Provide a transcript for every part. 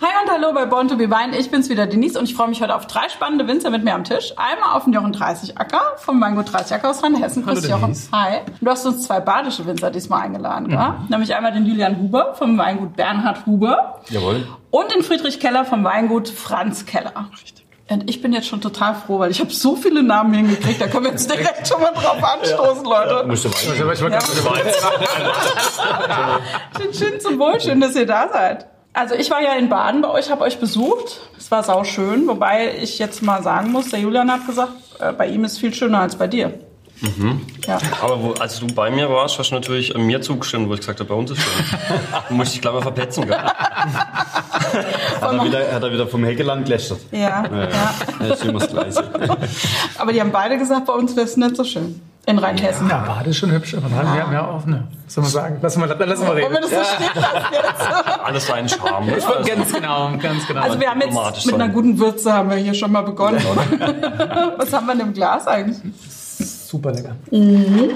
Hi und hallo bei Born to be Wine. Ich bin's wieder, Denise, und ich freue mich heute auf drei spannende Winzer mit mir am Tisch. Einmal auf den Jochen 30 Acker vom Weingut 30 Acker aus Rheinhessen. Hallo, Grüß dich, Jochen. Hi. Du hast uns zwei badische Winzer diesmal eingeladen, gell? Nämlich einmal den Julian Huber vom Weingut Bernhard Huber Jawohl. und den Friedrich Keller vom Weingut Franz Keller. Richtig. Und ich bin jetzt schon total froh, weil ich habe so viele Namen hingekriegt. Da können wir jetzt direkt schon mal drauf anstoßen, Leute. Du Ich, weiter. ich wollte Ja. Schön, schön zum Wohl, schön, dass ihr da seid. Also ich war ja in Baden bei euch, habe euch besucht. Es war sau schön, wobei ich jetzt mal sagen muss, der Julian hat gesagt, äh, bei ihm ist viel schöner als bei dir. Ja. Aber wo, als du bei mir warst, hast du natürlich mir zugestimmt, wo ich gesagt habe, bei uns ist schön. Du musst dich gleich mal verpetzen. Gell? Hat er, wieder, hat er wieder vom Hegeland gelästert. Ja, ja. Das ist immer das Gleiche. Aber die haben beide gesagt, bei uns wäre es nicht so schön. In Rheinhessen. Ja, Bade ist schon hübsch, aber dann wir haben ja auch eine. Was soll man sagen? Lass mal, lass mal reden. das so stehen lassen jetzt? Alles seinen Charme. Ne? Also, Ganz genau, ganz genau. Also wir haben jetzt mit einer guten Würze haben wir hier schon mal begonnen, oder? Was haben wir in dem Glas eigentlich? Super lecker. Mhm.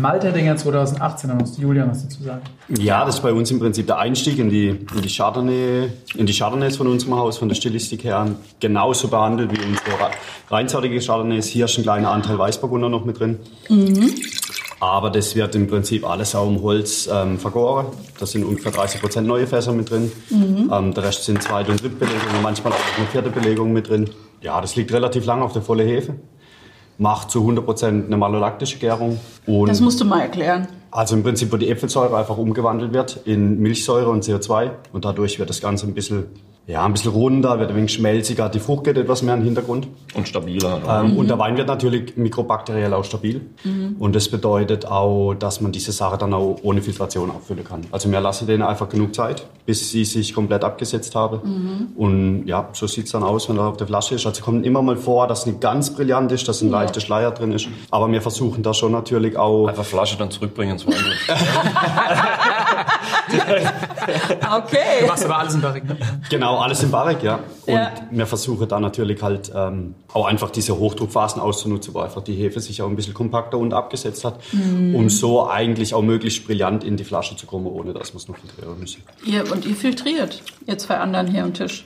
Malterdinger 2018, da musste Julian was dazu sagen. Ja, das ist bei uns im Prinzip der Einstieg in die, in die Chardonnay, in die Chardonnays von unserem Haus, von der Stilistik her, genauso behandelt wie unsere Re- reinzeitige Chardonnays. Hier ist ein kleiner Anteil Weißburgunder noch mit drin. Aber das wird im Prinzip alles auch im Holz ähm, vergoren. Da sind ungefähr 30 Prozent neue Fässer mit drin. Ähm, der Rest sind Zweit- und Drittbelegungen, manchmal auch eine vierte Belegung mit drin. Ja, das liegt relativ lang auf der volle Hefe. Macht zu 100 Prozent eine malolaktische Gärung. Und Das musst du mal erklären. also im Prinzip, wo die Äpfelsäure einfach umgewandelt wird in Milchsäure und CO2 und dadurch wird das Ganze ein bisschen, ja, ein bisschen runder, wird ein wenig schmelziger, die Frucht geht etwas mehr in den Hintergrund. Und stabiler. Ähm, Und der Wein wird natürlich mikrobakteriell auch stabil. Und das bedeutet auch, dass man diese Sache dann auch ohne Filtration auffüllen kann. Also wir lassen denen einfach genug Zeit, bis sie sich komplett abgesetzt haben. Und ja, so sieht's dann aus, wenn er auf der Flasche ist. Also kommt immer mal vor, dass es nicht ganz brillant ist, dass ein leichter Schleier drin ist. Aber wir versuchen da schon natürlich auch Einfach Flasche dann zurückbringen ins Weingut. Okay. Du machst aber alles in Barrik, ne? Genau, alles im Barrik, ja. Und Ja. wir versuchen da natürlich halt ähm, auch einfach diese Hochdruckphasen auszunutzen, wo einfach die Hefe sich auch ein bisschen kompakter und abgesetzt hat, Mhm. um so eigentlich auch möglichst brillant in die Flasche zu kommen, ohne dass man es noch filtrieren müsse. Ihr, und ihr filtriert. Ihr zwei anderen hier am Tisch.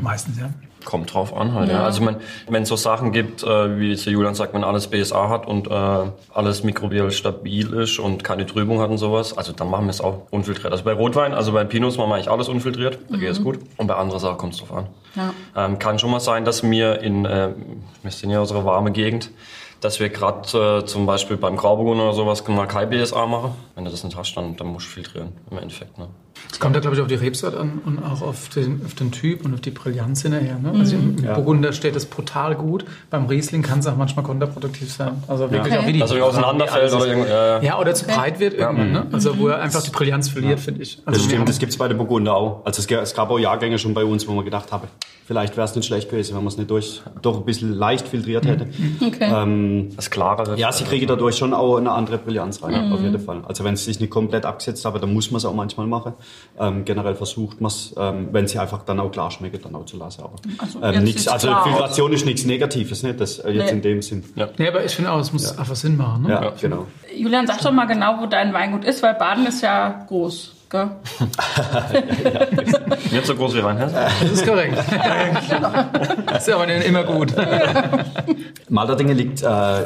Meistens, ja. Kommt drauf an halt, ja. Also ich mein, wenn es so Sachen gibt, äh, wie jetzt der Julian sagt, wenn alles BSA hat und äh, alles mikrobiell stabil ist und keine Trübung hat und sowas, also dann machen wir es auch unfiltriert. Also bei Rotwein, also bei Pinots machen wir eigentlich alles unfiltriert, da geht es gut. Und bei anderen Sachen kommt es drauf an. Ja. Ähm, kann schon mal sein, dass wir in, äh, wir sind ja unsere warme Gegend, dass wir gerade äh, zum Beispiel beim Grauburgunder oder sowas mal kein BSA machen. Wenn du das nicht hast, dann, dann musst du filtrieren im Endeffekt. Ne? Es kommt ja, glaube ich, auf die Rebsort an und auch auf den, auf den Typ und auf die Brillanz hinterher. Ne? Also im Ja. Burgunder steht es brutal gut. Beim Riesling kann es auch manchmal kontraproduktiv sein. Also wirklich Okay. auch wie die Dass er auseinanderfällt oder irgendwie. Äh, Ja, oder zu breit wird irgendwann, ne? Also wo er einfach die Brillanz verliert, finde ich. Also Das stimmt, das gibt's bei den Burgunder auch. Also es, ga- es gab auch Jahrgänge schon bei uns, wo man gedacht habe, vielleicht wäre es nicht schlecht gewesen, wenn man es nicht durch, doch ein bisschen leicht filtriert hätte. Okay. Ähm, das Klarere. Ja, sie kriegen dadurch schon auch eine andere Brillanz rein, auf jeden Fall. Also wenn sie sich nicht komplett abgesetzt haben, dann muss man es auch manchmal machen. Ähm, generell versucht man es, ähm, wenn sie einfach dann auch klar schmecken, dann auch zu lassen. Aber Also, ähm, also klar aus. Filtration ist nichts Negatives, nicht? Das äh, jetzt Nee. in dem Sinn. Ja. Nee, aber ich finde auch, es muss einfach Sinn machen. Ne? Ja, genau. Julian, sag doch mal genau, wo dein Weingut ist, weil Baden ist ja groß. Gell? Nicht so groß wie Rheinhessen. Das ist korrekt. das ist aber immer gut. Malderdinge liegt äh,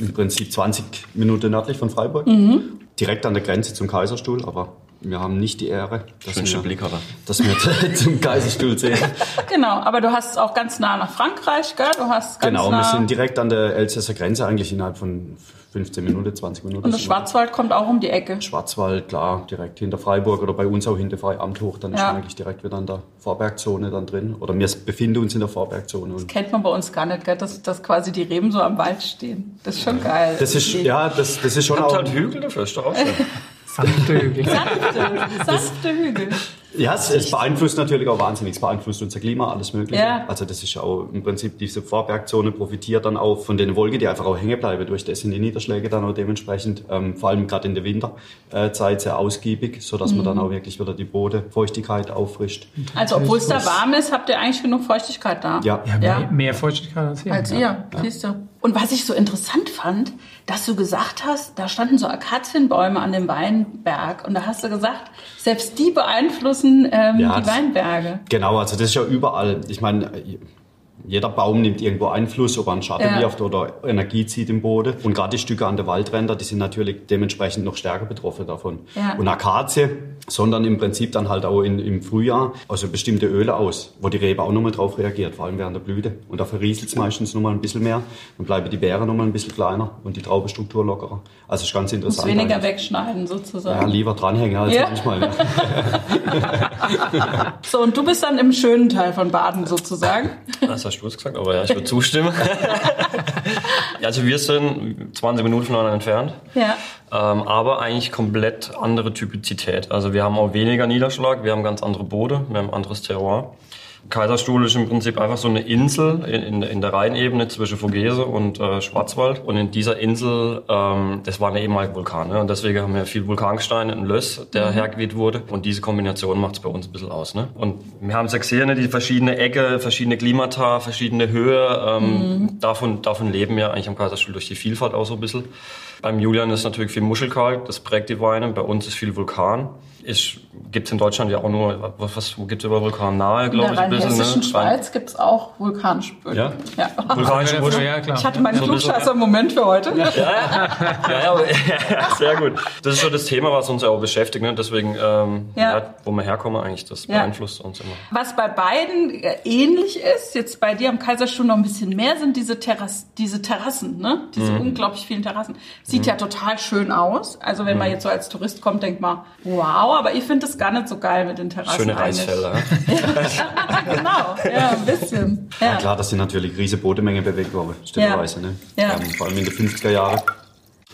im Prinzip 20 Minuten nördlich von Freiburg. Direkt an der Grenze zum Kaiserstuhl, aber wir haben nicht die Ehre, dass, wir, Blick hat er. dass wir zum Kaiserstuhl sehen. Genau, aber du hast auch ganz nah nach Frankreich, gell? Du hast ganz Genau, nah... wir sind direkt an der Elsässer Grenze, eigentlich innerhalb von 15 Minuten, 20 Minuten. und das wir. Schwarzwald kommt auch um die Ecke. Schwarzwald, klar, direkt hinter Freiburg oder bei uns auch hinter Freiamt hoch, dann ist Ja. man eigentlich direkt wieder in der Vorbergzone dann drin. Oder wir befinden uns in der Vorbergzone. Und Kennt man bei uns gar nicht, gell? Dass, dass quasi die Reben so am Wald stehen. Das ist schon geil. das ist, ja, das, das ist schon Habt auch, halt Hügel dafür, ist doch auch. Sanfte Hügel. Sanfte, sanfte Hügel. ja, es, es beeinflusst natürlich auch wahnsinnig, es beeinflusst unser Klima, alles Mögliche. Ja. Also das ist auch im Prinzip, diese Vorbergzone profitiert dann auch von den Wolken, die einfach auch hängen bleiben. Durch das sind die Niederschläge dann auch dementsprechend, ähm, vor allem gerade in der Winterzeit sehr ausgiebig, sodass man Mhm. dann auch wirklich wieder die Bodenfeuchtigkeit auffrischt. Also, obwohl es da warm ist, habt ihr eigentlich genug Feuchtigkeit da. Ja, Ja, Ja. Mehr, mehr Feuchtigkeit als hier. Als ihr, siehst du. Und was ich so interessant fand, dass du gesagt hast, da standen so Akazienbäume an dem Weinberg und da hast du gesagt, selbst die beeinflussen ähm, Ja, die Weinberge. Genau, also das ist ja überall. Ich meine, jeder Baum nimmt irgendwo Einfluss, ob er einen Schatten Ja. wirft oder Energie zieht im Boden. Und gerade die Stücke an der Waldränder, die sind natürlich dementsprechend noch stärker betroffen davon. Ja. Und Akazie, sondern im Prinzip dann halt auch in, im Frühjahr, also bestimmte Öle aus, wo die Rebe auch nochmal drauf reagiert, vor allem während der Blüte. Und da verrieselt es meistens nochmal ein bisschen mehr. Dann bleiben die Beeren nochmal ein bisschen kleiner und die Traubenstruktur lockerer. Also ist ganz Muss interessant. weniger eigentlich. wegschneiden Ja, sozusagen. lieber dranhängen als Ja. manchmal. So, und du bist dann im schönen Teil von Baden sozusagen. Das hast du es gesagt, aber ja, ich würde zustimmen. Also wir sind 20 Minuten voneinander entfernt. Ja. Ähm, aber eigentlich komplett andere Typizität. Also wir haben auch weniger Niederschlag, wir haben ganz andere Bode, wir haben ein anderes Terroir. Kaiserstuhl ist im Prinzip einfach so eine Insel in, in, in der Rheinebene zwischen Vogese und äh, Schwarzwald. Und in dieser Insel, ähm, das war eine ehemalige Vulkan. Ne? Und deswegen haben wir viel Vulkangestein, ein Löss, der hergeweht wurde. Und diese Kombination macht es bei uns ein bisschen aus. Ne? Und wir haben es gesehen, ne? die verschiedene Ecke, verschiedene Klimata, verschiedene Höhe. Ähm, davon, davon leben wir eigentlich am Kaiserstuhl durch die Vielfalt auch so ein bisschen. Beim Julian ist natürlich viel Muschelkalk, das prägt die Weine. Bei uns ist viel Vulkan. Ist, gibt's in Deutschland ja auch nur, was, was gibt's über Vulkan nahe, In glaube der ich, ein bisschen. rheinhessischen Ne? Schweiz gibt's auch Vulkanspölen. Ja? ja. Vulkanische ja, klar. Ich hatte meinen ein bisschen, Klugscheißer-Moment für heute. Ja, ja, aber, sehr gut. Das ist so das Thema, was uns ja auch beschäftigt. Ne? Deswegen, ähm, Ja. ja. wo wir herkommen eigentlich, das Ja. beeinflusst uns immer. Was bei beiden äh, ähnlich ist, jetzt bei dir am Kaiserstuhl noch ein bisschen mehr, sind diese, Terras diese Terrassen, ne? Diese Mhm. unglaublich vielen Terrassen. Sieht ja total schön aus. Also wenn Mhm. man jetzt so als Tourist kommt, denkt man, wow, aber ich finde das gar nicht so geil mit den Terrassen. Schöne ne? genau, ja, ein bisschen. Ja. Ja, klar, das sind natürlich riesige Bodemengen bewegt worden, stellenweise. Ne? Ja. Ähm, vor allem in den 50er Jahren.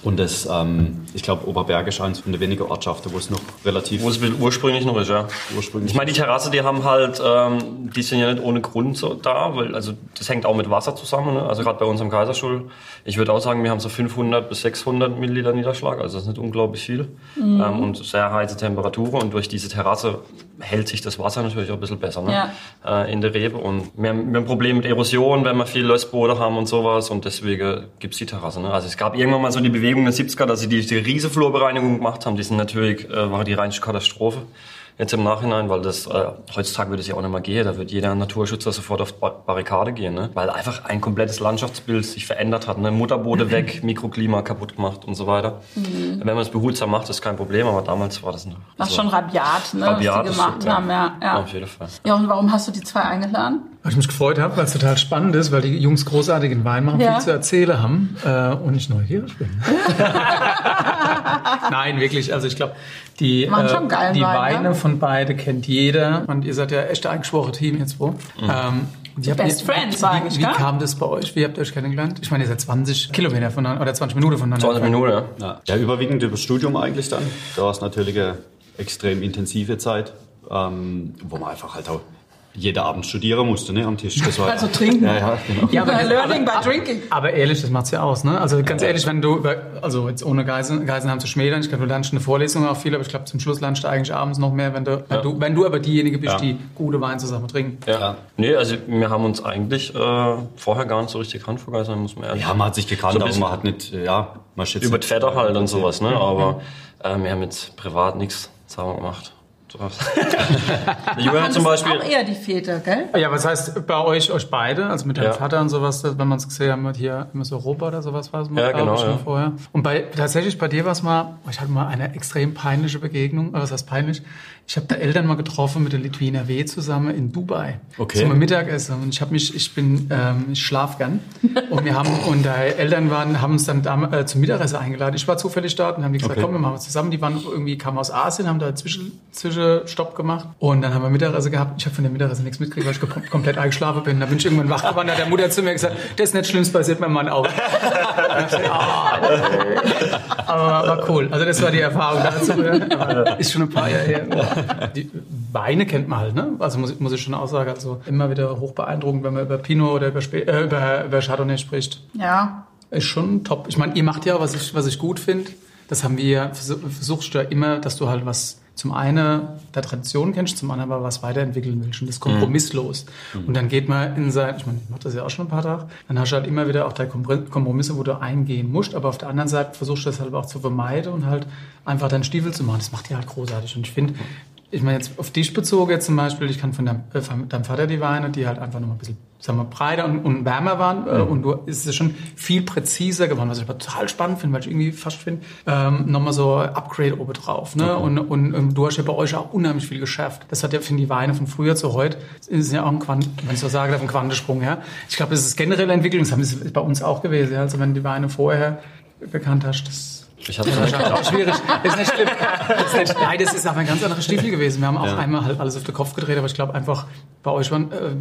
Und das, ähm, ich glaube, Oberbergisch eins von den wenigen Ortschaften, wo es noch relativ Wo es ursprünglich noch ist, ja. ursprünglich Ich meine, die Terrasse, die haben halt, ähm, die sind ja nicht ohne Grund so da, weil also das hängt auch mit Wasser zusammen. Ne? Also gerade bei uns am Kaiserstuhl, ich würde auch sagen, wir haben so 500 bis 600 Milliliter Niederschlag, also das ist nicht unglaublich viel ähm, und sehr heiße Temperaturen und durch diese Terrasse hält sich das Wasser natürlich auch ein bisschen besser ne? äh, in der Rebe und wir haben, wir haben ein Problem mit Erosion, wenn wir viel Lössboden haben und sowas und deswegen gibt's die Terrasse. Ne? Also es gab irgendwann mal so die Bewegung in den 70er, dass sie die, die riese Flurbereinigung gemacht haben, die sind natürlich, äh, war die rheinische Katastrophe. Jetzt im Nachhinein, weil das äh, heutzutage würde es ja auch nicht mehr gehen, da wird jeder Naturschützer sofort auf Bar Barrikade gehen, ne? weil einfach ein komplettes Landschaftsbild sich verändert hat, ne? Mutterbode weg, Mikroklima kaputt gemacht und so weiter. Wenn man es behutsam macht, ist kein Problem, aber damals war das noch Das so schon rabiat, ne, rabiat, was die gemacht stimmt, haben. Ja, ja. auf jeden Fall. ja, und warum hast du die zwei eingeladen? Weil ich mich gefreut habe, weil es total spannend ist, weil die Jungs großartigen Wein machen, Ja. viel zu erzählen haben äh, und ich neugierig bin. Nein, wirklich. Also ich glaube, die, geilen die Wein, Weine ne? von beide kennt jeder. Und ihr seid ja echt ein eingeschworenes Team jetzt wo. Ähm, und ihr habt- Best wie- Friends wie, eigentlich, Wie gell? kam das bei euch? Wie habt ihr euch kennengelernt? Ich meine, ihr seid 20 Kilometer voneinander oder 20 Minuten voneinander. 20 Minuten, ja. Ja, ja überwiegend über das Studium eigentlich dann. Da war es natürlich eine extrem intensive Zeit, ähm, wo man einfach halt auch jeden Abend studieren musste ne, am Tisch. Das war, Also trinken. Ja, ja, genau. Ja, aber, Learning by drinking. aber ehrlich, das macht's ja aus, ne? Also ganz ehrlich, wenn du also jetzt ohne Geisen, Geisenheim zu schmälern, ich glaube, du lernst eine Vorlesung auch viel, aber ich glaube, zum Schluss lernst du eigentlich abends noch mehr, wenn du, wenn du, wenn du aber diejenige bist, Ja. die gute Wein zusammen trinken. Ja. Ja. Nee, also wir haben uns eigentlich äh, vorher gar nicht so richtig gekannt, vor Geistern, muss man ehrlich ja, man hat sich gekannt, So aber man hat nicht, ja, man ist jetzt Über Vetter halt und sowas, ne? Aber äh, wir haben jetzt privat nichts zusammen gemacht. Julian zum Beispiel. auch eher die Väter, gell? Ja, was heißt bei euch, euch beide, also mit deinem Ja. Vater und sowas, wenn man es gesehen hat, mit hier immer so Europa oder sowas war es mal, Ja, genau, ich, schon ja. vorher. Und bei, tatsächlich bei dir war es mal, ich hatte mal eine extrem peinliche Begegnung, äh, was heißt peinlich? Ich habe da Eltern mal getroffen mit der Litwiner W zusammen in Dubai. Okay. Zum Mittagessen. Und ich habe mich, ich bin, ähm, ich schlaf gern. Und wir haben, und die Eltern waren, haben uns dann da, äh, zum Mittagessen eingeladen. Ich war zufällig dort und haben die gesagt, Okay. komm, wir machen was zusammen. Die waren irgendwie, kamen aus Asien, haben da einen Zwischen, Zwischenstopp gemacht. Und dann haben wir Mittagessen gehabt. Ich habe von der Mittagessen nichts mitgekriegt, weil ich kom- komplett eingeschlafen bin. Da bin ich irgendwann wach geworden, da hat der Mutter zu mir gesagt, das ist nicht schlimm, das passiert meinem Mann auch. Ah, aber war cool. Also das war die Erfahrung dazu. Ist schon ein paar Jahre her. Die Weine kennt man halt, ne? Also muss, ich- muss ich schon auch sagen, also immer wieder hoch beeindruckend, wenn man über Pinot oder über, Spe äh, über, über Chardonnay spricht. Ja. Ist schon top. Ich meine, ihr macht ja, was ich, was ich gut finde, das haben wir, versuch- versuchst du ja immer, dass du halt was zum einen der Tradition kennst, zum anderen aber was weiterentwickeln willst und das kompromisslos. Mhm. Und dann geht man in sein, ich meine, ich mache das ja auch schon ein paar Tage, dann hast du halt immer wieder auch deine Kompromisse, wo du eingehen musst, aber auf der anderen Seite versuchst du das halt auch zu vermeiden und halt einfach deinen Stiefel zu machen. Das macht dir halt großartig. Und ich finde, ich meine jetzt auf dich bezogen jetzt zum Beispiel, ich kann von deinem, äh, von deinem Vater die Weine, die halt einfach nochmal ein bisschen sagen wir, breiter und, und wärmer waren äh, mhm. und du ist es schon viel präziser geworden, was ich aber total spannend finde, weil ich irgendwie fast finde, ähm, nochmal so Upgrade oben drauf. Ne? Okay. Und, und, und, du hast ja bei euch auch unheimlich viel geschafft. Das hat ja, finde die Weine von früher zu heute, ist ja auch ein Quant, wenn ich so sage, ein Quantensprung. Ja? Ich glaube, das ist generelle Entwicklung, das ist bei uns auch gewesen. Ja? Also wenn du die Weine vorher bekannt hast, das ich hatte das ist auch schwierig. Das ist nicht schlimm. Das ist nicht, nein, das ist aber ein ganz anderer Stiefel gewesen. Wir haben auch ja. einmal halt alles auf den Kopf gedreht, aber ich glaube einfach, bei euch waren äh,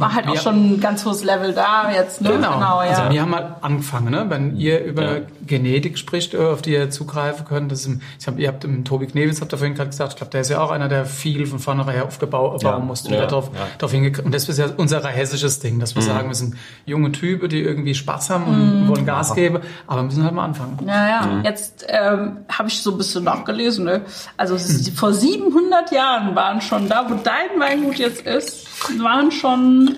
war halt auch schon ein ganz hohes Level da jetzt. Ne? Genau. genau ja. Also wir haben halt angefangen, ne? wenn ihr über ja. Genetik spricht, auf die ihr zugreifen könnt. Das ist, ich hab, ihr habt im Tobi Knewitz, habt ihr vorhin gerade gesagt, ich glaube, der ist ja auch einer, der viel von vornherein aufgebaut ja. musste. Ja. Darauf, ja. darauf und das ist ja unser hessisches Ding, dass wir mhm. sagen, wir sind junge Typen, die irgendwie Spaß haben und mhm. wollen Gas geben, aber wir müssen halt mal anfangen. Ja, ja. Mhm. Jetzt ähm, habe ich so ein bisschen nachgelesen. Ne? Also mhm. vor 700 Jahren waren schon da, wo dein Weingut jetzt ist, waren schon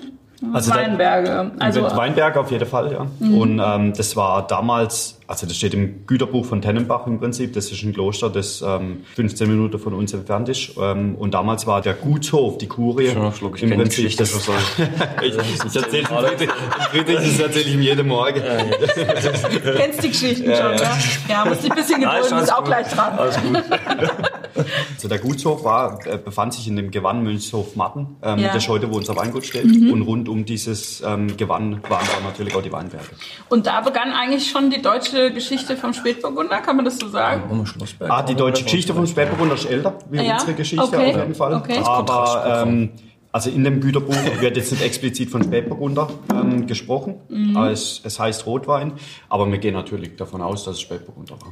also Weinberge. Also Weinberge auf jeden Fall, ja. Mhm. Und ähm, das war damals also das steht im Güterbuch von Tennenbach im Prinzip. Das ist ein Kloster, das ähm, 15 Minuten von uns entfernt ist. Ähm, und damals war der Gutshof, die Kurie, Schluck, im Prinzip. Das was ich ich erzähle das erzähle ich ihm jeden Morgen. Ja, ja. Kennst die Geschichten ja, schon, ja? Ja, musst dich ein bisschen gedulden, ist auch gut. gleich dran. Alles gut. Also der Gutshof war, äh, befand sich in dem Gewann Münchshof Matten, ähm, ja. das heute, wo unser Weingut steht. Mhm. Und rund um dieses ähm, Gewann waren da natürlich auch die Weinberge. Und da begann eigentlich schon die deutsche Geschichte vom Spätburgunder, kann man das so sagen? Ah, die deutsche Geschichte vom Spätburgunder ist älter wie ja. unsere Geschichte okay. auf jeden Fall. Okay. Aber ähm, also in dem Güterbuch wird jetzt nicht explizit von Spätburgunder ähm, gesprochen, mhm. aber es, es, heißt Rotwein, aber wir gehen natürlich davon aus, dass es Spätburgunder war.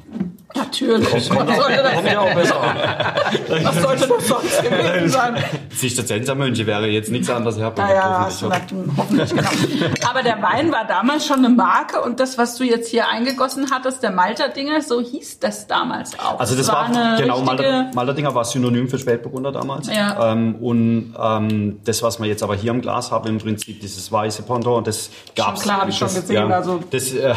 Natürlich. Was sollte das, ja auch besser Was sollte das sonst gewesen sein? Zisterzensermönche wäre jetzt nichts anderes hergebracht. Naja, hoffentlich, hoffentlich genau. Aber der Wein war damals schon eine Marke und das, was du jetzt hier eingegossen hattest, der Malterdinger, so hieß das damals auch. Also das, das war, war genau, Malter, Malterdinger war Synonym für Spätburgunder damals. Ja. Ähm, und ähm, das, was wir jetzt aber hier im Glas haben, im Prinzip dieses weiße Pendant, das gab es. Klar, habe ich schon gesehen. Ja, also. das, äh,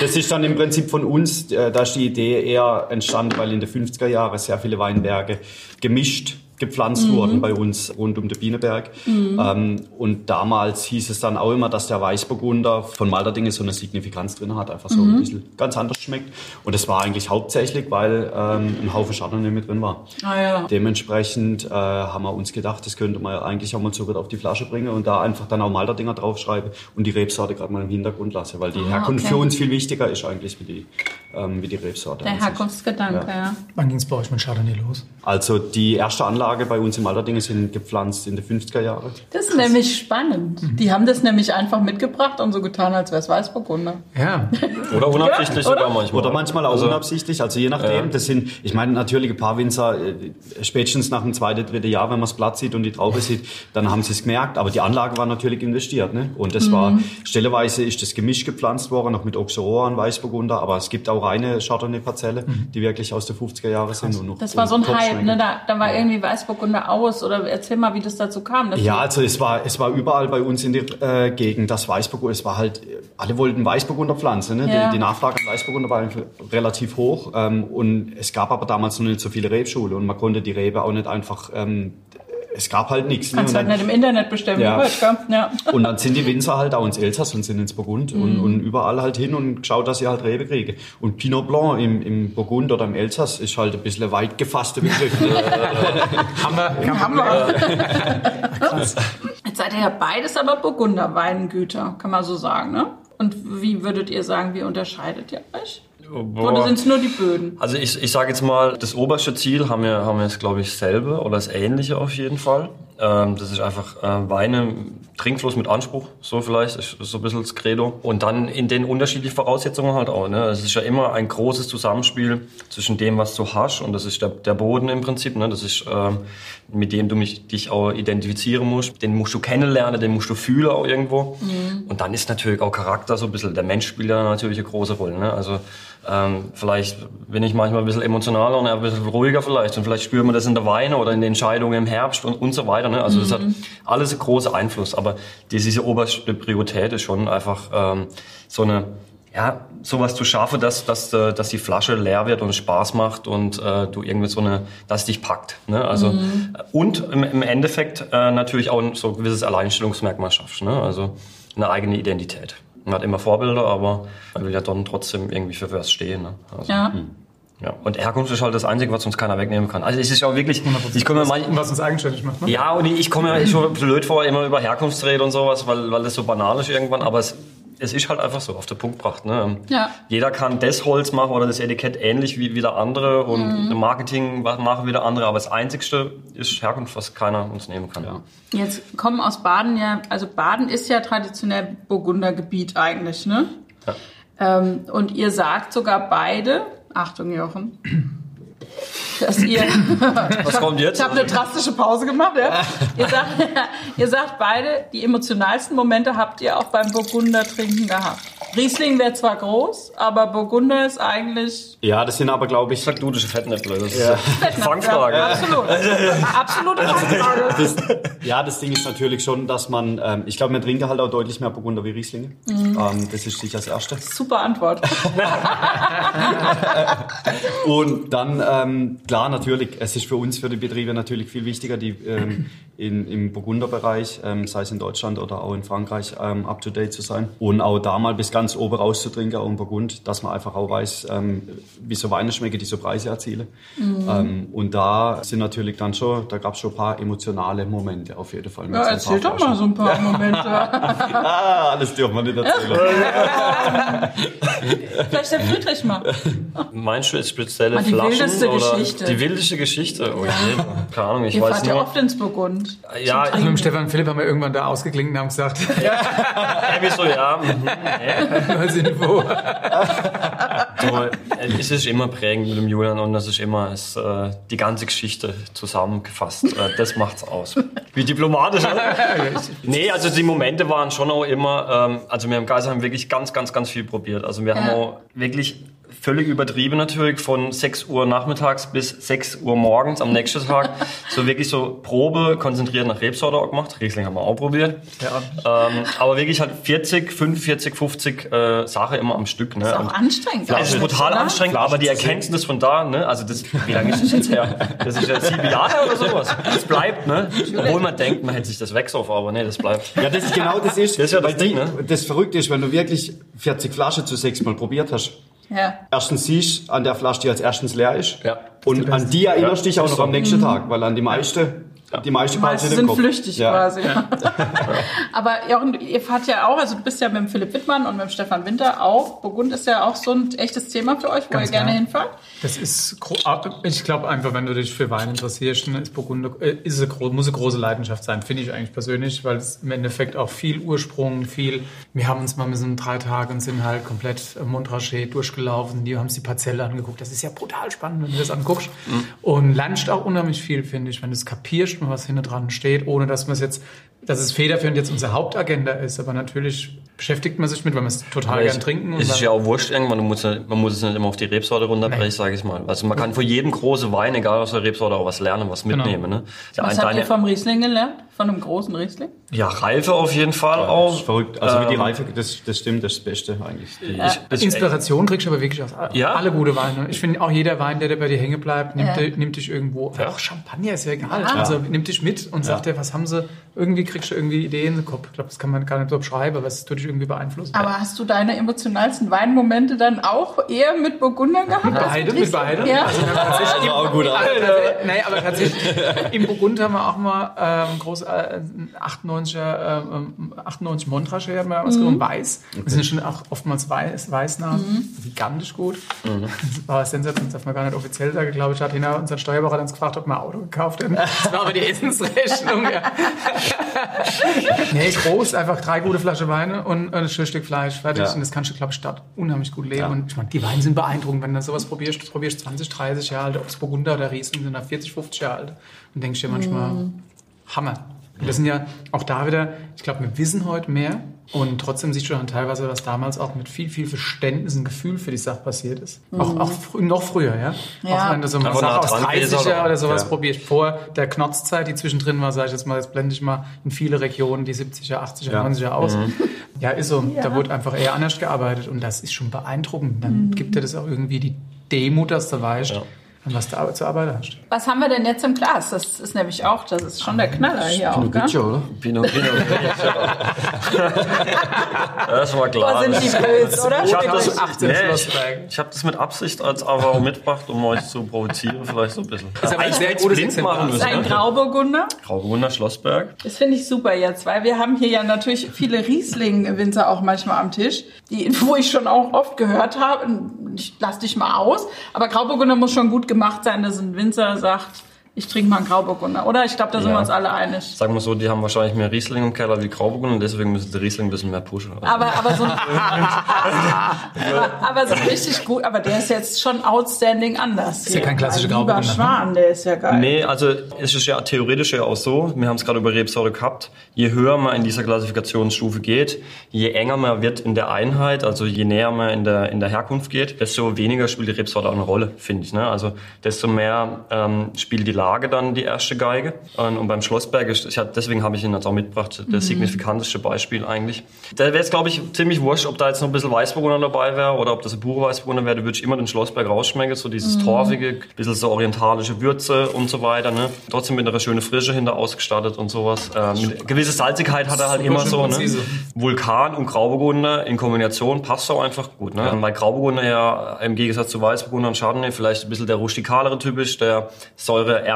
das ist dann im Prinzip von uns, äh, da ist die Idee eher entstanden, weil in den 50er Jahren sehr viele Weinberge gemischt gepflanzt mhm. wurden bei uns rund um den Bienenberg. Mhm. Ähm, und damals hieß es dann auch immer, dass der Weißburgunder von Malderdinge so eine Signifikanz drin hat, einfach so mhm. ein bisschen ganz anders schmeckt. Und das war eigentlich hauptsächlich, weil ähm, ein Haufen Chardonnay mit drin war. Ah, ja. Dementsprechend äh, haben wir uns gedacht, das könnte man eigentlich auch mal so auf die Flasche bringen und da einfach dann auch Malderdinger draufschreiben und die Rebsorte gerade mal im Hintergrund lassen, weil die ah, Herkunft okay. für uns viel wichtiger ist eigentlich wie die, ähm, wie die Rebsorte. Der Herkunftsgedanke, ja. ja. Wann ging es bei euch mit Chardonnay los? Also die erste Anlage Anlage bei uns im Allerdings sind gepflanzt in den 50er Jahren. Das ist Krass. nämlich spannend. Mhm. Die haben das nämlich einfach mitgebracht und so getan, als wäre es Weißburgunder. Ja. Oder unabsichtlich ja, sogar manchmal. Oder manchmal auch also, unabsichtlich, also je nachdem. Ja. Das sind, ich meine, natürlich ein paar Winzer, äh, spätestens nach dem zweiten, dritten Jahr, wenn man das Blatt sieht und die Traube sieht, dann haben sie es gemerkt. Aber die Anlage war natürlich investiert. Ne? Und das mhm. war, stelleweise ist das Gemisch gepflanzt worden, noch mit Auxerroa und Weißburgunder. Aber es gibt auch reine Chardonnay-Parzelle, mhm. die wirklich aus den 50er Jahren sind. Und noch, das war so ein Hype, ne? Da, da war irgendwie Weiß Weißburgunder aus? Oder erzähl mal, wie das dazu kam. Ja, also es war, es war überall bei uns in der äh, Gegend das Weißburgunder. Es war halt, alle wollten Weißburgunder pflanzen. Ne? Ja. Die, die, Nachfrage an Weißburgunder war relativ hoch. Ähm, und es gab aber damals noch nicht so viele Rebschulen und man konnte die Rebe auch nicht einfach ähm, es gab halt nichts. Ne? Kannst ne? halt nicht im Internet bestimmen. Ja. ja. Und dann sind die Winzer halt auch ins Elsass und sind ins Burgund mhm. und, und, überall halt hin und geschaut, dass sie halt Rebe kriegen. Und Pinot Blanc im, im Burgund oder im Elsass ist halt ein bisschen weit gefasster Begriff. Hammer. Hammer. Jetzt seid ihr ja beides aber Burgunder Weingüter, kann man so sagen, ne? Und wie würdet ihr sagen, wie unterscheidet ihr euch? Boah. Oder sind es nur die Böden? Also ich, ich sage jetzt mal, das oberste Ziel haben wir, haben wir jetzt, glaube ich, selber oder das ähnliche auf jeden Fall. Ähm, das ist einfach äh, Weine, Trinkfluss mit Anspruch, so vielleicht, ist so ein bisschen das Credo. Und dann in den unterschiedlichen Voraussetzungen halt auch. Ne? Es ist ja immer ein großes Zusammenspiel zwischen dem, was du hast, und das ist der, der Boden im Prinzip. Ne? Das ist, ähm, mit dem du mich, dich auch identifizieren musst. Den musst du kennenlernen, den musst du fühlen auch irgendwo. Mhm. Und dann ist natürlich auch Charakter so ein bisschen, der Mensch spielt ja natürlich eine große Rolle. Ne? Also Ähm, vielleicht bin ich manchmal ein bisschen emotionaler und ein bisschen ruhiger vielleicht. Und vielleicht spüren wir das in der Weine oder in den Entscheidungen im Herbst und, und so weiter. Ne? Also das hat alles einen großen Einfluss. Aber diese oberste Priorität ist schon einfach ähm, so eine ja, sowas zu schaffen, dass, dass, äh, dass die Flasche leer wird und Spaß macht und äh, du irgendwie so eine, dass es dich packt. Ne? Also und im, im Endeffekt äh, natürlich auch so ein gewisses Alleinstellungsmerkmal schaffst. Ne? Also eine eigene Identität. Man hat immer Vorbilder, aber man will ja dann trotzdem irgendwie für was stehen. Ne? Also, Ja. ja. Und Herkunft ist halt das Einzige, was uns keiner wegnehmen kann. Also es ist ja auch wirklich, ich komme mir manchmal, Was uns eigenständig macht. Ne? ja, und ich komme mir schon blöd vor, immer über Herkunftsrede und sowas, weil, weil das so banal ist irgendwann, aber es, es ist halt einfach so auf den Punkt gebracht. Ne? Ja. Jeder kann das Holz machen oder das Etikett ähnlich wie wieder andere und Mhm. Marketing machen wieder andere, aber das Einzigste ist Herkunft, was keiner uns nehmen kann. Ja. Jetzt kommen aus Baden ja, also Baden ist ja traditionell Burgundergebiet eigentlich, ne? Ähm, und ihr sagt sogar beide, Achtung Jochen, dass ihr, Was kommt jetzt? ich habe eine drastische Pause gemacht, ja? Ihr sagt, ihr sagt beide, die emotionalsten Momente habt ihr auch beim Burgunder trinken gehabt. Riesling wäre zwar groß, aber Burgunder ist eigentlich Ja, das sind aber, glaube ich, Sagt dudische Fettnäpfle. Das ist Ja. eine Fangfrage. Ja, absolut. Absolute Fangfrage. das, ja, das Ding ist natürlich schon, dass man, ähm, ich glaube, wir trinken halt auch deutlich mehr Burgunder wie Rieslinge. Ähm, das ist sicher das Erste. Super Antwort. Und dann, ähm, klar, natürlich, es ist für uns, für die Betriebe natürlich viel wichtiger, die ähm, in, im Burgunderbereich, ähm, sei es in Deutschland oder auch in Frankreich, ähm, up to date zu sein. Und auch da mal bis ganz oben rauszutrinken, auch im Burgund, dass man einfach auch weiß, ähm, wie so Weine schmecken, die so Preise erzielen. Ähm, und da sind natürlich dann schon, da gab es schon ein paar emotionale Momente auf jeden Fall. mit Ja, erzähl paar doch mal so ein paar Momente. Ah, alles dürfen wir nicht erzählen. Vielleicht der Friedrich mal. Meinst du jetzt spezielle Mal die Flaschen? wildeste oder Geschichte. Die wildeste Geschichte? Oh je, keine Ahnung, ich Ihr weiß fahrt ja oft ins Burgund. Ja, Also mit dem Stefan Philipp haben wir irgendwann da ausgeklinkt und haben gesagt, irgendwie so, ja. mhm, nee. Als Info. So, es ist immer prägend mit dem Julian und das ist immer es, äh, die ganze Geschichte zusammengefasst. Äh, das macht's aus. Wie diplomatisch. oder? nee, also die Momente waren schon auch immer, ähm, also wir haben Geisheim wirklich ganz, ganz, ganz viel probiert. Also wir haben Ja. auch wirklich völlig übertrieben natürlich von 6 Uhr nachmittags bis 6 Uhr morgens am nächsten Tag. so wirklich so Probe konzentriert nach Rebsorte auch gemacht. Riesling haben wir auch probiert. Ähm, aber wirklich halt 40, 45, 50 äh, Sachen immer am Stück. Ne? Ist auch Und- anstrengend. ja, das ist brutal oder? anstrengend, aber die Erkenntnis von da, ne, also das, wie lange ist das jetzt her? Das ist ja sieben Jahre oder sowas. Das bleibt, ne? Obwohl man denkt, man hätte sich das weggesoffen, aber nee, das bleibt. Ja, das ist genau das ist. Das ist ja das Ding, ne? Das Verrückte ist, wenn du wirklich 40 Flaschen zu sechs Mal probiert hast. Ja. Erstens siehst an der Flasche, die als erstens leer ist. Ja. Und an die erinnerst du dich auch ist noch am nächsten Tag, weil an die meiste, die Die meisten im sind Kopf. flüchtig ja. quasi. Aber Jochen, ihr fahrt ja auch, also du bist ja mit dem Philipp Wittmann und mit dem Stefan Winter auch. Burgund ist ja auch so ein echtes Thema für euch, wo Ganz ihr gerne klar. hinfahrt. Das ist, ah, ich glaube einfach, wenn du dich für Wein interessierst, dann ist Burgunder, äh, ist es eine, muss eine große Leidenschaft sein, finde ich eigentlich persönlich, weil es im Endeffekt auch viel Ursprung, viel, wir haben uns mal mit so einem drei Tage und sind halt komplett Montrachet durchgelaufen, die haben uns die Parzelle angeguckt, das ist ja brutal spannend, wenn du das anguckst und lernst auch unheimlich viel, finde ich, wenn du es kapierst, was hinten dran steht, ohne dass man es jetzt, dass es federführend jetzt unsere Hauptagenda ist, aber natürlich beschäftigt man sich mit, weil wir es total gern trinken. und Es ist ja auch wurscht irgendwann, man muss, ja- man muss es nicht immer auf die Rebsorte runterbrechen, sage ich mal. Also man kann für jeden großen Wein, egal aus der Rebsorte, auch was lernen, was mitnehmen. Ne? Der Was habt ihr vom Riesling gelernt? Von einem großen Riesling? ja, Reife auf jeden Fall Das auch. ist verrückt. Also wie die Ähm, Reife, das, das stimmt, das ist das Beste eigentlich. Die, Ich, Inspiration kriegst du aber wirklich aus Ja? alle gute Weine. Ich finde auch jeder Wein, der, bei dir hängen bleibt, nimmt, Ja. nimmt dich irgendwo. Auch Champagner ist ja egal. Ja. Also nimmt dich mit und sagt dir, was haben sie? Irgendwie kriegst du irgendwie Ideen in den Kopf. Ich glaube, das kann man gar nicht so beschreiben, aber es tut dich irgendwie beeinflussen. Aber hast du deine emotionalsten Weinmomente dann auch eher mit Burgunder gehabt? als Beide, mit Riesling? beide. Ja. Also haben tatsächlich im, auch gut, tatsächlich- nee, aber tatsächlich im Burgund haben wir auch mal ähm, groß äh, 98er, ähm, 98 Montrachet haben wir damals genommen, weiß. Das sind schon auch oftmals weiß, Weißnasen, gigantisch gut. Das war sensationell, das darf man gar nicht offiziell sagen, glaube ich, hat hinter unseren Steuerberater uns gefragt, ob wir ein Auto gekauft hätten. Das war aber die Essensrechnung, ja. nee, groß, einfach drei gute Flaschen Weine und ein schönes Stück Fleisch, fertig. Ja. Und das kannst du, glaube ich, dort unheimlich gut leben. Ja. Und ich meine, die Weine sind beeindruckend, wenn du sowas probierst, du probierst 20, 30 Jahre alt, ob es Burgunder oder Riesling sind, da 40, 50 Jahre alt. Und denkst dir manchmal, Hammer. Und das sind ja auch da wieder, ich glaube, wir wissen heute mehr und trotzdem siehst du dann teilweise, was damals auch mit viel, viel Verständnis und Gefühl für die Sache passiert ist. Auch, auch frü noch früher, ja? Ja. Auch wenn du so eine Sache aus dran 30er gehst, oder sowas Ja. probierst, vor der Knotzzeit, die zwischendrin war, sage ich jetzt mal, jetzt blende ich mal in viele Regionen die 70er, 80er, Ja. 90er aus. Ja, ist so. Da wurde einfach eher anders gearbeitet und das ist schon beeindruckend. Dann gibt dir das auch irgendwie die Demut, dass du weißt, Ja. an was du zu arbeiten hast. Was haben wir denn jetzt im Glas? Das ist nämlich auch, das ist schon der Knaller hier auch, gell? Grigio, oder? Pinot, Pinot Das war klar. Boah, sind die böse, oder? Ich habe das, Wirklich 18 nee, ich, hab das mit Absicht als Avaro mitgebracht, um euch zu provozieren, vielleicht so ein bisschen. ist aber ein sehr gutes Exemplar. machen Das ist ein? Grauburgunder. Grauburgunder Schlossberg. Das finde ich super jetzt, weil wir haben hier ja natürlich viele Riesling-Winzer auch manchmal am Tisch, die, wo ich schon auch oft gehört habe, ich lass dich mal aus, aber Grauburgunder muss schon gut gemacht sein, dass ein Winzer sagt, ich trinke mal einen Grauburgunder, oder? Ich glaube, da sind Ja. wir uns alle einig. Sagen wir so, die haben wahrscheinlich mehr Riesling im Keller wie Grauburgunder und deswegen müssen sie Riesling ein bisschen mehr pushen. Also, Aber, aber so, aber, aber so richtig gut, aber der ist jetzt schon outstanding anders. Ist ja kein klassischer Grauburgunder, ne? Schwan, der ist ja geil. Nee, also es ist ja theoretisch ja auch so, wir haben es gerade über Rebsorte gehabt, je höher man in dieser Klassifikationsstufe geht, je enger man wird in der Einheit, also je näher man in der, in der Herkunft geht, desto weniger spielt die Rebsorte auch eine Rolle, finde ich. Ne? Also desto mehr ähm, spielt die Lage dann die erste Geige. Und, beim Schlossberg, ist, ich hab, deswegen habe ich ihn jetzt auch mitgebracht, das signifikanteste Beispiel eigentlich. Da wäre es, glaube ich, ziemlich wurscht, ob da jetzt noch ein bisschen Weißburgunder dabei wäre oder ob das ein pure Weißburgunder wäre, da würde ich immer den Schlossberg rausschmecken, so dieses torfige, ein bisschen so orientalische Würze und so weiter. Ne? Trotzdem mit einer schönen Frische hinter ausgestattet und sowas. Äh, mit gewisse Salzigkeit hat er halt immer so. Ne? Vulkan und Grauburgunder in Kombination passt auch einfach gut. Ne? Weil Grauburgunder ja im Gegensatz zu Weißburgunder und Chardonnay vielleicht ein bisschen der rustikalere typisch, der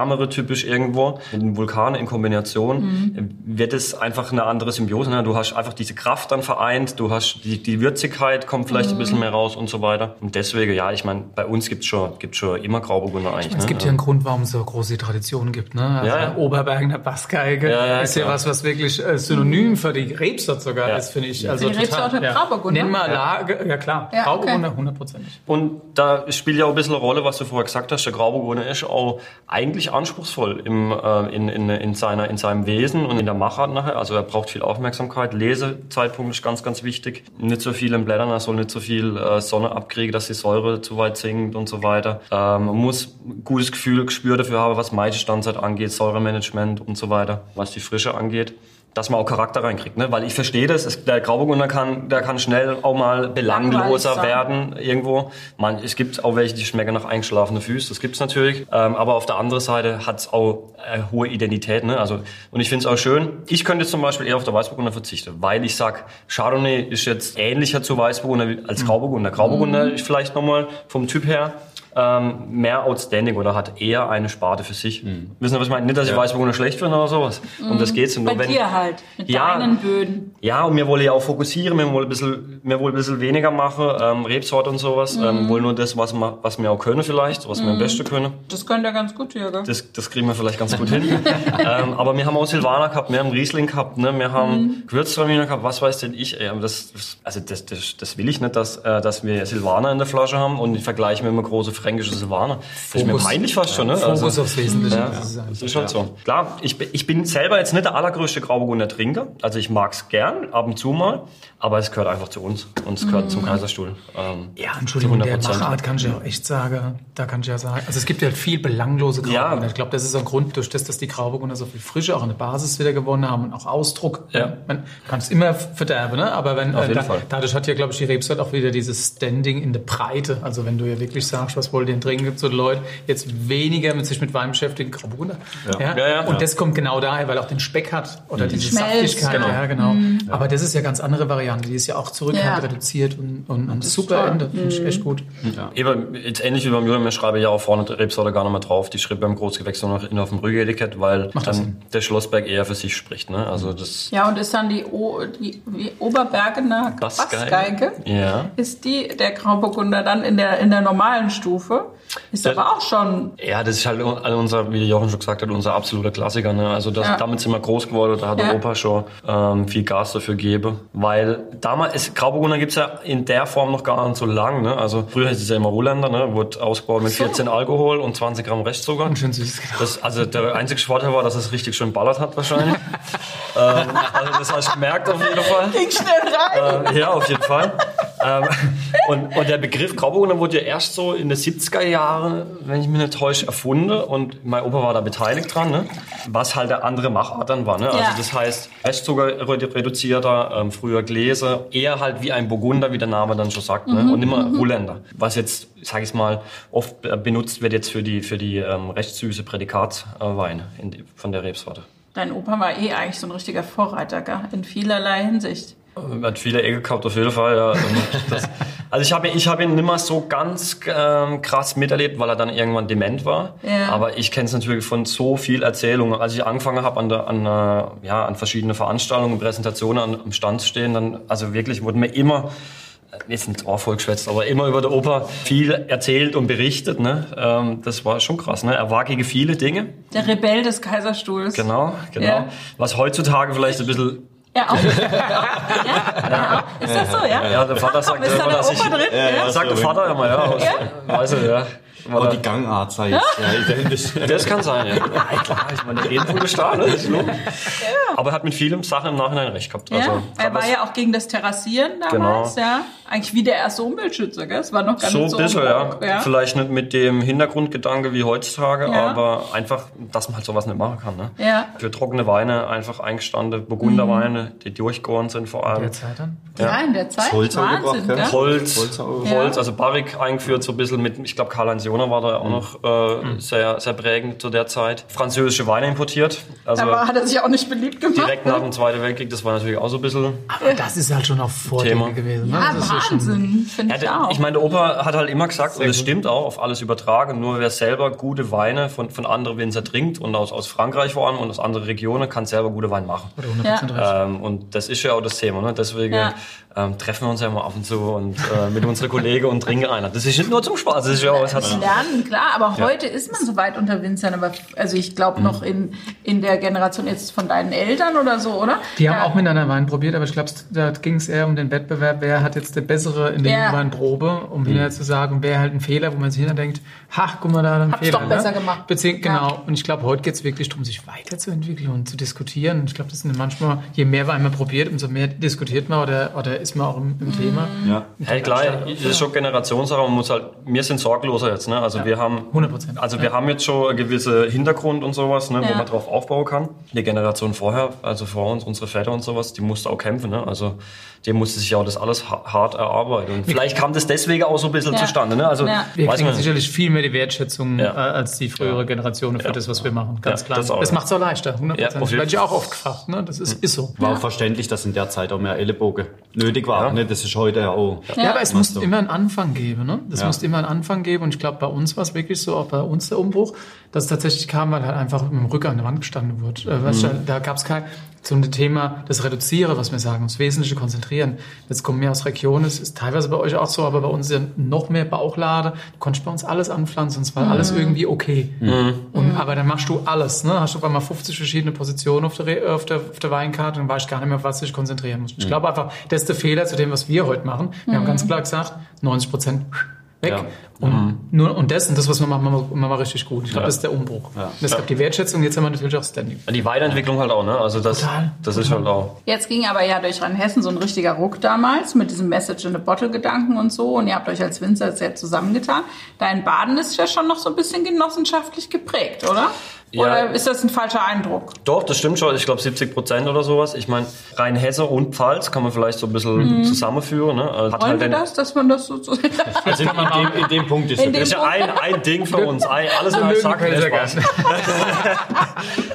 säureärmere typisch irgendwo. Mit dem Vulkan in Kombination wird es einfach eine andere Symbiose. Ne? Du hast einfach diese Kraft dann vereint, du hast die, die Würzigkeit kommt vielleicht ein bisschen mehr raus und so weiter. Und deswegen, ja, ich meine, bei uns gibt's schon, gibt's schon immer Grauburgunder eigentlich. Es ne? gibt ja einen Grund, warum es so große Traditionen gibt. Ne? Also Ja, ja. Oberbergener Bassgeige Ja, ja, ist ja klar. was, was wirklich äh, synonym für die Rebsorte sogar Ja. ist, finde ich. Also Die Rebsorte Grauburgunder? Nenn mal Lage, ja klar, Ja, okay. Grauburgunder hundertprozentig. Und da spielt ja auch ein bisschen eine Rolle, was du vorher gesagt hast. Der Grauburgunder ist auch eigentlich anspruchsvoll im, äh, in, in, in, seiner, in seinem Wesen und in der Machart nachher. Also er braucht viel Aufmerksamkeit. Lesezeitpunkt ist ganz, ganz wichtig. Nicht so viel im Blättern, er soll nicht so viel äh, Sonne abkriegen, dass die Säure zu weit sinkt und so weiter. Ähm, man muss ein gutes Gefühl, Gespür dafür haben, was Maischestandzeit angeht, Säuremanagement und so weiter, was die Frische angeht dass man auch Charakter reinkriegt, ne? Weil ich verstehe das, es, der Grauburgunder kann, der kann schnell auch mal belangloser werden irgendwo. Man, es gibt auch welche, die schmecken nach eingeschlafene Füße, das gibt's natürlich. Ähm, aber auf der anderen Seite hat's auch äh, hohe Identität, ne? Also und ich finde es auch schön. Ich könnte jetzt zum Beispiel eher auf der Weißburgunder verzichten, weil ich sag, Chardonnay ist jetzt ähnlicher zu Weißburgunder als Grauburgunder. Grauburgunder ist vielleicht nochmal vom Typ her ähm, mehr outstanding oder hat eher eine Sparte für sich. Wissen Sie, was ich meine? Nicht, dass ich Weißburgunder schlecht finde oder sowas. Um das geht's. Und Bei wenn, dir halt, mit Ja. deinen Böden. ja, und wir wollen ja auch fokussieren, wir wollen ein bisschen, wir wollen ein bisschen weniger machen, ähm, Rebsorte und sowas. Ähm, wollen nur das, was wir, was wir auch können vielleicht, was wir am besten können. Das könnt ihr ganz gut hier, gell? Das, das kriegen wir vielleicht ganz gut hin. ähm, aber wir haben auch Silvaner gehabt, wir haben Riesling gehabt, ne? wir haben Gewürztraminer gehabt, was weiß denn ich. Ey, das, also das, das, das will ich nicht, dass, äh, dass wir Silvaner in der Flasche haben und ich vergleiche mir immer große fränkische Silvaner. Das ist mir Fokus. peinlich fast schon. Ne? Fokus Also- aufs Wesentliche. ja, Das ist einfach- das ist schon so. Klar, ich, bin- ich bin selber jetzt nicht der allergrößte Grauburgunder Trinker. Also ich mag's gern, ab und zu mal. Aber es gehört einfach zu uns. Und es gehört zum Kaiserstuhl. Ähm, Ja, Entschuldigung, der 100%. Machart kann ich ja echt sagen, da kann ich ja sagen, also es gibt ja halt viel belanglose Grauburgunder. Ja. Ich glaube, das ist ein Grund, durch das, dass die Grauburgunder so viel Frische auch eine Basis wieder gewonnen haben und auch Ausdruck. Ja. Man kann es immer verderben, ne? aber wenn, Auf jeden da, Fall. dadurch hat ja, glaube ich, die Rebsorte auch wieder dieses Standing in der Breite. Also wenn du ja wirklich sagst, was ihr denn trinken, gibt so Leute jetzt weniger mit sich mit Wein beschäftigen, Grauburgunder. Ja. Ja, ja. Und das kommt genau daher, weil auch den Speck hat oder diese Schmelz, Saftigkeit. genau. Ja, genau. Aber das ist ja ganz andere Variante, die ist ja auch zurück Ja. hat, reduziert und, und ein ist super toll. Ende. Finde ich echt gut. Eben, jetzt ähnlich wie beim Julian, wir schreiben ja auch vorne die Rebsorte gar nicht mehr drauf. Die schreibt beim Großgewächs nur noch innen auf dem Rügeetikett, weil Macht das dann der Schlossberg eher für sich spricht. Ne? Also das Ja, und ist dann die, o die wie Oberbergener Bassgeige. Bassgeige? Ja. Ist die der Grauburgunder dann in der, in der normalen Stufe? Ist Das- aber auch schon. Ja, das ist halt unser, wie Jochen schon gesagt hat, unser absoluter Klassiker. Ne? Also das, Ja. damit sind wir groß geworden. Da hat Ja. Europa schon ähm, viel Gas dafür gebe. Weil damals, es, Grauburgunder gibt's ja in der Form noch gar nicht so lang. Ne? Also früher hieß es ja immer Ruländer, ne? wurde ausgebaut mit 14 Alkohol und 20 Gramm Restzucker. Und schön süß, genau. Das, also der einzige Vorteil war, dass es richtig schön ballert hat wahrscheinlich. ähm, also das hast du gemerkt auf jeden Fall. Ging schnell rein. Ähm, ja, auf jeden Fall. Ähm, und, und der Begriff Grauburgunder wurde ja erst so in den 70er Jahren, wenn ich mich nicht täusche, erfunden. Und mein Opa war da beteiligt dran, ne? was halt der andere Machart dann war. Ne? Also Ja. das heißt, Restzucker redu- reduzierter, ähm, früher Gläser, eher halt wie ein Burgunder, wie der Name dann schon sagt. Ne? Und immer Ruländer. Was jetzt, sag ich mal, oft äh, benutzt wird jetzt für die, für die ähm, recht süße Prädikatsweine in die- von der Rebsorte. Dein Opa war eh eigentlich so ein richtiger Vorreiter, gell? in vielerlei Hinsicht. Hat viele Ecke gehabt, auf jeden Fall. Ja. Das, also ich habe ich hab ihn nimmer so ganz ähm, krass miterlebt, weil er dann irgendwann dement war. Ja. Aber ich kenne es natürlich von so viel Erzählungen. Als ich angefangen habe, an, der, an, äh, ja, an verschiedene Veranstaltungen, Präsentationen an, am Stand zu stehen, dann also wirklich wurde mir immer äh, jetzt ins Ohr vollgeschwätzt, aber immer über der Opa viel erzählt und berichtet. Ne? Ähm, das war schon krass. Ne? Er war gegen viele Dinge, Der Rebell des Kaiserstuhls. genau, genau. Ja. Was heutzutage vielleicht ein bisschen Ja, auch. ja, ja, auch. Ist das so, ja? Ja, der Vater sagt Ist da immer, der dass ich, Opa drin? Ja, Das sagt der Vater immer, ja. Aus, Weiß ich, ja. Oh, die Gangart sei jetzt ja, identisch. Das kann sein, ja. ja klar, ich meine, der Redenpool ist da, ne? Das ist logisch. Aber er hat mit vielem Sachen im Nachhinein recht gehabt. Also, ja, er war ja auch gegen das Terrassieren damals, Genau. ja. Eigentlich wie der erste Umweltschützer, gell? Es war noch gar so nicht ein so. bisschen, en ja. ja. Vielleicht nicht mit dem Hintergrundgedanke wie heutzutage, Ja. aber einfach, dass man halt sowas nicht machen kann. Ne? Ja. Für trockene Weine einfach eingestandene Burgunderweine, die durchgoren sind vor allem. Der Zeit dann? Ja, in der Zeit. Holz Wahnsinn, gebracht? Holz, Holz. Holz, Ja. also Barrick eingeführt, so ein bisschen mit, ich glaube, Karl-Heinz Joner war da auch noch äh, sehr, sehr prägend zu der Zeit. Französische Weine importiert, also Aber hat er sich auch nicht beliebt gemacht. direkt nach dem Zweiten Weltkrieg, das war natürlich auch so ein bisschen... Aber das ist halt schon auch Thema. gewesen. Ne? Ja, das ja Wahnsinn, finde Ja, ich der, auch. ich meine, der Opa hat halt immer gesagt, und das stimmt auch, auf alles übertragen, nur wer selber gute Weine von, von anderen Winzer trinkt und aus, aus Frankreich vor allem und aus anderen Regionen, kann selber gute Weine machen. oder 100% Ja. recht. Ähm, und das ist ja auch das Thema. Ne? Deswegen Ja. Ähm, treffen wir uns ja immer ab und zu und äh, mit unseren Kollegen und trinken einer. Das ist nicht nur zum Spaß, das ist ja auch, es hat, Lernen, klar, aber heute ist man so weit unter Winzern, aber also ich glaube noch in, in der Generation jetzt von deinen Eltern oder so, oder? Die haben Da- auch miteinander Wein probiert, aber ich glaube, da ging es eher um den Wettbewerb, wer hat jetzt der Bessere in der Ja. Weinprobe, um hinterher zu sagen, wer halt einen Fehler, wo man sich hinterher denkt, ha, guck mal, da hat er einen Hab's Fehler. doch besser gemacht. Bezieh Ja. Genau. Und ich glaube, heute geht es wirklich darum, sich weiterzuentwickeln und zu diskutieren. Und ich glaube, das sind manchmal, je mehr Wein man probiert, umso mehr diskutiert man oder, oder ist man auch im, im Thema. Ja. Hey, klar, das ist schon Generationssache. Man muss halt, wir sind sorgloser jetzt, ne? Also wir haben, 100%. also wir haben jetzt schon einen gewissen Hintergrund und sowas, ne, Ja. wo man drauf aufbauen kann. Die Generation vorher, also vor uns, unsere Väter und sowas, die musste auch kämpfen, ne? Also dem musste sich ja auch das alles ha- hart erarbeiten. Und vielleicht kam das deswegen auch so ein bisschen Ja. zustande, ne? Also, Ja. Wir kriegen sicherlich viel mehr die Wertschätzung Ja. äh, als die frühere Generation für das, was wir machen. Ganz Ja, klar. das Das, macht es auch leichter. 100%. Ja, das werde ich auch oft gefragt. Ne? Das ist, ist so. War auch verständlich, dass in der Zeit auch mehr Ellenbogen nötig war. Ja. Ne? Das ist heute ja auch. Ja, aber es muss so. immer einen Anfang geben. Ne? Das Ja. muss immer einen Anfang geben. Und ich glaube, bei uns war es wirklich so, auch bei uns der Umbruch, dass es tatsächlich kam, weil halt einfach mit dem Rücken an der Wand gestanden wurde. Äh, du, da gab es kein so ein Thema, das Reduziere, was wir sagen, das Wesentliche konzentrieren. Jetzt kommen wir aus Regionen, es ist teilweise bei euch auch so, aber bei uns ist ja noch mehr Bauchlade. Du konntest bei uns alles anpflanzen und es war alles irgendwie okay. Und, aber dann machst du alles. Ne? Hast du auf einmal 50 verschiedene Positionen auf der, auf der, auf der Weinkarte und weißt gar nicht mehr, auf was du dich konzentrieren musst. Ich glaube einfach, das ist der Fehler zu dem, was wir heute machen. Wir haben ganz klar gesagt, 90 Prozent weg. Ja. Und, nur, und das und das, was wir machen, machen wir, machen wir richtig gut. Ich glaube, Ja. das ist der Umbruch. Ja. Und es gab die Wertschätzung, jetzt haben wir natürlich auch Standing. Die Weiterentwicklung halt auch, ne? Also das, Total. das ist halt auch. Jetzt ging aber ja durch Rheinhessen so ein richtiger Ruck damals mit diesem Message in a Bottle Gedanken und so. Und ihr habt euch als Winzer sehr zusammengetan. Dein Baden ist ja schon noch so ein bisschen genossenschaftlich geprägt, oder? Ja. Oder ist das ein falscher Eindruck? Doch, das stimmt schon. Ich glaube 70 Prozent oder sowas. Ich meine, Rheinhesse und Pfalz kann man vielleicht so ein bisschen zusammenführen. Ne? Also hat Wollen halt wir das, dass man das so... so Also in, dem, in dem Punkt ist In Das ist ja ein, ein Ding für uns. Ein, alles in einem Sack.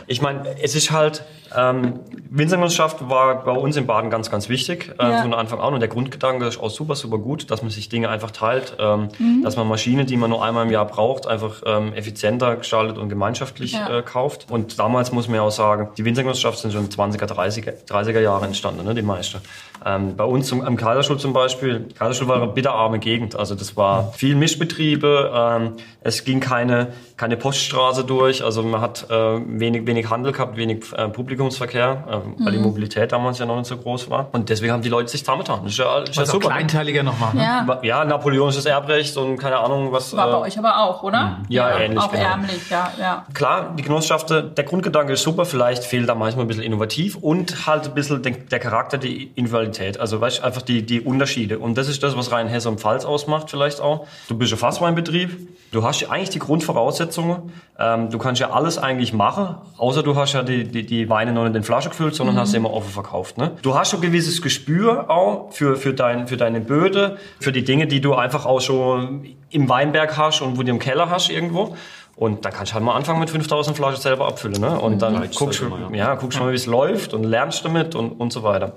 Ich meine, es ist halt, ähm, Winzergenossenschaft war bei uns in Baden ganz, ganz wichtig, äh, Ja. von Anfang an. Und der Grundgedanke ist auch super, super gut, dass man sich Dinge einfach teilt, ähm, Mhm. dass man Maschinen, die man nur einmal im Jahr braucht, einfach ähm, effizienter gestaltet und gemeinschaftlich Ja. Äh, kauft. Und damals muss man ja auch sagen, die Winzergenossenschaft sind schon 20er, 30er, 30er Jahre entstanden, ne, die meisten. Ähm, bei uns zum, am Kaiserstuhl zum Beispiel, Kaiserstuhl war eine bitterarme Gegend. Also das war viel Mischbetriebe, ähm, es ging keine, keine Poststraße durch, also man hat äh, wenig, wenig Handel gehabt, wenig äh, Publikumsverkehr, äh, weil die Mobilität damals ja noch nicht so groß war. Und deswegen haben die Leute sich zusammengetan. Das ist ja, ist ja super. kleinteiliger nochmal. Ne? Ja. Ja, napoleonisches Erbrecht und keine Ahnung was. War bei äh, euch aber auch, oder? Ja, ähnlich, Auch genau. ärmlich, ja, ja. Klar, die Genossenschaften, der Grundgedanke ist super, vielleicht fehlt da manchmal ein bisschen innovativ und halt ein bisschen den, der Charakter, die Individualität. Also weißt, einfach die, die Unterschiede. Und das ist das, was Rheinhessen und Pfalz ausmacht vielleicht auch. Du bist ein Fassweinbetrieb, du hast ja eigentlich die Grundvoraussetzungen, ähm, du kannst ja alles eigentlich machen, außer du hast ja die, die, die Weine noch in Flasche gefüllt, sondern hast sie immer offen verkauft. Ne? Du hast schon ein gewisses Gespür auch für, für, dein, für deine Böde, für die Dinge, die du einfach auch schon im Weinberg hast und wo du im Keller hast irgendwo. Und dann kannst du halt mal anfangen mit 5000 Flaschen selber abfüllen. Ne? Und dann Bleibst guckst du, halt immer, ja. guckst mal, wie es läuft und lernst damit und, und so weiter.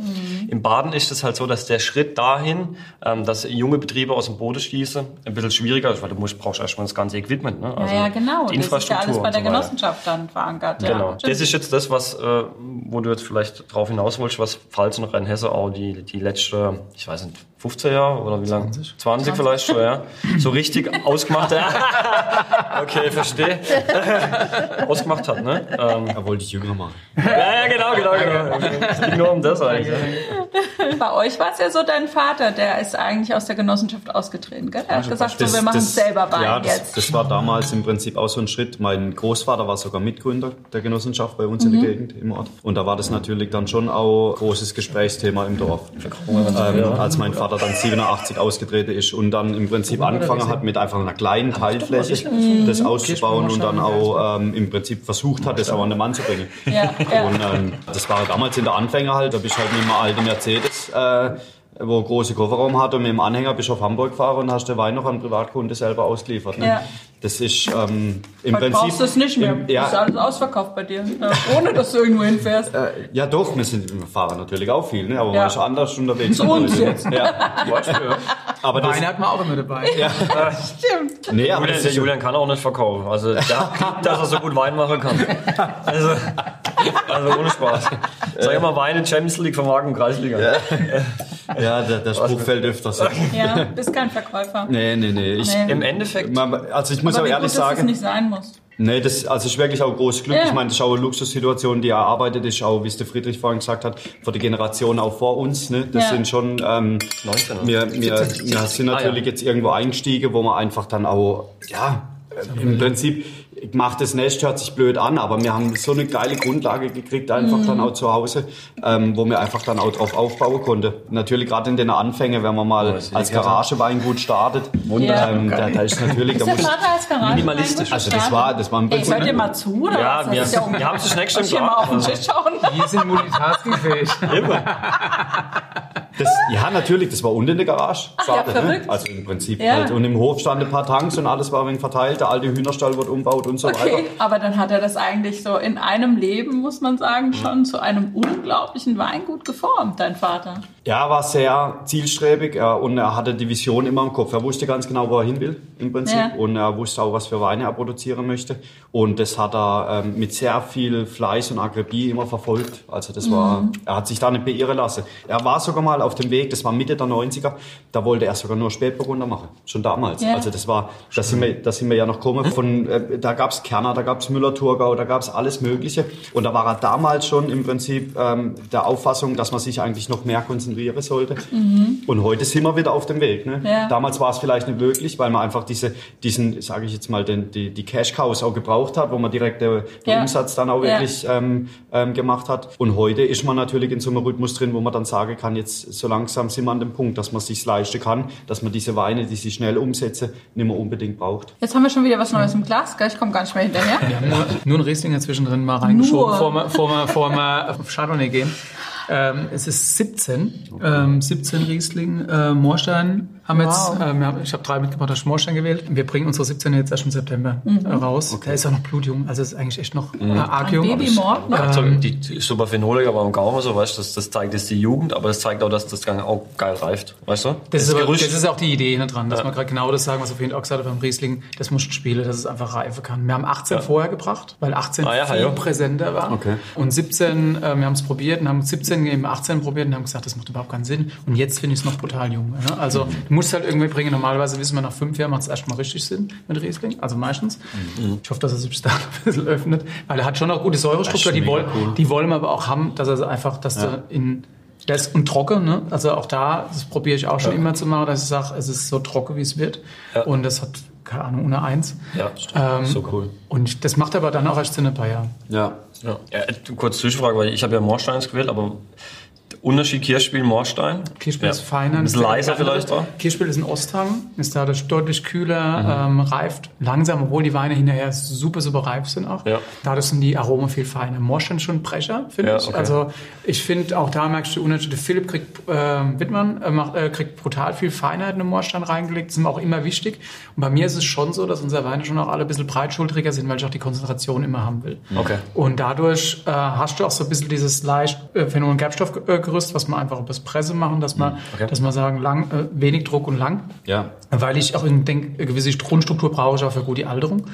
Im Baden ist es halt so, dass der Schritt dahin, ähm, dass junge Betriebe aus dem Boden schießen, ein bisschen schwieriger ist, weil du musst, brauchst erstmal das ganze Equipment. Ne? Ja, ja, genau. Die Das ist ja Infrastruktur alles bei der so. Genossenschaft dann verankert. Ja, Genau. Das ist jetzt das, was, äh, wo du jetzt vielleicht drauf hinaus wolltest, was Pfalz und Rheinhesse auch die, die letzte, ich weiß nicht, 15 Jahre oder wie lange? 20. 20 vielleicht schon, ja. So richtig ausgemacht. ja. okay, verstehe. ausgemacht hat, ne? Ähm, Da wollte ich jünger machen. ja, ja, genau, genau, genau. Es ging nur um das eigentlich. Bei euch war es ja so, dein Vater, der ist eigentlich aus der Genossenschaft ausgetreten. Gell? Er hat gesagt, so, wir machen selber Wein ja, das, jetzt. das war damals im Prinzip auch so ein Schritt. Mein Großvater war sogar Mitgründer der Genossenschaft bei uns in Mhm. der Gegend im Ort. Und da war das natürlich dann schon auch großes Gesprächsthema im Dorf. Ähm, als mein Vater dann 87 ausgetreten ist und dann im Prinzip angefangen hat mit einfach einer kleinen Teilfläche Mhm. das auszubauen und dann auch ähm, im Prinzip versucht hat, das auch an den Mann zu bringen. Ja, ja. Und ähm, das war damals in der Anfänger halt, da bist du halt mit einem alten Mercedes, äh, wo große Kofferraum hat und mit dem Anhänger bist du auf Hamburg gefahren und hast den Wein noch an Privatkunden selber ausgeliefert. Ne? Ja. Das ist ähm, im Heute Prinzip... brauchst du es nicht mehr. Im, Ist ja, alles ausverkauft bei dir. Ja, ohne, dass du irgendwo hinfährst. äh, ja doch, wir, sind, wir fahren natürlich auch viel, ne? aber Ja. man ist anders unterwegs. Zu uns jetzt. Ja, aber das, Weine hat man auch immer dabei. Stimmt. nee, aber Julian, der ist, Julian kann auch nicht verkaufen. Also der hat, dass er so gut Wein machen kann. Also, also ohne Spaß. Sag immer Wein in Champions League vermarkten Kreisliga. ja, der, der Spruch fällt öfters. Ja, bist kein Verkäufer. Nee, nee, nee. Ich, Nee. Im Endeffekt, Also ich muss Aber auch ehrlich gut, dass es sagen... nicht sein muss. Nee, das also ist wirklich auch großes Glück. Ja. Ich meine, das ist auch eine Luxussituation, die er arbeitet, ist auch, wie es der Friedrich vorhin gesagt hat, für die Generation auch vor uns. Ne? Das Ja. sind schon, ähm, 19, oder? wir, wir, wir sind natürlich jetzt irgendwo eingestiegen, wo man einfach dann auch, ja, äh, im Prinzip macht das Nest, hört sich blöd an, aber wir haben so eine geile Grundlage gekriegt, einfach dann auch zu Hause, ähm, wo wir einfach dann auch drauf aufbauen konnten. Natürlich gerade in den Anfängen, wenn man mal das als Garagebeingut startet, Ja. ähm, da, da ist natürlich, Ist da der muss, Minimalistisch. also das war, das war Ey, Prinzip, hört ihr mal zu, oder Ja, was? wir- Das ist ja wir ich auf den Tisch schauen? Wir sind multitaskingfähig. Das, ja, natürlich, das war unten in der Garage. Ach ja, Schade. Ne? Also im Prinzip Ja. halt. Und im Hof standen ein paar Tanks und alles war wenig verteilt. Der alte Hühnerstall wurde umbaut und so Okay, weiter. aber dann hat er das eigentlich so in einem Leben, muss man sagen, schon zu einem unglaublichen Weingut geformt, dein Vater. Ja, er war sehr zielstrebig äh, und er hatte die Vision immer im Kopf. Er wusste ganz genau, wo er hin will, im Prinzip. Ja. Und er wusste auch, was für Weine er produzieren möchte. Und das hat er ähm, mit sehr viel Fleiß und Akribie immer verfolgt. Also das war, Mhm. er hat sich da nicht beirren lassen. Er war sogar mal auf dem Weg, das war Mitte der 90er, da wollte er sogar nur Spätburgunder machen. Schon damals. Ja. Also das war, da sind wir, da sind wir ja noch gekommen von, äh, da gab's Kerner, da gab's Müller-Thurgau, da gab's alles Mögliche. Und da war er damals schon im Prinzip ähm, der Auffassung, dass man sich eigentlich noch mehr konzentrieren sollte. Und heute sind wir wieder auf dem Weg. Ne? Ja. Damals war es vielleicht nicht möglich, weil man einfach diese, diesen, sage ich jetzt mal, den, die, die Cash Cows auch gebraucht hat, wo man direkt der Ja. Umsatz dann auch Ja. wirklich ähm, ähm, gemacht hat. Und heute ist man natürlich in so einem Rhythmus drin, wo man dann sagen kann, jetzt so langsam sind wir an dem Punkt, dass man sich leisten kann, dass man diese Weine, die sich schnell umsetzen, nicht mehr unbedingt braucht. Jetzt haben wir schon wieder was Neues im Glas, gell? Ich komme gar nicht mehr hinterher. Nur, nur ein Rieslinger zwischendrin mal reingeschoben, Nur. bevor wir, bevor wir, bevor wir auf Chardonnay gehen. Ähm, es ist 17. Ähm, 17 Riesling. Äh, Moorstein haben jetzt, Wow. ähm, wir haben, ich habe drei mitgebracht, aus Moorstein gewählt. Wir bringen unsere 17 jetzt erst im September äh, raus. Der ist auch noch blutjung, also ist eigentlich echt noch äh, arg jung. Babymord, ne? Also die, die Superphenole aber am Gaumen, so weißt du, das, das zeigt jetzt die Jugend, aber das zeigt auch, dass das Gang auch geil reift, weißt du? Das ist, aber, Gerücht. das ist auch die Idee ne, dran, dass Ja. man gerade genau das sagen, was auf jeden Fall auch gesagt hat beim Riesling, das muss spielen, dass es einfach reifen kann. Wir haben 18 Ja. vorher gebracht, weil 18 Ah, ja, viel ja. präsenter war. Okay. Und 17, äh, wir haben es probiert und haben 17 eben 18 probiert und haben gesagt, das macht überhaupt keinen Sinn. Und jetzt finde ich es noch brutal jung. Ne? Also du musst halt irgendwie bringen, normalerweise wissen wir, nach fünf Jahren macht es erstmal richtig Sinn mit Riesling, also meistens. Ich hoffe, dass er sich bis dahin ein bisschen öffnet, weil er hat schon auch gute Säurestruktur, Das die, mega cool. die wollen wir aber auch haben, dass er einfach, dass du in der ist und trocken, ne? Also auch da, das probiere ich auch schon immer zu machen, dass ich sage, es ist so trocken, wie es wird. Ja. Und das hat, keine Ahnung, ohne eins. Ja, Ähm, so cool. Und das macht aber dann auch erst in ein paar Jahren. Ja. Ja. ja kurz Zwischenfrage, weil ich habe ja Moorsteins gewählt, aber Unterschied Kirschspiel, Moorstein? Kirschspiel ja. ist feiner. Ein bisschen Das ist leiser vielleicht auch? Kirschspiel ist ein Osthang, ist dadurch deutlich kühler, ähm, reift langsam, obwohl die Weine hinterher super, super reif sind auch. Ja. Dadurch sind die Aromen viel feiner. Moorstein schon Brecher, finde Ja, ich. okay. Also ich finde, auch da merkst du Unterschiede. Philipp kriegt, äh, Wittmann äh, macht, äh, kriegt brutal viel Feinheit in den Moorstein reingelegt. Das ist mir auch immer wichtig. Und bei mir ist es schon so, dass unsere Weine schon auch alle ein bisschen breitschultriger sind, weil ich auch die Konzentration immer haben will. Okay. Und dadurch äh, hast du auch so ein bisschen dieses leicht äh, Phenol-Gerbstoffgerüst, was man einfach übers Presse machen, dass man, Okay. dass man sagen, lang, äh, wenig Druck und lang. Ja. Weil ich auch in denk, eine gewisse Grundstruktur brauche ich auch für gute Alterung.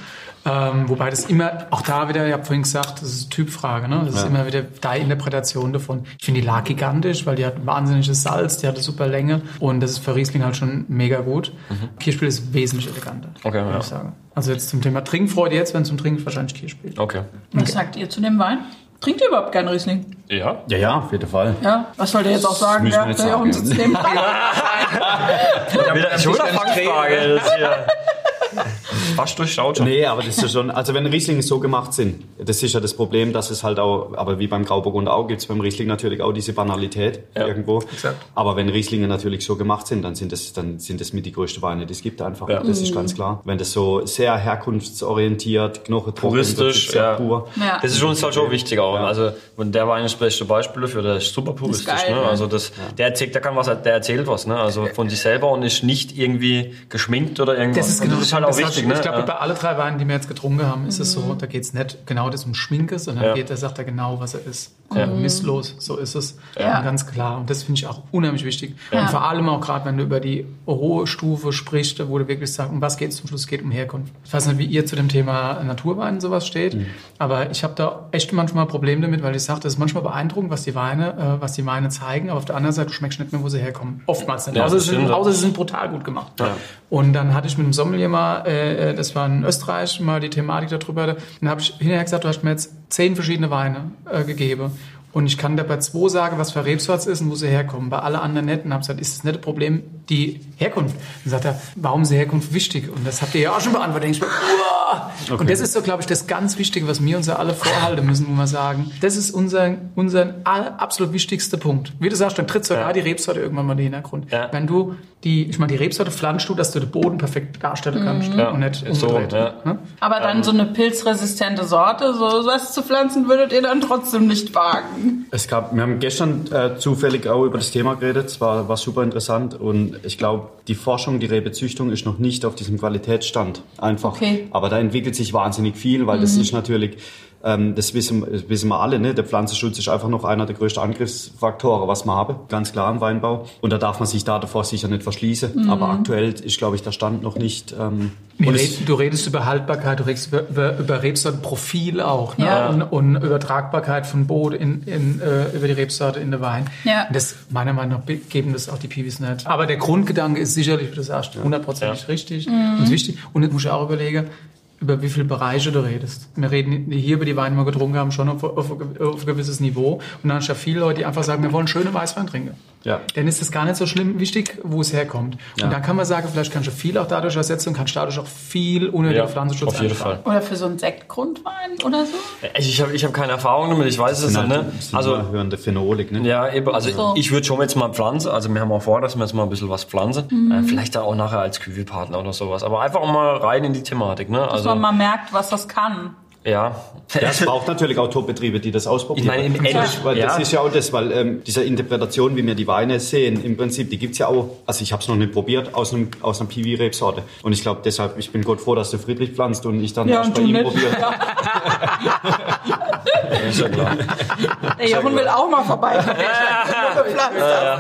Ähm, wobei das immer, auch da wieder, ich habe vorhin gesagt, das ist eine Typfrage, ne? Das ist Ja. immer wieder deine Interpretation davon. Ich finde die lag gigantisch, weil die hat ein wahnsinniges Salz, die hat eine super Länge und das ist für Riesling halt schon mega gut. Kirschspiel ist wesentlich eleganter, Okay, würde ja. ich sagen. Also jetzt zum Thema Trinkfreude jetzt, wenn zum Trinken wahrscheinlich Kirschspiel. Okay. Was sagt ihr zu dem Wein? Trinkt ihr überhaupt gern Riesling? Ja. Ja, ja, auf jeden Fall. Ja. Was wollt ihr jetzt auch sagen? müssen wir Ja, nicht der Jochen sagen. sitzt neben dran. Wieder eine Fangfrage. Das hier. Fast durchschaut schon. Nee, aber das ist ja schon, also wenn Rieslinge so gemacht sind, das ist ja das Problem, dass es halt auch, aber wie beim Grauburgunder auch, gibt es beim Riesling natürlich auch diese Banalität Ja, irgendwo. exakt. Aber wenn Rieslinge natürlich so gemacht sind, dann sind das, dann sind das mit die größten Weine, die es gibt einfach. Ja. Das ist ganz klar. Wenn das so sehr herkunftsorientiert, knochentrocken, Puristisch, sehr ja. pur. Ja. Das ist uns halt schon wichtig auch. Ja. Also, und der Wein ist das beste Beispiel dafür, der ist super puristisch. geil, ne? Also, das, der erzählt, der kann was, der erzählt was, ne? Also, von sich selber und ist nicht irgendwie geschminkt oder irgendwas. Das ist genau das ist halt auch das wichtig, ne? Ich glaube, Ja. bei alle drei Weinen, die wir jetzt getrunken haben, ist es so, da geht es nicht genau das um Schminke, sondern Ja. geht, da sagt er genau, was er ist. Ja. Misslos, so ist es. Ganz klar. Und das finde ich auch unheimlich wichtig. Ja. Und vor allem auch gerade, wenn du über die hohe Stufe sprichst, wo du wirklich sagst, um was geht es zum Schluss? Es geht um Herkunft. Ich weiß nicht, wie ihr zu dem Thema Naturwein sowas steht, Mhm. aber ich habe da echt manchmal Probleme damit, weil ich sage, das ist manchmal beeindruckend, was die Weine, äh, was die Weine zeigen, aber auf der anderen Seite, du schmeckst nicht mehr, wo sie herkommen. Oftmals nicht. Ja, außer, sie sind, außer sie sind brutal gut gemacht. Ja. Und dann hatte ich mit dem Sommelier mal, äh, das war in Österreich, mal die Thematik darüber. Dann habe ich hinterher gesagt, du hast mir jetzt zehn verschiedene Weine äh, gegeben. Und ich kann dir bei zwei sagen, was für Rebsorts ist und wo sie herkommen. Bei alle anderen. Und habe gesagt, ist das nicht das Problem, die Herkunft? Dann sagt er, warum ist die Herkunft wichtig? Und das habt ihr ja auch schon beantwortet. Ich uah. Und das ist so, glaube ich, das ganz Wichtige, was wir uns ja alle vorhalten müssen, wo wir sagen, das ist unser, unser absolut wichtigster Punkt. Wie du sagst, dann tritt sogar Ja. die Rebsorte irgendwann mal in den Hintergrund. Ja. Wenn du die, ich meine, die Rebsorte pflanzt du, dass du den Boden perfekt darstellen kannst Ja. und nicht So, ja. Ne? Aber dann so eine pilzresistente Sorte, so was zu pflanzen, würdet ihr dann trotzdem nicht wagen. Es gab, wir haben gestern äh, zufällig auch über das Thema geredet. Es war, war super interessant und ich glaube, die Forschung, die Rebezüchtung ist noch nicht auf diesem Qualitätsstand. Einfach. Okay. Aber da entwickelt sich wahnsinnig viel, weil das ist natürlich, ähm, das wissen, das wissen wir alle, ne? Der Pflanzenschutz ist einfach noch einer der größten Angriffsfaktoren, was wir haben. Ganz klar im Weinbau. Und da darf man sich da davor sicher nicht verschließen. Aber aktuell ist, glaube ich, der Stand noch nicht. Ähm, reden, du redest über Haltbarkeit, du redest über, über, über Rebsortenprofil auch ne? Ja. und, und Übertragbarkeit von Boden in, in, äh, über die Rebsorte in den Wein. Ja. Das meiner Meinung nach geben das auch die Piwis nicht. Aber der Grundgedanke ist sicherlich, wie du sagst, hundertprozentig Ja. richtig und wichtig. Und jetzt muss ich auch überlegen, über wie viele Bereiche du redest. Wir reden hier über die Weine, die wir getrunken haben, schon auf, auf, auf ein gewisses Niveau. Und dann hast du ja viele Leute, die einfach sagen, wir wollen schöne Weißwein trinken. Ja. Dann ist es gar nicht so schlimm wichtig, wo es herkommt. Ja. Und dann kann man sagen, vielleicht kannst du viel auch dadurch ersetzen und kannst dadurch auch viel unnötiger Ja, Pflanzenschutz auf jeden. Fall. Oder für so einen Sektgrundwein oder so? Ich, ich habe ich hab keine Erfahrung damit, ich weiß es nicht. halt, Ne? sind Also, hörende Phenolik, ne? Ja, eben. Also So. ich würde schon jetzt mal pflanzen. Also wir haben auch vor, dass wir jetzt mal ein bisschen was pflanzen. Mhm. Äh, vielleicht dann auch nachher als Kühlpartner oder sowas. Aber einfach auch mal rein in die Thematik. Ne? Also man merkt, was das kann. Ja. Ja, es braucht natürlich auch Top-Betriebe, die das ausprobieren. Ich meine, im Ende- weil das ja. ist ja auch das, weil ähm, diese Interpretation, wie wir die Weine sehen, im Prinzip, die gibt's ja auch, also ich habe es noch nicht probiert, aus, einem, aus einer Piwi-Rebsorte. Und ich glaube deshalb, ich bin Gott froh, dass du Friedrich pflanzt und ich dann Ja, erst und bei du ihm nicht. probiere. Ja. ist ja klar. Der Jochen will auch mal vorbei.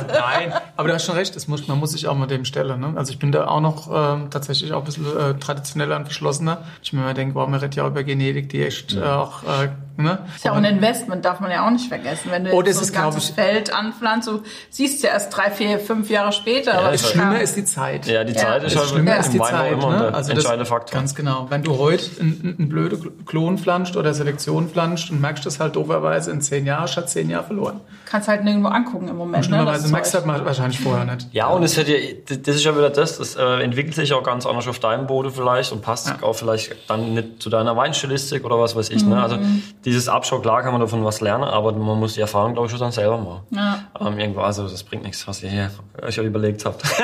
Nein, aber du hast schon recht, es muss, man muss sich auch mal dem stellen. Ne? Also ich bin da auch noch ähm, tatsächlich auch ein bisschen äh, traditioneller und verschlossener. Ich mir mal denke, wow, man redet ja auch über Genetik, die echt äh, auch, äh, ne? Ist ja auch ein Investment, darf man ja auch nicht vergessen. Wenn du Oh, jetzt das so ein ganzes ich- Feld anpflanzt, du siehst ja erst drei, vier, fünf Jahre später. was Das Schlimme ist die Zeit. Ja, die Ja. Zeit ist Das halt Schlimme Ja. ist die im Weinbau Zeit, immer ne? der Also entscheidende Faktor. Ganz genau. Wenn du heute einen, einen blöde Klon pflanzt oder Selektion pflanzt und merkst das halt dooferweise in zehn Jahren, du zehn Jahre verloren. kannst halt nirgendwo angucken im Moment. Ne, Schlimmerweise das merkst du halt wahrscheinlich vorher nicht. Ja, und es hätte ja, das ist ja wieder das, das äh, entwickelt sich auch ganz anders auf deinem Boden vielleicht und passt Ja. auch vielleicht dann nicht zu deiner Weinstilistik oder was weiß ich. Ne? Also Mhm. dieses Abschau, klar kann man davon was lernen, aber man muss die Erfahrung, glaube ich, schon dann selber machen. Ja. Ähm, irgendwo, also das bringt nichts, was ihr hier euch überlegt habt.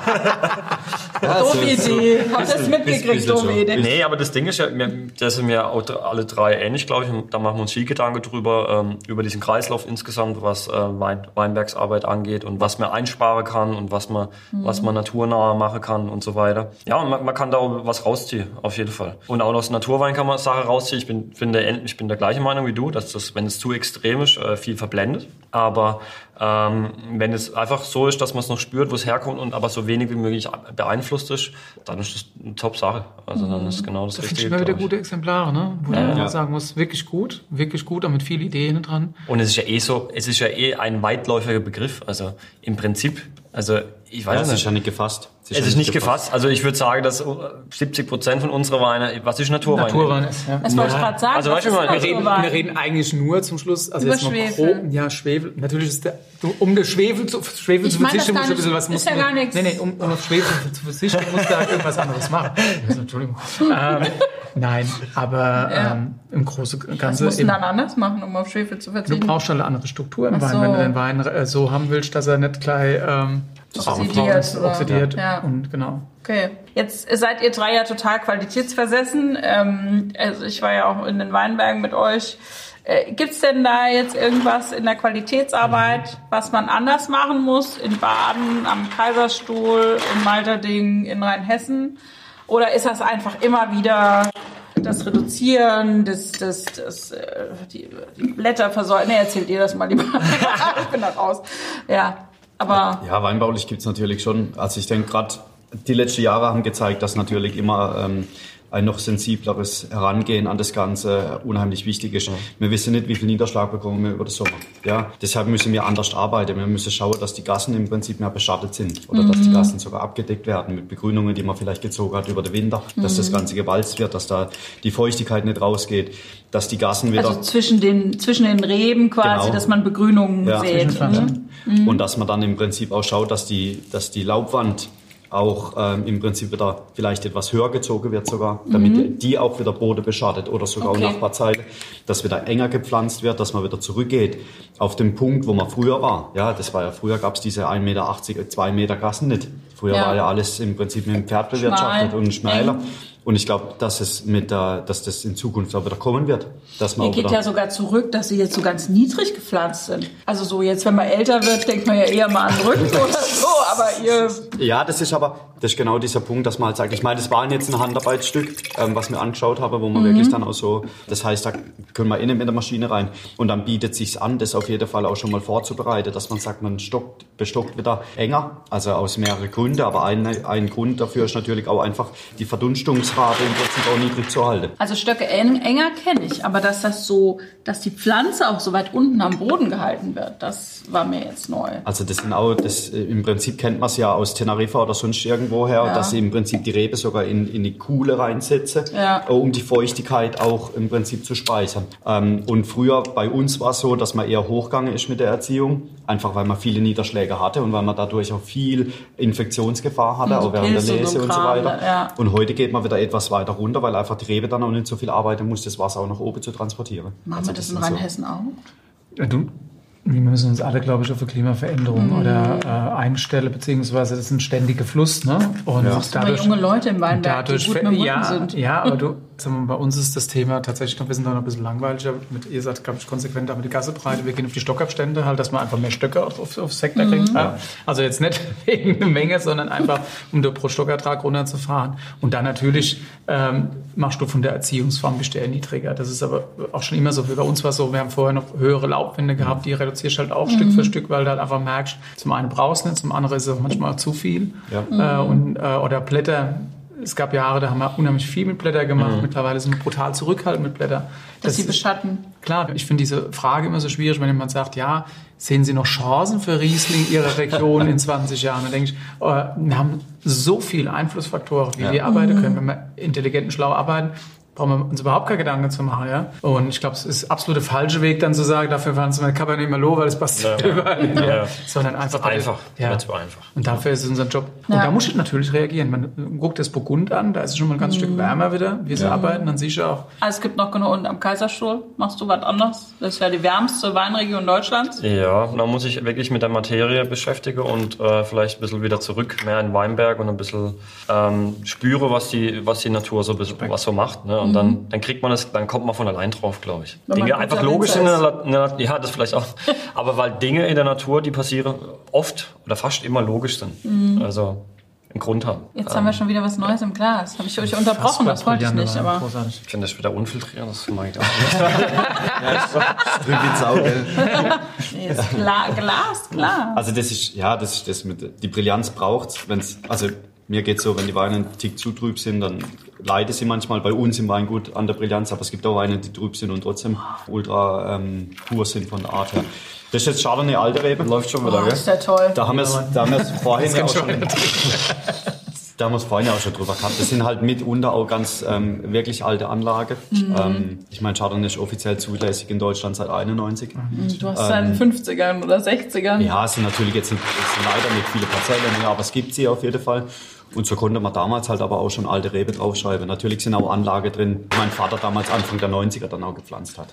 Doofe Idee. Hast du das mitgekriegt, doofe. Idee? Nee, aber das Ding ist ja, wir, da sind wir auch alle drei ähnlich, glaube ich. Und da machen wir uns viel Gedanken drüber, ähm, über diesen Kreislauf insgesamt, was äh, Wein, Weinbergsarbeit angeht und was man einsparen kann und was man, was man naturnah machen kann und so weiter. Ja, und man, man kann da auch was rausziehen, auf jeden Fall. Und auch aus Naturwein kann man Sachen rausziehen. Ich bin, finde, ich bin der gleichen Meinung wie du, dass das, wenn es zu extrem ist, äh, viel verblendet. Aber ähm, wenn es einfach so ist, dass man es noch spürt, wo es herkommt und aber so wenig wie möglich beeinflusst ist, dann ist das eine Top-Sache. Also dann ist genau das Da finde Richtige. ich immer wieder gute Exemplare, ne? wo Ja. man Ja. sagen muss, wirklich gut, wirklich gut, und mit viel Ideen dran. Und es ist ja eh so, es ist ja eh ein weitläufiger Begriff. Also im Prinzip, also ich Ja, weiß es nicht. ist ja nicht gefasst. es ist nicht gefasst. Also ich würde sagen, dass 70 Prozent von unserer Weine, was ist Naturwein? Naturwein ist, ja. Das wollte ich gerade sagen. Also was weißt du ist mal, wir reden, wir reden eigentlich nur zum Schluss, also Über jetzt Schwefel. grob, ja, Schwefel. Natürlich ist der, um das Schwefel zu, Schwefel Ich zu das verzichten, muss ein bisschen was, Ist muss ja gar nichts. Nee, nee, um, um auf Schwefel zu verzichten, muss da halt irgendwas anderes machen. Also, Entschuldigung. Ähm, nein, aber Ja. ähm, im Großen und Was Ganzen musst du dann anders machen, um auf Schwefel zu du verzichten? brauchst schon eine andere Struktur im Ach Wein, so. wenn du den Wein äh, so haben willst, dass er nicht gleich ähm, Oxidiert, oder? oxidiert Ja. und genau. Okay. Jetzt seid ihr drei ja total qualitätsversessen. Ähm, also ich war ja auch in den Weinbergen mit euch. Äh, gibt's denn da jetzt irgendwas in der Qualitätsarbeit, was man anders machen muss? In Baden, am Kaiserstuhl, in Malterding, in Rheinhessen? Oder ist das einfach immer wieder das Reduzieren, das, das, das, äh, die, die Blätter versäumen? Nee, erzählt ihr das mal lieber. ich bin da raus. Ja, aber Ja, weinbaulich gibt's natürlich schon. Also ich denke gerade, die letzten Jahre haben gezeigt, dass natürlich immer ähm, ein noch sensibleres Herangehen an das Ganze unheimlich wichtig ist. Wir wissen nicht, wie viel Niederschlag bekommen wir über den Sommer. Ja, deshalb müssen wir anders arbeiten. Wir müssen schauen, dass die Gassen im Prinzip mehr beschattet sind oder dass die Gassen sogar abgedeckt werden mit Begrünungen, die man vielleicht gezogen hat über den Winter, dass das Ganze gewalzt wird, dass da die Feuchtigkeit nicht rausgeht, dass die Gassen wieder Also zwischen den, zwischen den Reben quasi, Genau. dass man Begrünungen Ja. sieht. Mhm. Zwischenpflanzen. und dass man dann im Prinzip auch schaut, dass die, dass die Laubwand auch ähm, im Prinzip wieder vielleicht etwas höher gezogen wird sogar, damit die auch wieder Boden beschadet oder sogar Okay. Nachbarzeile, dass wieder enger gepflanzt wird, dass man wieder zurückgeht auf den Punkt, wo man früher war. Ja, das war ja früher gab es diese 1,80 Meter, 2 Meter Gassen nicht. Früher Ja. war ja alles im Prinzip mit dem Pferd bewirtschaftet Schmal, und schmäler. eng. Und ich glaube, dass es mit der, dass das in Zukunft auch wieder kommen wird. Dass man Ihr geht ja sogar zurück, dass sie jetzt so ganz niedrig gepflanzt sind. Also so jetzt, wenn man älter wird, denkt man ja eher mal an Rücken oder so, aber ihr... Ja, das ist aber, das ist genau dieser Punkt, dass man halt sagt, ich meine, das war jetzt ein Handarbeitsstück, ähm, was wir angeschaut haben, wo man wirklich dann auch so, das heißt, da können wir innen mit der Maschine rein und dann bietet sich's an, das auf jeden Fall auch schon mal vorzubereiten, dass man sagt, man stockt, bestockt wieder enger, also aus mehreren Gründen, aber ein, ein Grund dafür ist natürlich auch einfach die Verdunstungsrate im Prinzip auch niedrig zu halten. Also Stöcke eng, enger kenne ich, aber dass das so, dass die Pflanze auch so weit unten am Boden gehalten wird, das war mir jetzt neu. Also das sind auch, das, äh, im Prinzip kennt man es ja aus Teneriffa oder sonst irgendwo her, Ja. dass sie im Prinzip die Rebe sogar in, in die Kuhle reinsetzen, Ja. äh, um die Feuchtigkeit auch im Prinzip zu speichern. Ähm, und früher bei uns war es so, dass man eher hochgegangen ist mit der Erziehung, einfach weil man viele Niederschläge hatte und weil man dadurch auch viel Infektionsgefahr hatte, Und auch während der Pilze und so Lese und so weiter. ja. Und heute geht man wieder etwas weiter runter, weil einfach die Rebe dann auch nicht so viel arbeiten muss, das Wasser auch nach oben zu transportieren. Machen Also wir das in sind so- Rheinhessen auch? Ja, Du, wir müssen uns alle, glaube ich, auf eine Klimaveränderung Mhm. oder äh, einstellen, beziehungsweise das ist ein ständiger Fluss. Ne? Und Ja. Aber junge Leute im Weinberg, die dadurch gut ver- mit dem ja, sind. Ja, aber du, Bei uns ist das Thema tatsächlich noch, wir sind noch ein bisschen langweiliger. Mit, ihr seid, glaube ich, konsequent aber die Gassebreite. Wir gehen auf die Stockabstände, halt, dass man einfach mehr Stöcke auf, auf, aufs Hektar kriegt. Ja. Also jetzt nicht wegen der Menge, sondern einfach, um den pro Stockertrag runterzufahren. Und dann natürlich ähm, machst du von der Erziehungsform eher niedriger. Das ist aber auch schon immer so. Wie bei uns war es so, wir haben vorher noch höhere Laubwände gehabt, die reduzierst halt auch Stück für Stück, weil du halt einfach merkst, zum einen brauchst du nicht, zum anderen ist es manchmal auch zu viel. Ja. Äh, und, äh, oder Blätter. Es gab Jahre, da haben wir unheimlich viel mit Blätter gemacht. Mittlerweile sind wir brutal zurückhaltend mit Blätter. Dass sie ist- beschatten. Klar, ich finde diese Frage immer so schwierig, wenn jemand sagt, ja, sehen Sie noch Chancen für Riesling in Ihrer Region in 20 Jahren? Dann denke ich, oh, wir haben so viele Einflussfaktoren, wie wir arbeiten können. Wenn wir intelligent und schlau arbeiten, brauchen wir uns überhaupt keine Gedanken zu machen. Ja? Und ich glaube, es ist absolut der falsche Weg, dann zu sagen, dafür fahren Sie mal Cabernet Merlot, weil es passt Ja. überall hin. Ja. Sondern einfach... Einfach. Ja. Nicht so einfach. Und dafür ist es unser Job. Und Ja. da muss ich natürlich reagieren. Man guckt das Burgund an, da ist es schon mal ein ganz Stück wärmer wieder, wie sie arbeiten. Dann siehst du auch, Ah, es gibt noch genug und am Kaiserstuhl machst du was anderes. Das ist ja die wärmste Weinregion Deutschlands. Ja, da muss ich wirklich mit der Materie beschäftigen und äh, vielleicht ein bisschen wieder zurück, mehr in Weinberg und ein bisschen ähm, spüre, was die, was die Natur so, ein bisschen- was so macht. Ne? Und dann, dann kriegt man es, dann kommt man von allein drauf, glaube ich. Wenn Dinge einfach logisch in der, in der Ja, das vielleicht auch. Aber weil Dinge in der Natur, die passieren, oft oder fast immer logisch sind. Also einen Grund haben. Jetzt haben wir schon wieder was Neues im Glas. Habe ich euch unterbrochen, das wollte ich nicht, aber großartig. Ich finde das wieder unfiltrieren, das mag ich auch nicht. Drück ins Auge. nee, ist klar, Glas, klar. Also das ist, ja, das ist das mit, die Brillanz braucht's, wenn's, also mir geht's so, wenn die Weine einen Tick zu trüb sind, dann leiden sie manchmal bei uns im Weingut an der Brillanz, aber es gibt auch Weine, die trüb sind und trotzdem ultra ähm, pur sind von der Art her. Das ist jetzt Chardonnay alte Rebe. Läuft schon Oh, wieder, ist gell? der toll. Da haben wir es da haben wir's vorhin ja auch schon da haben wir es vorhin ja auch schon drüber gehabt. Das sind halt mitunter auch ganz ähm, wirklich alte Anlage. Ähm, ich meine, Chardonnay ist offiziell zulässig in Deutschland seit 91. Du hast ja in den 50ern oder 60ern. Ja, es sind natürlich jetzt nicht, es sind leider nicht viele Parzellen mehr, aber es gibt sie auf jeden Fall. Und so konnte man damals halt aber auch schon alte Rebe draufschreiben. Natürlich sind auch Anlage drin, die mein Vater damals Anfang der 90er dann auch gepflanzt hat.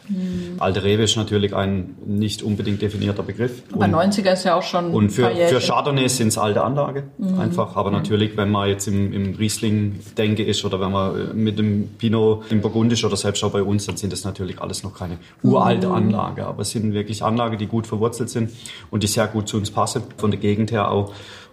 Alte Rebe ist natürlich ein nicht unbedingt definierter Begriff. Aber Und- 90er ist ja auch schon und für, für. Chardonnay sind es alte Anlage, einfach. Aber natürlich, wenn man jetzt im, im Riesling-Denke ist oder wenn man äh, mit dem Pinot im Burgundisch oder selbst auch bei uns, dann sind das natürlich alles noch keine uralte Anlage. Aber es sind wirklich Anlagen, die gut verwurzelt sind und die sehr gut zu uns passen, von der Gegend her auch.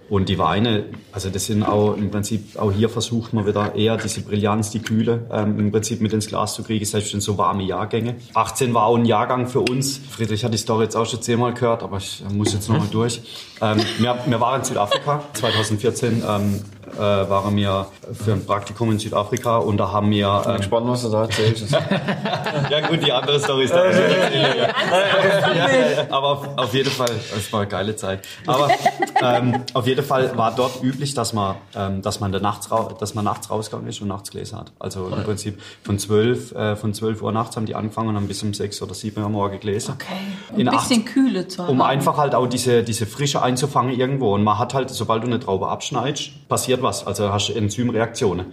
Und die Weine, also das sind auch im Prinzip, auch hier versucht man wieder eher diese Brillanz, die Kühle ähm, im Prinzip mit ins Glas zu kriegen, selbst in so warme Jahrgänge. 18 war auch ein Jahrgang für uns. Friedrich hat die Story jetzt auch schon zehnmal gehört, aber ich muss jetzt nochmal durch. Ähm, wir, wir waren in Südafrika. 2014 ähm, äh, waren wir für ein Praktikum in Südafrika und da haben wir... Ähm, Spannend, was du da erzählst. ja gut, die andere Story ist da. aber auf, auf jeden Fall, es war eine geile Zeit. Aber ähm, auf jeden Fall war dort üblich, dass man, ähm, dass man, da nachts, dass man nachts rausgegangen ist und nachts Gläser hat. Also im Prinzip von 12, äh, von 12 Uhr nachts haben die angefangen und haben bis um 6 oder 7 Uhr morgen Gläser. Okay. Ein In bisschen acht- Kühle zu haben. Um einfach halt auch diese, diese Frische einzufangen irgendwo. Und man hat halt, sobald du eine Traube abschneidest, passiert was. Also hast du Enzymreaktionen.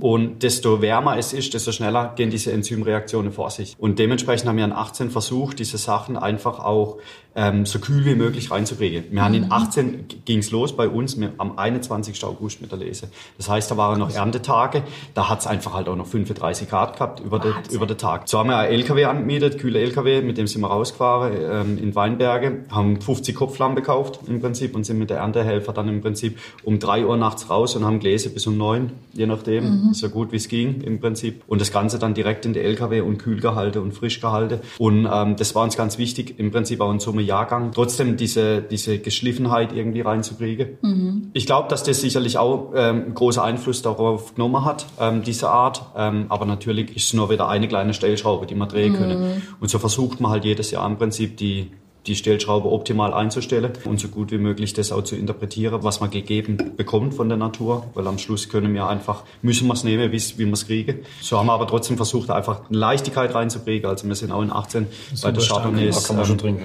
Und desto wärmer es ist, desto schneller gehen diese Enzymreaktionen vor sich. Und dementsprechend haben wir in 18 versucht, diese Sachen einfach auch ähm, so kühl wie möglich reinzukriegen. Wir haben in 18 ging's los bei uns mit, am 21. August mit der Lese. Das heißt, da waren noch Erntetage. Da hat's einfach halt auch noch 35 Grad gehabt über den, über den Tag. So haben wir einen LKW angemietet, kühle LKW, mit dem sind wir rausgefahren ähm, in Weinberge, haben 50 Kopflamm gekauft im Prinzip und sind mit der Erntehelfer dann im Prinzip um 3 Uhr nachts raus und haben Gläser bis um 9, je nachdem, so gut wie es ging im Prinzip. Und das Ganze dann direkt in die LKW und kühl gehalten und frisch gehalten. Und ähm, das war uns ganz wichtig, im Prinzip auch in so einem Jahrgang, trotzdem diese, diese Geschliffenheit irgendwie reinzukriegen. Ich glaube, dass das sicherlich auch ähm, einen großen Einfluss darauf genommen hat, ähm, diese Art. Ähm, aber natürlich ist es nur wieder eine kleine Stellschraube, die man drehen können. Und so versucht man halt jedes Jahr im Prinzip die die Stellschraube optimal einzustellen und so gut wie möglich das auch zu interpretieren, was man gegeben bekommt von der Natur, weil am Schluss können wir einfach, müssen wir es nehmen, wie wir es kriegen. So haben wir aber trotzdem versucht, einfach eine Leichtigkeit reinzukriegen. Also wir sind auch in 18 bei der. Chardonnays. Da kann man schon ähm, trinken.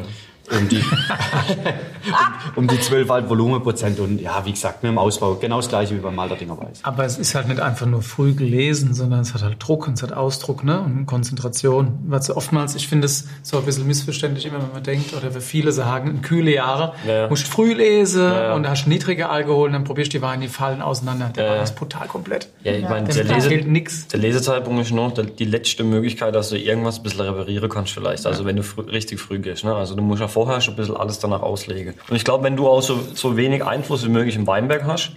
Um die, um, um die 12 halt Volumenprozent und ja, wie gesagt, mit dem Ausbau genau das gleiche wie beim Malterdinger Weiß. Aber es ist halt nicht einfach nur früh gelesen, sondern es hat halt Druck und es hat Ausdruck ne? und Konzentration. Weil so oftmals, ich finde es so ein bisschen missverständlich, immer wenn man denkt, oder wenn viele sagen, in kühle Jahre, Ja, musst früh lesen Ja, ja. und hast niedrige Alkohol und dann probierst du die Weine, die fallen auseinander. Der Ja, Wein ist brutal komplett. Ja, ich meine, der, Lese, der Lesezeitpunkt ist noch die letzte Möglichkeit, dass du irgendwas ein bisschen reparieren kannst vielleicht. Also wenn du frü richtig früh gehst. Ne? Also du musst ja vorher schon ein bisschen alles danach auslegen. Und ich glaube, wenn du auch so, so wenig Einfluss wie möglich im Weinberg hast,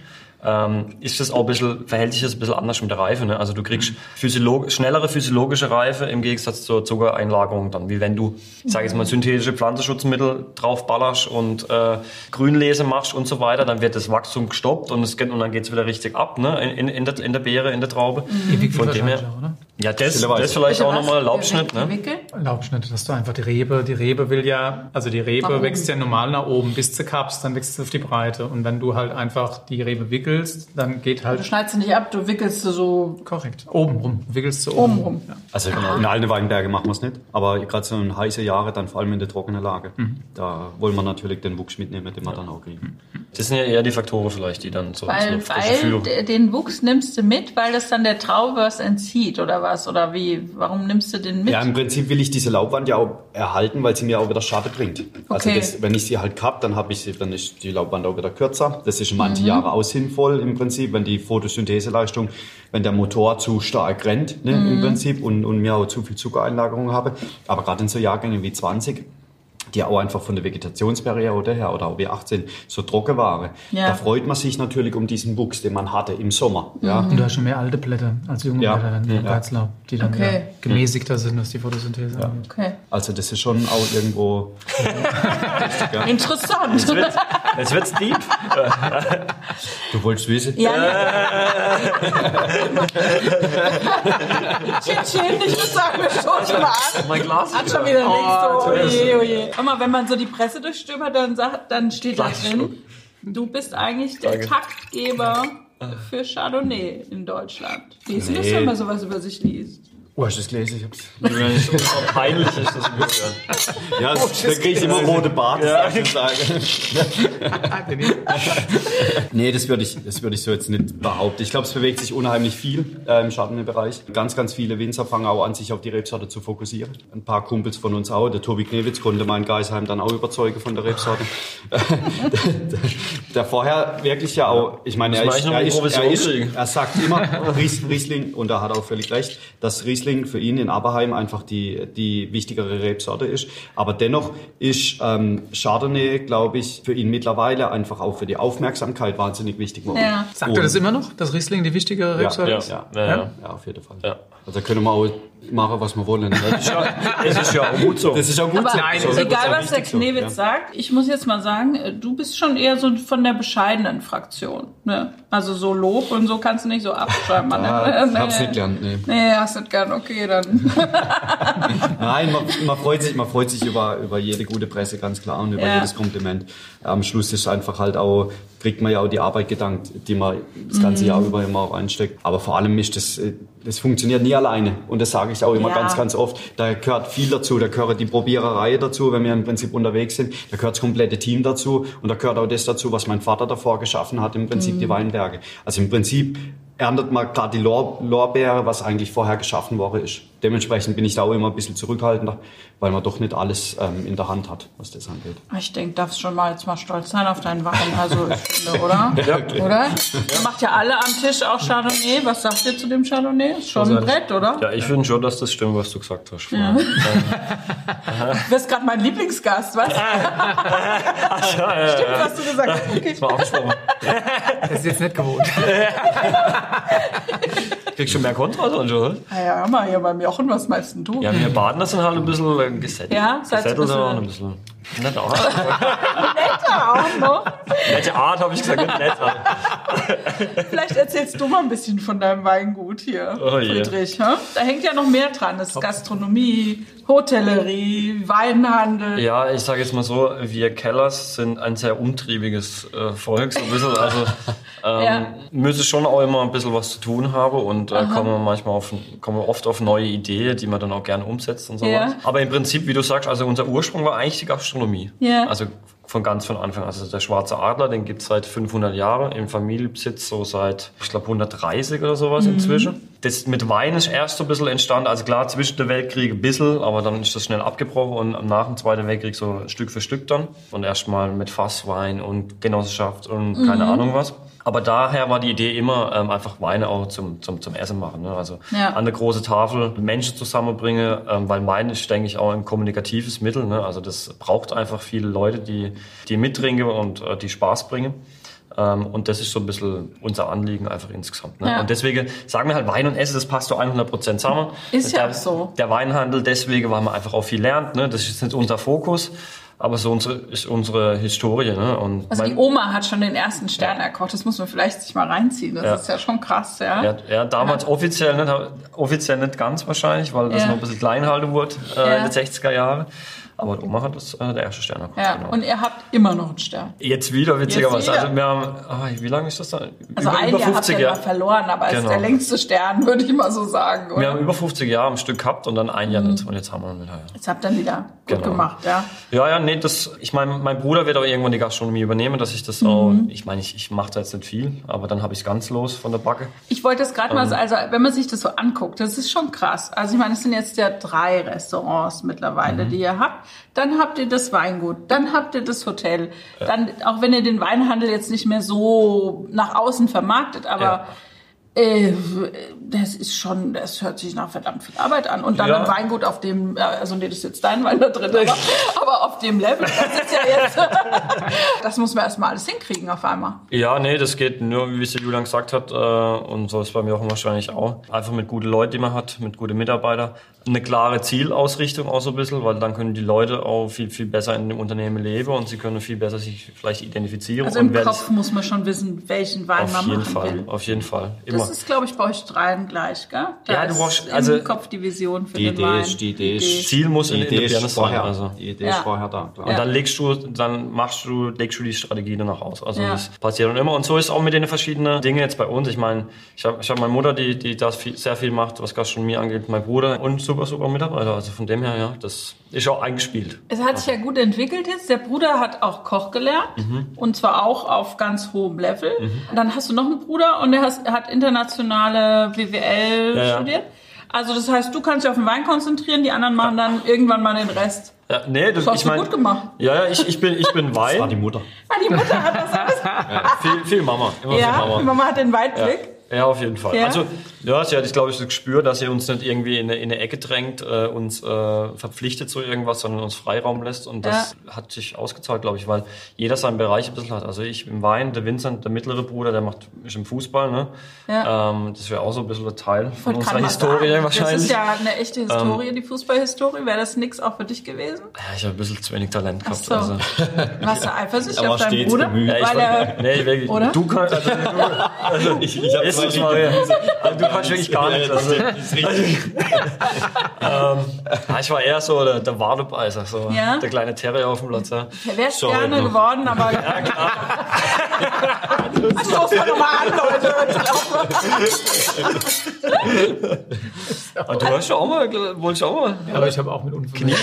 ähm, ist das auch ein bisschen, verhält sich das ein bisschen anders mit der Reife. Ne? Also du kriegst physiolog schnellere physiologische Reife im Gegensatz zur Zuckereinlagerung dann, wie wenn du, ich sage jetzt mal, synthetische Pflanzenschutzmittel drauf ballerst und äh, Grünlese machst und so weiter, dann wird das Wachstum gestoppt und, es geht, und dann geht's wieder richtig ab ne? in, in, in, der, in der Beere, in der Traube. Ewig Von dem her, oder? ja, das, das vielleicht auch nochmal Laubschnitt. Ne? Wickel? Laubschnitte, dass du einfach die Rebe, die Rebe will ja, also die Rebe Nach wächst ja normal nach oben, bis zu Kaps, dann wächst es auf die Breite. Und wenn du halt einfach die Rebe wickelst, dann geht Du halt schneidest sie nicht ab, du wickelst sie so korrekt oben rum, wickelst du oben, oben rum. Ja. Also in alten Weinbergen machen wir es nicht, aber gerade so in heiße Jahre, dann vor allem in der trockenen Lage, da wollen wir natürlich den Wuchs mitnehmen, den wir dann auch kriegen. Das sind ja eher die Faktoren vielleicht, die dann so Weil, weil den Wuchs nimmst du mit, weil das dann der Traube was entzieht oder was? Oder wie? Warum nimmst du den mit? Ja, im Prinzip will ich diese Laubwand ja auch erhalten, weil sie mir auch wieder Schade bringt. Also Okay. das, wenn ich sie halt kapp, dann habe ich sie, dann ist die Laubwand auch wieder kürzer. Das ist in manchen Jahren auch sinnvoll im Prinzip, wenn die Photosyntheseleistung, wenn der Motor zu stark rennt ne, im Prinzip und, und mir auch zu viel Zuckereinlagerung habe. Aber gerade in so Jahrgängen wie 20, die auch einfach von der Vegetationsperiode her oder auch wie 18 so trocken waren, Ja. da freut man sich natürlich um diesen Wuchs, den man hatte im Sommer. Ja. Und du hast schon mehr alte Blätter als junge Ja. Blätter, dann Ja. Reizlaub, die dann Okay. ja gemäßigter sind, was die Photosynthese angeht. Okay. Also das ist schon auch irgendwo Interessant. Jetzt wird's deep. Du wolltest wissen? Ja, ja. Chin, chin, ich würde sagen, wir stoßen mal an. Mein Glas. Hat schon wieder Oh, nichts. So, oje, oje. Guck mal, wenn man so die Presse durchstöbert, dann, sagt, dann steht da drin, du bist eigentlich der Danke. Taktgeber für Chardonnay in Deutschland. Wie ist denn das, Nee. wenn man sowas über sich liest? Oh, hast du das gelesen? Ich hab's. Peinlich ist das bisschen. Ja, da kriege ich immer rote Bart, ja. ich sagen. nee, das würde ich, das würde ich so jetzt nicht behaupten. Ich glaube, es bewegt sich unheimlich viel äh, im Chardonnay-Bereich. Ganz, ganz viele Winzer fangen auch an, sich auf die Rebsorte zu fokussieren. Ein paar Kumpels von uns auch. Der Tobi Knewitz konnte meinen Geisheim dann auch überzeugen von der Rebsorte. der, vorher wirklich ja auch, ich meine, er ist, er, ist, er, ist, er sagt immer Ries, Riesling, und er hat auch völlig recht, dass Riesling für ihn in Aberheim einfach die, die wichtigere Rebsorte ist. Aber dennoch ist ähm, Chardonnay, glaube ich, für ihn mittlerweile einfach auch für die Aufmerksamkeit wahnsinnig wichtig geworden. Ja. Sagt er das immer noch, dass Riesling die wichtigere Rebsorte Ja, ist? ja, Ja. ja. ja. Ja, auf jeden Fall. Ja. Also können wir auch machen, was wir wollen. Das ist ja auch gut so. Das ist auch gut Aber so. Nein, so. das ist egal, ja was der so, Knewitz ja. sagt, ich muss jetzt mal sagen, äh, du bist schon eher so von der bescheidenen Fraktion. Ne? Also so Lob und so kannst du nicht so abschreiben. Mann. Ah, hab's nicht gelernt, nee. Nee, hast du nicht gern. Okay, dann. Nein, man, man freut sich, man freut sich über, über jede gute Presse, ganz klar, und über Ja. jedes Kompliment. Am Schluss ist einfach halt auch, kriegt man ja auch die Arbeit gedankt, die man das ganze Mhm. Jahr über immer auch reinsteckt. Aber vor allem ist das, äh, das funktioniert nie alleine. Und das sage ich auch immer Ja. ganz, ganz oft. Da gehört viel dazu. Da gehört die Probiererei dazu, wenn wir im Prinzip unterwegs sind. Da gehört das komplette Team dazu. Und da gehört auch das dazu, was mein Vater davor geschaffen hat, im Prinzip Mhm. die Weinberge. Also im Prinzip erntet man gerade die Lor Lorbeere, was eigentlich vorher geschaffen worden ist. Dementsprechend bin ich da auch immer ein bisschen zurückhaltender, weil man doch nicht alles ähm, in der Hand hat, was das angeht. Ich denke, darfst schon mal jetzt mal stolz sein auf deinen Wein. Also, ich finde, oder? Oder? Ihr macht ja alle am Tisch auch Chardonnay. Was sagt ihr zu dem Chardonnay? Ist schon ein Brett, oder? Ja, ich finde schon, dass das stimmt, was du gesagt hast. vorher. Du bist gerade mein Lieblingsgast, was? Stimmt, was du gesagt hast. Okay. Das war abgesprochen. Das ist jetzt nicht gewohnt. Kriegst schon mehr Kontra dann schon, oder? Ja, mal hier beim Jochen, was meinst denn du? Ja, wir Badener sind halt ein bisschen gesättelt. Ja, seid ihr ein bisschen- und ein bisschen netter. Netter auch noch. Nette Art habe ich gesagt, nicht nett. aber- Vielleicht erzählst du mal ein bisschen von deinem Weingut hier, Oh. Friedrich. hä? Da hängt ja noch mehr dran. Das ist Gastronomie, Hotellerie, Weinhandel. Ja, ich sage jetzt mal so, wir Kellers sind ein sehr umtriebiges äh, Volk, so ein bisschen. Also ähm, Ja. müssen schon auch immer ein bisschen was zu tun haben und äh, kommen manchmal auf, kommen oft auf neue Ideen, die man dann auch gerne umsetzt und sowas. Ja. Aber im Prinzip, wie du sagst, also unser Ursprung war eigentlich die Gastronomie. Ja. Also von ganz von Anfang. Also der Schwarze Adler, den gibt's seit 500 Jahren im Familienbesitz, so seit, ich glaube, 130 oder sowas Mhm. inzwischen. Das mit Wein ist erst so ein bisschen entstanden. Also klar, zwischen den Weltkriegen ein bisschen, aber dann ist das schnell abgebrochen und nach dem Zweiten Weltkrieg so Stück für Stück dann. Und erstmal mit Fasswein und Genossenschaft und keine Mhm. Ahnung was. Aber daher war die Idee immer, ähm, einfach Weine auch zum, zum, zum Essen machen. Ne? Also Ja. an der große Tafel Menschen zusammenbringen, ähm, weil Wein ist, denke ich, auch ein kommunikatives Mittel. Ne? Also das braucht einfach viele Leute, die, die mittrinken und äh, die Spaß bringen. Ähm, und das ist so ein bisschen unser Anliegen einfach insgesamt. Ne? Ja. Und deswegen sagen wir halt, Wein und Essen, das passt zu 100 Prozent zusammen. Ist ja der, so. Der Weinhandel, deswegen, weil man einfach auch viel lernt. Ne? Das ist jetzt unser Fokus, aber so unsere, ist unsere Historie. Ne? Und Also die mein- Oma hat schon den ersten Stern erkocht. Das muss man vielleicht sich mal reinziehen. Das Ja. ist ja schon krass, ja. Ja, ja damals offiziell nicht, offiziell nicht ganz wahrscheinlich, weil das Ja. noch ein bisschen klein wurde äh, Ja. in den 60er Jahren. Aber Oma hat das äh, der erste Stern erkannt. Ja, genau. und ihr habt immer noch einen Stern. Jetzt wieder, witzigerweise. Wieder. Also wir haben, ah, wie lange ist das da? Also einen Jahr habt ihr mal verloren, aber es ist Genau. der längste Stern, würde ich mal so sagen. Oder? Wir haben über 50 Jahre am Stück gehabt und dann ein Jahr nicht. Und jetzt haben wir ihn wieder. Ja. Jetzt habt ihr wieder gut Genau. gemacht, ja. Ja, ja, nee, das, ich meine, mein Bruder wird auch irgendwann die Gastronomie übernehmen, dass ich das auch, ich meine, ich, ich mache da jetzt nicht viel, aber dann habe ich es ganz los von der Backe. Ich wollte das gerade Ähm. mal, so- also wenn man sich das so anguckt, das ist schon krass. Also ich meine, es sind jetzt ja drei Restaurants mittlerweile, Mhm. die ihr habt. Dann habt ihr das Weingut, dann habt ihr das Hotel. Dann, auch wenn ihr den Weinhandel jetzt nicht mehr so nach außen vermarktet, aber Ja. Das ist schon, das hört sich nach verdammt viel Arbeit an. Und dann Ja. ein Weingut auf dem, äh, also nee, das ist jetzt dein Wein da drin, aber, aber auf dem Level, das ist ja jetzt, das muss man erstmal alles hinkriegen auf einmal. Ja, nee, das geht nur, wie es der Julian gesagt hat, äh, und so ist bei mir auch wahrscheinlich auch. Einfach mit guten Leuten, die man hat, mit guten Mitarbeitern. Eine klare Zielausrichtung auch so ein bisschen, weil dann können die Leute auch viel, viel besser in dem Unternehmen leben und sie können viel besser sich vielleicht identifizieren. Also im Kopf muss man schon wissen, welchen Wein man auf jeden machen Fall, will. auf jeden Fall. Immer. Das ist, glaube ich, bei euch dreien gleich, gell? Da Ja, du brauchst- im also- Kopf die Vision für Die den Idee Wein. ist- die Idee ist- Ziel muss Die in, in der Idee Birne ist sein. vorher, Also. die Idee Ja. ist vorher da. Klar. Und dann legst du, dann machst du, legst du die Strategie danach aus. Also Ja. das passiert dann immer. Und so ist auch mit den verschiedenen Dingen jetzt bei uns. Ich meine, ich habe ich hab meine Mutter, die, die das viel, sehr viel macht, was Gastronomie angeht, mein Bruder und super, super Mitarbeiter. Also von dem her, ja, das ist auch eingespielt. Es hat sich ja gut entwickelt jetzt. Der Bruder hat auch Koch gelernt Mhm. und zwar auch auf ganz hohem Level. Dann hast du noch einen Bruder und der hat internationale BWL Ja, ja. studiert. Also das heißt, du kannst dich auf den Wein konzentrieren, die anderen machen dann irgendwann mal den Rest. Ja, nee, das, Das hast ich du meine, gut gemacht. ja, ja, ich, ich bin, ich bin Das war die Wein. Mutter. Ah, die Mutter hat das alles. viel, viel Mama. Immer ja, Mama. Mama hat den Weitblick. Ja, auf jeden Fall. Ja? Also, ja, sie hat, ich glaube, ich das Gespür, dass sie uns nicht irgendwie in eine, in eine Ecke drängt, äh, uns äh, verpflichtet zu irgendwas, sondern uns Freiraum lässt. Und das hat sich ausgezahlt, glaube ich, weil jeder seinen Bereich ein bisschen hat. Also ich im Wein, der Vincent, der mittlere Bruder, der macht ist im Fußball, ne? Ja. Ähm, das wäre auch so ein bisschen ein Teil von Wollte unserer Historie sagen, wahrscheinlich. Ähm. Das ist ja eine echte Historie, die Fußballhistorie. Wäre das nix auch für dich gewesen? ja, ich habe ein bisschen zu wenig Talent gehabt. so. Also. Warst du eifersüchtig auf deinen Bruder? bemüht. Ja, ich Weil war, er, nee, wirklich. Oder? Du kannst, also, also Ich, ich habe Jesus Maria. Also, du kannst wirklich gar nichts. Also, ähm, ja, ich war eher so der, der Wadebeißer, so Ja? der kleine Terrier auf dem Platz. Ja. er wäre Sorry, gerne geworden, aber... Ja, klar. Stoß mal nochmal an, Leute. Ich Aber du hast ja auch mal, wolltest du auch mal. Aber ich habe auch mit Unfällen.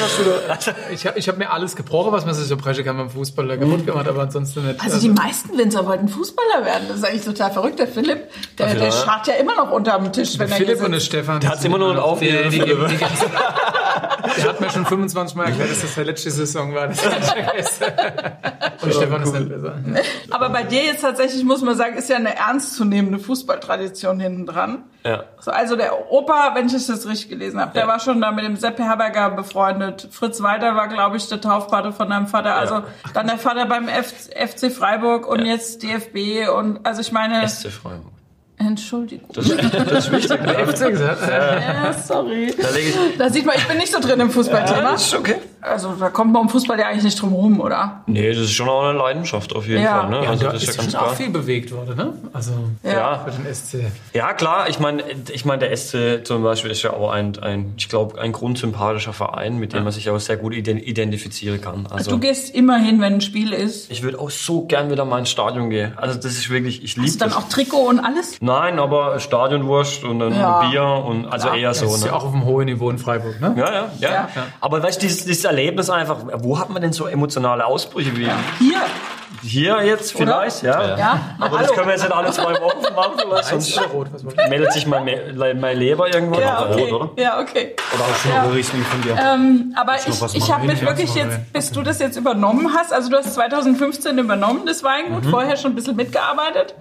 Ich habe ich hab mir alles gebrochen, was man sich so brechen kann beim Fußball da kaputt gemacht, aber ansonsten nicht. Also die meisten Winzer wollten Fußballer werden. Das ist eigentlich total verrückt. Der Philipp, der, der ja. scharrt ja immer noch unterm Tisch, wenn er hier Philipp und der. Stefan. Der hat's immer noch nicht aufgegeben, Die, die, Philipp. der hat mir schon 25 Mal erklärt, dass das der letzte Saison war. Das. Und Stefan ist nicht besser. Ja. Aber bei dir jetzt tatsächlich, muss man sagen, ist ja eine ernstzunehmende Fußballtradition hinten dran. Ja. So, also der Opa, wenn ich das jetzt richtig gelesen habe, der Ja. war schon da mit dem Sepp Herberger befreundet. Fritz Walter war, glaube ich, der Taufpate von deinem Vater. Also dann der Vater beim F FC Freiburg und jetzt DFB. Und also ich meine, SC Freiburg. Entschuldigung. Das, das ist wichtig. Äh, ja, sorry. Da lege ich. Da sieht man, ich bin nicht so drin im Fußballthema. ist okay. Also da kommt man um Fußball ja eigentlich nicht drum rum, oder? Nee, das ist schon auch eine Leidenschaft auf jeden Ja. Fall. Ne? Ja, also da das ist ist ja ganz schon auch klar. viel bewegt worden, ne? Also Ja. für den SC. Ja, klar, ich meine, ich meine, der SC zum Beispiel ist ja auch ein, ein ich glaube, ein grundsympathischer Verein, mit dem man sich auch sehr gut ident- identifizieren kann. Also Du gehst immer hin, wenn ein Spiel ist. ich würde auch so gern wieder mal ins Stadion gehen. Also das ist wirklich, ich liebe Hast du dann das. auch Trikot und alles? Nein, aber Stadionwurst und dann Ja. Bier und also eher Das so. ist Ne? ja auch auf einem hohen Niveau in Freiburg, ne? Ja, ja, ja, Ja. Aber weißt du, dieses, dieses Erlebnis einfach, wo hat man denn so emotionale Ausbrüche wie Hier. Hier jetzt vielleicht? Ja. Ja. Na, Aber das können wir jetzt nicht alle zwei Wochen machen, Weiß sonst rot, meldet sich mein, Me- mein Leber irgendwann. Ja, okay. rot, oder? Ja, okay. Oder auch schon Ja. ja. Riesling von dir. Ähm, aber ich, ich habe mich Ja, wirklich jetzt, bis du das jetzt übernommen hast, also du hast 2015 übernommen, das Weingut, vorher schon ein bisschen mitgearbeitet.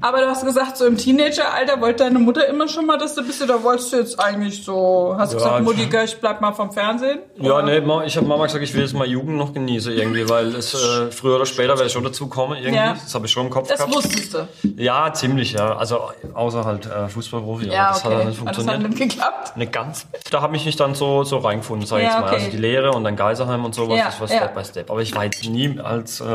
Aber du hast gesagt, so im Teenageralter wollte deine Mutter immer schon mal, dass du bist, oder wolltest du jetzt eigentlich so, hast du Ja, gesagt, Mutti, ich- bleib mal vom Fernsehen? Ja, Oder? nee, ich habe Mama gesagt, ich will jetzt mal Jugend noch genießen irgendwie, weil es äh, früher oder später werde ich schon dazu kommen irgendwie. Ja. Das habe ich schon im Kopf Das gehabt. wusstest du. Ja, ziemlich, ja. Also außer halt äh, Fußballprofi, aber Ja, das hat okay. halt nicht Aber das funktioniert. hat nicht geklappt. Nicht ganz. Da habe ich mich dann so, so reingefunden, sag ich Ja, jetzt mal. okay. Also die Lehre und dann Geiserheim und sowas, Ja, das war ja. Step by Step. Aber ich war jetzt nie als, äh,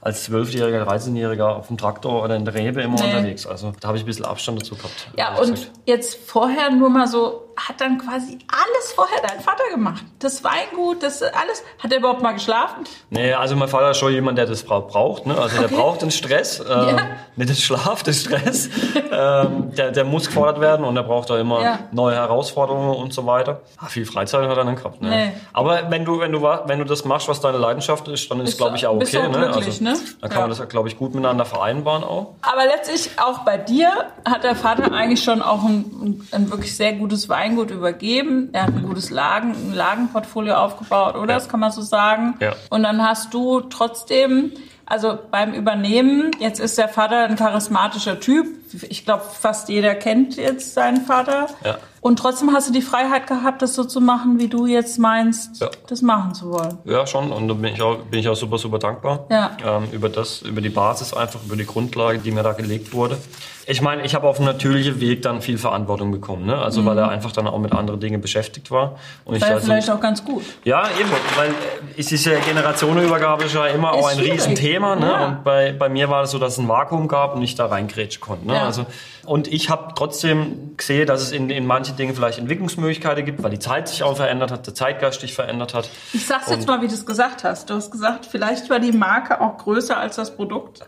als 12-Jähriger, 13-Jähriger auf dem Traktor oder in der Rebe immer Nee. unterwegs. Also da habe ich ein bisschen Abstand dazu gehabt. Ja, und gesagt. jetzt vorher nur mal so, hat dann quasi alles vorher dein Vater gemacht. Das Weingut, das alles. Hat er überhaupt mal geschlafen? Nee, also mein Vater ist schon jemand, der das bra- braucht. Ne? Also der Okay. braucht den Stress, ähm, Ja. nicht den Schlaf, den Stress. ähm, der, der muss gefordert werden und der braucht da immer Ja. neue Herausforderungen und so weiter. Ah, viel Freizeit hat er dann gehabt. Ne? Nee. Aber wenn du, wenn, du, wenn du das machst, was deine Leidenschaft ist, dann ist, glaube ich, auch okay. auch ne? glücklich, ne? Dann kann Ja. man das, glaube ich, gut miteinander vereinbaren auch. Aber letztlich auch bei dir hat der Vater eigentlich schon auch ein, ein wirklich sehr gutes Weingut übergeben. Er hat ein gutes Lagen, ein Lagenportfolio aufgebaut, oder? Das kann man so sagen. Ja. Und dann hast du trotzdem, also beim Übernehmen, jetzt ist der Vater ein charismatischer Typ. Ich glaube, fast jeder kennt jetzt seinen Vater. Ja. Und trotzdem hast du die Freiheit gehabt, das so zu machen, wie du jetzt meinst, Ja. das machen zu wollen. Ja, schon. Und da bin ich auch, bin ich auch super, super dankbar. Ja. Ähm, über das, über die Basis einfach, über die Grundlage, die mir da gelegt wurde. Ich meine, ich habe auf einem natürlichen Weg dann viel Verantwortung bekommen, ne? Also weil er einfach dann auch mit anderen Dingen beschäftigt war. Und ich Wäre also, vielleicht auch ganz gut. ja, eben, weil äh, es ist ja Generationenübergabe ist ja immer Ist auch ein schwierig. Riesenthema, ne? Ja. Und bei, bei mir war es so, dass es ein Vakuum gab und ich da reingrätschen konnte. Ne? Ja. Also, und ich habe trotzdem gesehen, dass es in, in manchen Dingen vielleicht Entwicklungsmöglichkeiten gibt, weil die Zeit sich auch verändert hat, der Zeitgeist sich verändert hat. Ich sag's jetzt mal, wie du es gesagt hast. Du hast gesagt, vielleicht war die Marke auch größer als das Produkt.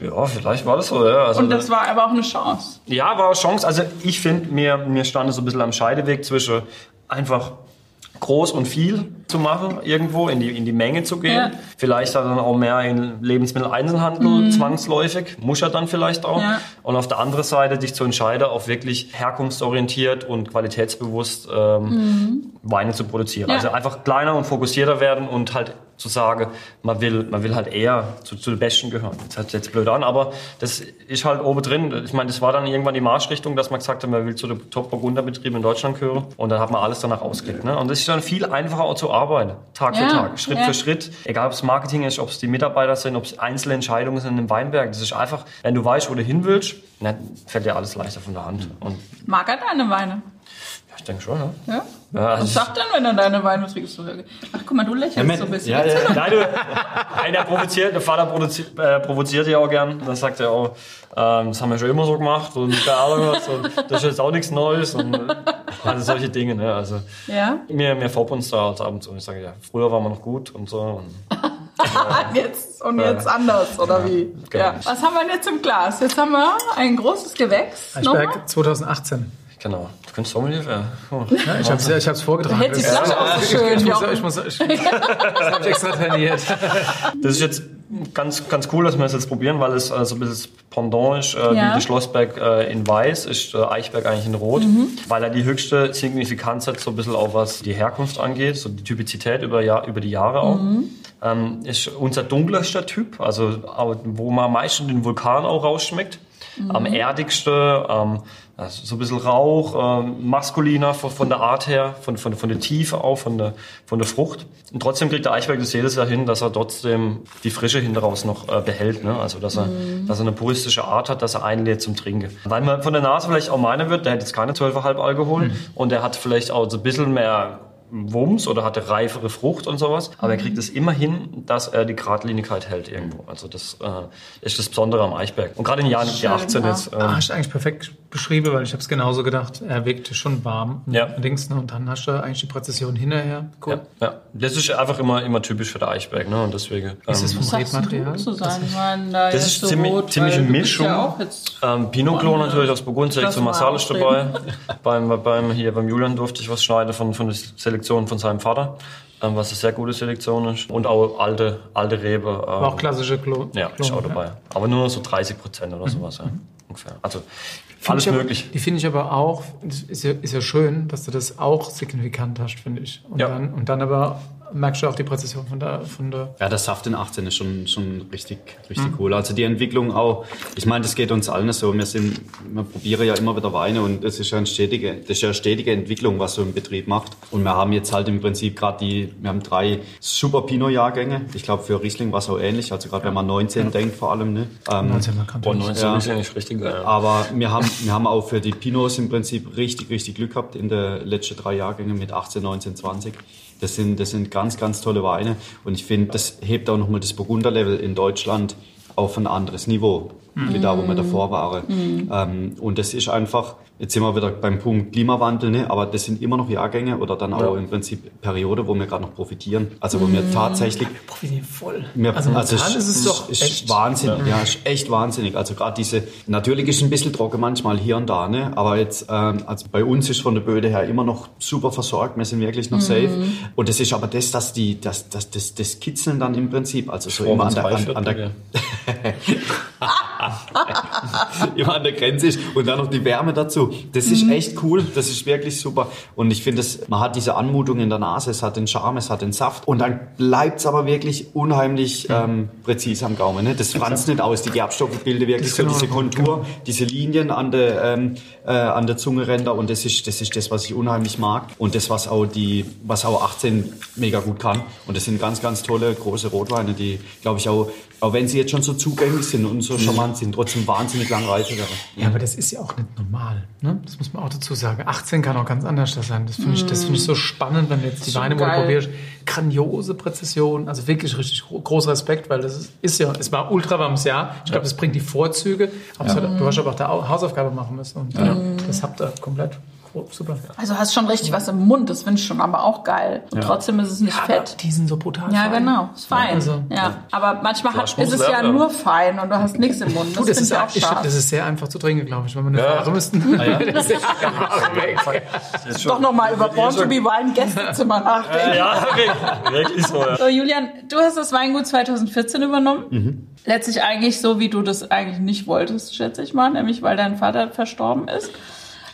Ja, vielleicht war das so, ja. Also, Und das war aber auch eine Chance. Ja, war eine Chance. Also ich finde, mir, mir stand es so ein bisschen am Scheideweg zwischen einfach groß und viel zu machen, irgendwo in die, in die Menge zu gehen. Ja. Vielleicht dann auch mehr in Lebensmitteleinzelhandel zwangsläufig, muss er dann vielleicht auch. Ja. Und auf der anderen Seite dich zu entscheiden, auch wirklich herkunftsorientiert und qualitätsbewusst ähm, Weine zu produzieren. Ja. Also einfach kleiner und fokussierter werden und halt zu sagen, man will, man will halt eher zu, zu den Besten gehören. Das hört sich jetzt blöd an, aber das ist halt oben drin. Ich meine, das war dann irgendwann die Marschrichtung, dass man gesagt hat, man will zu den Top-Burgunder-Betrieben in Deutschland gehören. Und dann hat man alles danach ausgelegt. Ne? Und das ist dann viel einfacher auch zu arbeiten. Tag Ja, für Tag, Schritt ja. für Schritt. Egal, ob es Marketing ist, ob es die Mitarbeiter sind, ob es einzelne Entscheidungen sind im Weinberg. Das ist einfach, wenn du weißt, wo du hin willst, dann fällt dir alles leichter von der Hand. Und Mag er deine Weine? Ja, ich denke schon, ja. Ja? Ja, also Was sagt denn, wenn er deine Weine trinkst? Ach, guck mal, du lächelst Ja, so ein bisschen. ja, ja. Nein, du, nein, der provoziert, der Vater provoziert, äh, provoziert ja auch gern. Dann sagt er auch, ähm, das haben wir schon immer so gemacht und keine Ahnung was. Und das ist jetzt auch nichts Neues und äh, also solche Dinge. Ne? Also Ja? mir, mir uns da halt ab und zu. Ich sage ja, früher waren wir noch gut und so. Und Jetzt und jetzt anders, oder wie? genau. Ja. Was haben wir denn jetzt im Glas? Jetzt haben wir ein großes Gewächs. Eichberg 2018. genau, du könntest werden. Oh. Ja, ich habe es ich hab's vorgetragen. Hält die Flasche auch so schön, Ich muss, Jochen. ich muss, ich, das habe ich extra trainiert. Das ist jetzt ganz, ganz cool, dass wir es jetzt probieren, weil es also ein bisschen das Pendant ist, äh, Ja. wie der Schlossberg äh, in Weiß, ist der Eichberg eigentlich in Rot, Mhm. weil er die höchste Signifikanz hat, so ein bisschen auch was die Herkunft angeht, so die Typizität über, Jahr, über die Jahre auch. Mhm. Ähm, ist unser dunkelster Typ, also wo man am meisten den Vulkan auch rausschmeckt. Mhm. Am erdigste, ähm, also so ein bisschen Rauch, ähm, maskuliner von, von der Art her, von, von, von der Tiefe auch, von der, von der Frucht. Und trotzdem kriegt der Eichberg das jedes Jahr hin, dass er trotzdem die Frische hinten raus noch äh, behält. Ne? Also dass er, dass er eine puristische Art hat, dass er einlädt zum Trinken. Weil man von der Nase vielleicht auch meiner wird, der hat jetzt keine 12,5 Alkohol und der hat vielleicht auch so ein bisschen mehr Wumms oder hat eine reifere Frucht und sowas. Aber er kriegt es immer hin, dass er die Geradlinigkeit hält irgendwo. Also das äh, ist das Besondere am Eichberg. Und gerade in Jahren Schön, 18 ja. jetzt. Ah, Ähm, hast du eigentlich perfekt beschrieben, weil ich habe es genauso gedacht. Er wirkte schon warm. Ja. Allerdings, ne, und dann hast du eigentlich die Präzision hinterher. Cool. ja, ja. Das ist einfach immer, immer typisch für den Eichberg. Ne? Und deswegen. Ist es ähm, vom Rebmaterial? zu sein? Meine, da Das ist so ziemlich- rot, ziemliche Mischung. Ja Ähm, Pinot Clos natürlich aus Burgund, Das ist auch dabei. beim, beim, hier beim Julian durfte ich was schneiden von, von der Selektion von seinem Vater, ähm, was eine sehr gute Selektion ist. Und auch alte, alte Rebe. Ähm, auch klassische Klo Ja, ist auch dabei. Aber nur so 30 Prozent oder sowas, ja, ungefähr. Also alles Find ich möglich. Aber, die finde ich aber auch, ist ja, ist ja schön, dass du das auch signifikant hast, finde ich. Und, Ja. dann, und dann aber merkst du auch die Präzision von der, von der Ja, der Saft in 18 ist schon, schon richtig, richtig cool. Also die Entwicklung auch, ich meine, das geht uns allen so. Wir sind, wir probieren ja immer wieder Weine und das ist ja eine stetige, das ist ja eine stetige Entwicklung, was so ein Betrieb macht. Und wir haben jetzt halt im Prinzip gerade die, wir haben drei super Pinot-Jahrgänge. Ich glaube, für Riesling war es auch ähnlich. Also gerade wenn man 19 denkt vor allem, ne? Ähm, 19 Markant. Boah, 19 Ja. ist ja nicht richtig geil. aber wir haben, wir haben auch für die Pinots im Prinzip richtig, richtig Glück gehabt in den letzten drei Jahrgängen mit 18, 19, 20. Das sind, das sind ganz, ganz tolle Weine. Und ich finde, das hebt auch nochmal das Burgunderlevel in Deutschland auf ein anderes Niveau, wie da, wo wir davor waren. Ähm, und das ist einfach, jetzt sind wir wieder beim Punkt Klimawandel, ne? aber das sind immer noch Jahrgänge oder dann auch Ja. im Prinzip Periode, wo wir gerade noch profitieren. Also wo wir tatsächlich profitieren voll. mir, also momentan es ist es doch ist echt. wahnsinnig, ja. ist echt wahnsinnig. Also gerade diese, natürlich ist es ein bisschen trocken manchmal hier und da, ne? aber jetzt, ähm, also bei uns ist von der Böde her immer noch super versorgt, wir sind wirklich noch safe. Und das ist aber das, dass die, das, das, das, das Kitzeln dann im Prinzip, also so immer an der, an, an der, immer an der Grenze ist und dann noch die Wärme dazu. Das ist echt cool, das ist wirklich super. Und ich finde, man hat diese Anmutung in der Nase, es hat den Charme, es hat den Saft und dann bleibt es aber wirklich unheimlich ähm, präzise am Gaumen. Ne? Das franzt nicht aus, die Gerbstoffe bilden wirklich so Genau, diese Kontur, diese Linien an der, ähm, äh, an der Zungeränder und das ist, das ist das, was ich unheimlich mag und das, was auch die, was auch 18 mega gut kann. Und das sind ganz, ganz tolle, große Rotweine, die, glaube ich, auch, auch wenn sie jetzt schon so zugänglich sind und so charmant sind, trotzdem wahnsinnig lang reifen werden. Ja, aber das ist ja auch nicht normal. Ne? Das muss man auch dazu sagen. 18 kann auch ganz anders sein. Das finde ich, das finde ich so spannend, wenn du jetzt die Schon Weine mal probierst. Grandiose Präzision, also wirklich richtig gro großer Respekt, weil das ist, ist ja, es war ultra warmes Jahr. Ich glaube, das bringt die Vorzüge. Aber hat, du hast aber auch da Au- Hausaufgabe machen müssen. Und das habt ihr komplett. Gro- Super. Also hast schon richtig was im Mund, das finde ich schon aber auch geil. Und trotzdem ist es nicht fett. Die sind so brutal. Ja, fein. genau, ist fein. Ja, also- aber manchmal hat, ist es ja nur fein und du hast nichts im Mund. Das, Gut, das, ist, auch ich, schade. das ist sehr einfach zu trinken, glaube ich, wenn wir eine Ja. Fahre müssten. Ah, Doch nochmal über Born to be Wine Gästezimmer nachdenken. Ja, wirklich, wirklich so. Ja. So, Julian, du hast das Weingut 2014 übernommen. Mhm. Letztlich eigentlich so, wie du das eigentlich nicht wolltest, schätze ich mal, nämlich weil dein Vater verstorben ist.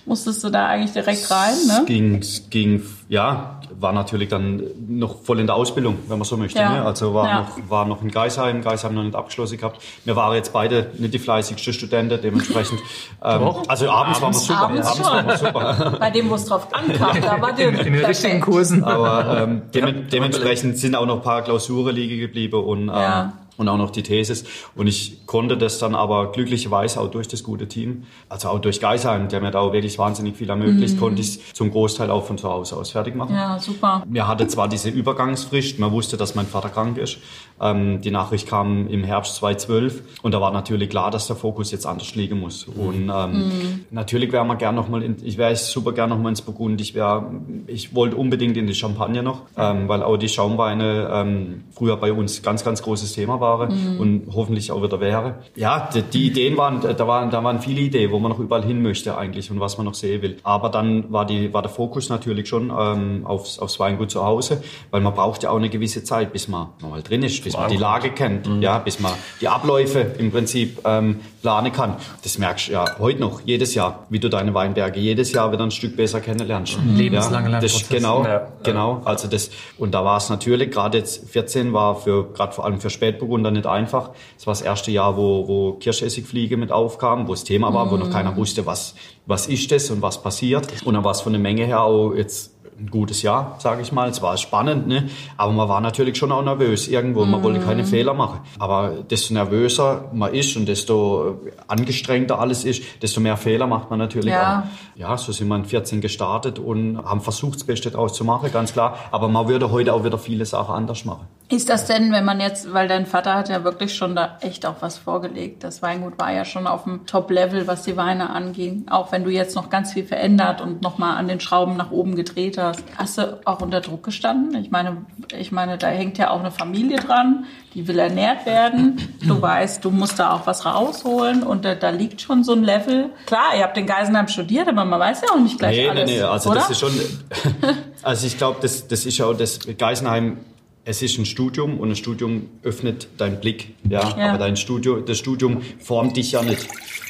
Musstest du da eigentlich direkt rein, Es ne? ging, es ging, ja, war natürlich dann noch voll in der Ausbildung, wenn man so möchte. Ja. Ne? Also war, Ja. noch, war noch in Geisheim, Geisheim noch nicht abgeschlossen gehabt. Wir waren jetzt beide nicht die fleißigsten Studenten, dementsprechend. ähm, also abends, waren wir super. Abends schon. waren wir super. Bei dem, wo es drauf ankam, da war dir In den richtigen Kursen. Aber ähm, dem, dementsprechend sind auch noch ein paar Klausuren liegen geblieben und, ähm, Ja. Und auch noch die Thesis. Und ich konnte das dann aber glücklicherweise auch durch das gute Team, also auch durch Geisheim, der mir da auch wirklich wahnsinnig viel ermöglicht, konnte ich es zum Großteil auch von zu Hause aus fertig machen. Ja, super. Wir hatten zwar diese Übergangsfrist, man wusste, dass mein Vater krank ist. Ähm, die Nachricht kam im Herbst 2012 und da war natürlich klar, dass der Fokus jetzt anders liegen muss. Und ähm, natürlich wäre man gern noch mal, in, ich wäre super gern noch mal ins Burgund. Ich wäre, ich wollte unbedingt in die Champagne noch, ähm, weil auch die Schaumweine ähm, früher bei uns ganz, ganz großes Thema waren und hoffentlich auch wieder wäre. Ja, die, die Ideen waren, da waren, da waren viele Ideen, wo man noch überall hin möchte eigentlich und was man noch sehen will. Aber dann war die, war der Fokus natürlich schon ähm, aufs, aufs Weingut zu Hause, weil man braucht ja auch eine gewisse Zeit, bis man mal drin ist, bis man die Lage kennt, ja, bis man die Abläufe im Prinzip ähm, planen kann. Das merkst du ja heute noch, jedes Jahr, wie du deine Weinberge jedes Jahr wieder ein Stück besser kennenlernst. Lebenslanger ja, das, Lernprozess. Genau, Ja. genau. Also das, und da war es natürlich, gerade jetzt 14 war für, gerade vor allem für Spätburgunder nicht einfach. Es war das erste Jahr, wo, wo Kirschessigfliege mit aufkam, wo es Thema war, wo noch keiner wusste, was, was ist das und was passiert. Und dann war es von der Menge her auch jetzt ein gutes Jahr, sage ich mal. Es war spannend, ne? aber man war natürlich schon auch nervös irgendwo. Man wollte keine Fehler machen. Aber desto nervöser man ist und desto angestrengter alles ist, desto mehr Fehler macht man natürlich Ja. auch. Ja, so sind wir in 14 gestartet und haben versucht, das Beste draus zu machen, ganz klar. Aber man würde heute auch wieder viele Sachen anders machen. Ist das denn, wenn man jetzt, weil dein Vater hat ja wirklich schon da echt auch was vorgelegt. Das Weingut war ja schon auf dem Top-Level, was die Weine anging. Auch wenn du jetzt noch ganz viel verändert und nochmal an den Schrauben nach oben gedreht hast. Hast du auch unter Druck gestanden? Ich meine, ich meine, da hängt ja auch eine Familie dran, die will ernährt werden. Du weißt, du musst da auch was rausholen und da, da liegt schon so ein Level. Klar, ihr habt in Geisenheim studiert, aber man weiß ja auch nicht gleich Nee, alles. nee, nee, also oder? das ist schon, also ich glaube, das, das ist ja auch das Geisenheim, es ist ein Studium und ein Studium öffnet deinen Blick, ja, Ja. aber dein Studium, das Studium formt dich ja nicht.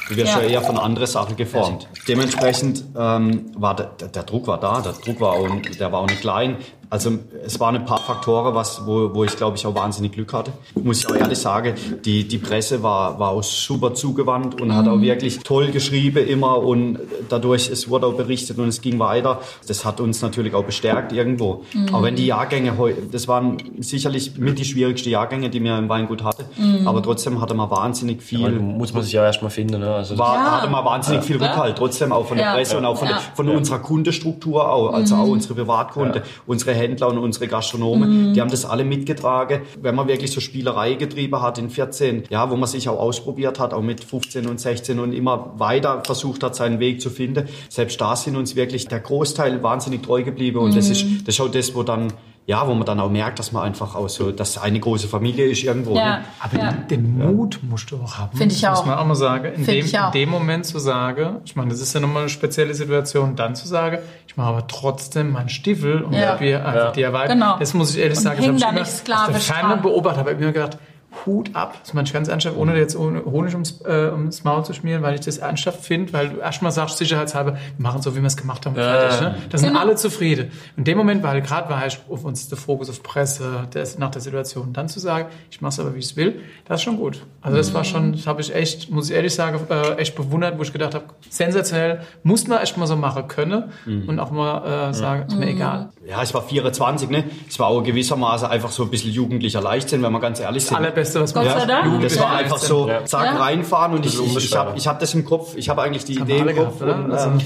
Du wirst Ja. ja, eher von anderen Sachen geformt. Dementsprechend ähm, war der, der, Druck war da, der Druck war auch, der war auch nicht klein. Also es waren ein paar Faktoren, was, wo, wo ich glaube ich auch wahnsinnig Glück hatte. Muss ich auch ehrlich sagen, die, die Presse war, war auch super zugewandt und hat auch wirklich toll geschrieben immer und dadurch, es wurde auch berichtet und es ging weiter. Das hat uns natürlich auch bestärkt irgendwo. Auch wenn die Jahrgänge, das waren sicherlich mit die schwierigsten Jahrgänge, die wir im Weingut hatten, aber trotzdem hatte man wahnsinnig viel Weil muss man sich ja erstmal finden. Ne? Also war, Ja. hatte man wahnsinnig viel Rückhalt, trotzdem auch von der Ja. Presse und auch von, Ja. der, von unserer Kundenstruktur auch, also auch unsere Privatkunde, unsere Händler und unsere Gastronomen, die haben das alle mitgetragen. Wenn man wirklich so Spielerei getrieben hat in 14, ja, wo man sich auch ausprobiert hat, auch mit 15 und 16 und immer weiter versucht hat, seinen Weg zu finden, selbst da sind uns wirklich der Großteil wahnsinnig treu geblieben und das ist, das ist auch das, wo dann, ja, wo man dann auch merkt, dass man einfach auch so, dass eine große Familie ist irgendwo. Ja. Ne? Aber Ja. den Mut musst du auch haben. Find ich das auch. Muss man auch mal sagen. In Find dem, ich auch. in dem Moment zu sagen, ich meine, das ist ja nochmal eine spezielle Situation, dann zu sagen, ich mache aber trotzdem meinen Stiefel und Ja. probiere einfach die erweitern. Genau. Das muss ich ehrlich Und sagen. ich nicht immer aus der Ferne beobachtet, habe ich mir gedacht, Hut ab. Das meine ich ganz ernsthaft, ohne jetzt Honig ums, äh, ums Maul zu schmieren, weil ich das ernsthaft finde, weil du erstmal sagst, sicherheitshalber, wir machen so, wie wir es gemacht haben. fertig, ne? Da sind Genau. alle zufrieden. In dem Moment, weil gerade war ich auf uns der Fokus auf Presse, der, nach der Situation, dann zu sagen, ich mache es aber, wie ich es will, das ist schon gut. Also das war schon, das habe ich echt, muss ich ehrlich sagen, äh, echt bewundert, wo ich gedacht habe, sensationell, muss man echt mal so machen können und auch mal äh, sagen, ist mir egal. Ja, ich war 24, ne? Es war auch gewissermaßen einfach so ein bisschen jugendlicher Leichtsinn, wenn wir ganz ehrlich sind. Allerbeste, was man Gott sei Dank. Das war einfach so, zack, Ja. reinfahren und ich, ich, ich habe ich hab das im Kopf, ich habe eigentlich die Idee im Kopf. gehabt, und, Also, ähm,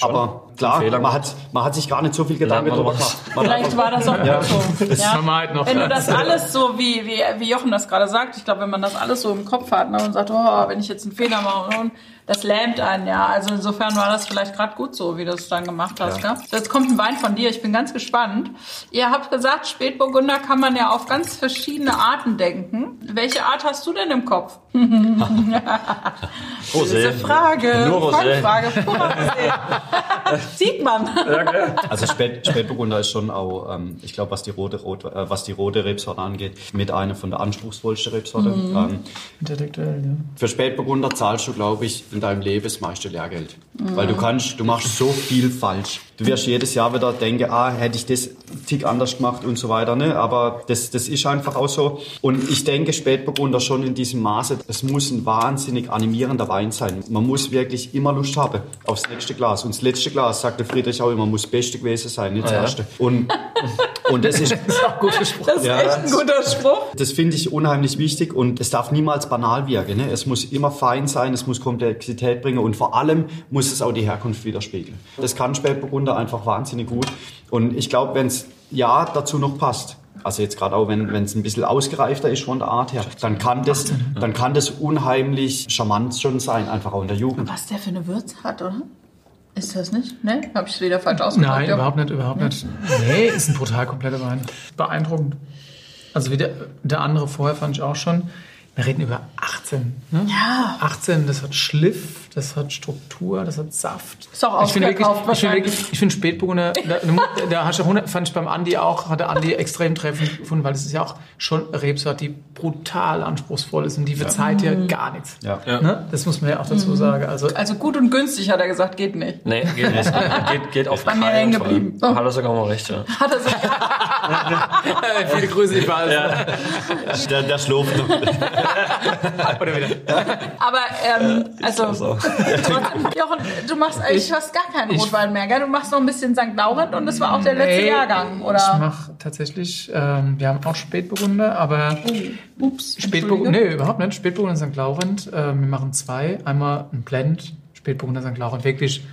aber klar, man hat, man hat sich gar nicht so viel Gedanken draus. gemacht. Vielleicht war das auch Ja. so. Das ja. wir halt noch. Wenn du das alles so, wie, wie, wie Jochen das gerade sagt, ich glaube, wenn man das alles so im Kopf hat ne, und sagt, oh, wenn ich jetzt einen Fehler mache, und das lähmt einen, ja. Also insofern war das vielleicht gerade gut so, wie du es dann gemacht hast. Ja. So, jetzt kommt ein Wein von dir, ich bin ganz gespannt. Ihr habt gesagt, Spätburgunder kann man ja auf ganz verschiedene Arten denken. Welche Art hast du denn im Kopf? Rosé. Diese Frage, Nur Rosé. Frage, Rosé. Sieht man. Also Spät, Spätburgunder ist schon auch, ähm, ich glaube, was die rote, Rot, äh, was die rote Rebsorte angeht, mit einer von der anspruchsvollsten Rebsorte. Mhm. Ähm, Intellektuell, ja. Für Spätburgunder zahlst du, glaube ich, in deinem Leben das meiste Lehrgeld. Mhm. Weil du kannst, du machst so viel falsch. Du wirst jedes Jahr wieder denken, ah, hätte ich das Tick anders gemacht und so weiter, ne? Aber das, das ist einfach auch so. Und ich denke, Spätburgunder schon in diesem Maße, es muss ein wahnsinnig animierender Wein sein. Man muss wirklich immer Lust haben aufs nächste Glas. Und das letzte Glas, sagte Friedrich auch immer, muss das Beste gewesen sein, nicht das Ah, ja. erste. Und, und das ist, Das ist auch gut gesprochen. Das ist Ja. echt ein guter Spruch. das finde ich unheimlich wichtig und es darf niemals banal wirken. Ne? Es muss immer fein sein, es muss Komplexität bringen und vor allem muss es auch die Herkunft widerspiegeln. Das kann Spätburgunder einfach wahnsinnig gut und ich glaube, wenn es ja dazu noch passt, also jetzt gerade auch wenn es ein bisschen ausgereifter ist von der Art her, dann kann das dann kann das unheimlich charmant schon sein, einfach auch in der Jugend. Was der für eine Würze hat, oder? Ist das nicht? Ne? Habe ich es wieder falsch ausgedrückt? Nein, Ja. überhaupt nicht, überhaupt nicht. Nee, ist ein brutal kompletter Wein. Beeindruckend. Also wie der, der andere vorher fand ich auch schon. Wir reden über 18. Ne? Ja. 18, das hat Schliff, das hat Struktur, das hat Saft. Ist auch ich finde wirklich, ich finde wahrscheinlich. wirklich, ich finde Spätburgunder, da, da hast du 100, fand ich beim Andi auch, hat der Andi extrem treffend gefunden, weil es ist ja auch schon eine Rebsorte, die brutal anspruchsvoll ist und die verzeiht ja gar nichts. Ja. Ne? Das muss man ja auch dazu sagen. Also Also gut und günstig, hat er gesagt, geht nicht. Nee, geht nicht. geht, geht auf Bei mir keinen hängen Fall. geblieben. Hat er sogar mal recht, ja. Hat er so viele Grüße, ich weiß. Der, der schläft noch. Oder wieder. Aber, ähm, also, trotzdem, Jochen, du machst eigentlich fast gar keinen Rotwein mehr, gell? Du machst noch ein bisschen St. Laurent und das war auch der letzte Nee, Jahrgang, Ich oder? mache tatsächlich, ähm, wir haben auch Spätburgunder, aber Ups, Spätburgunder, nee, überhaupt nicht. Spätburgunder St. Laurent, äh, wir machen zwei. Einmal ein Blend, Spätburgunder St. Laurent. Wirklich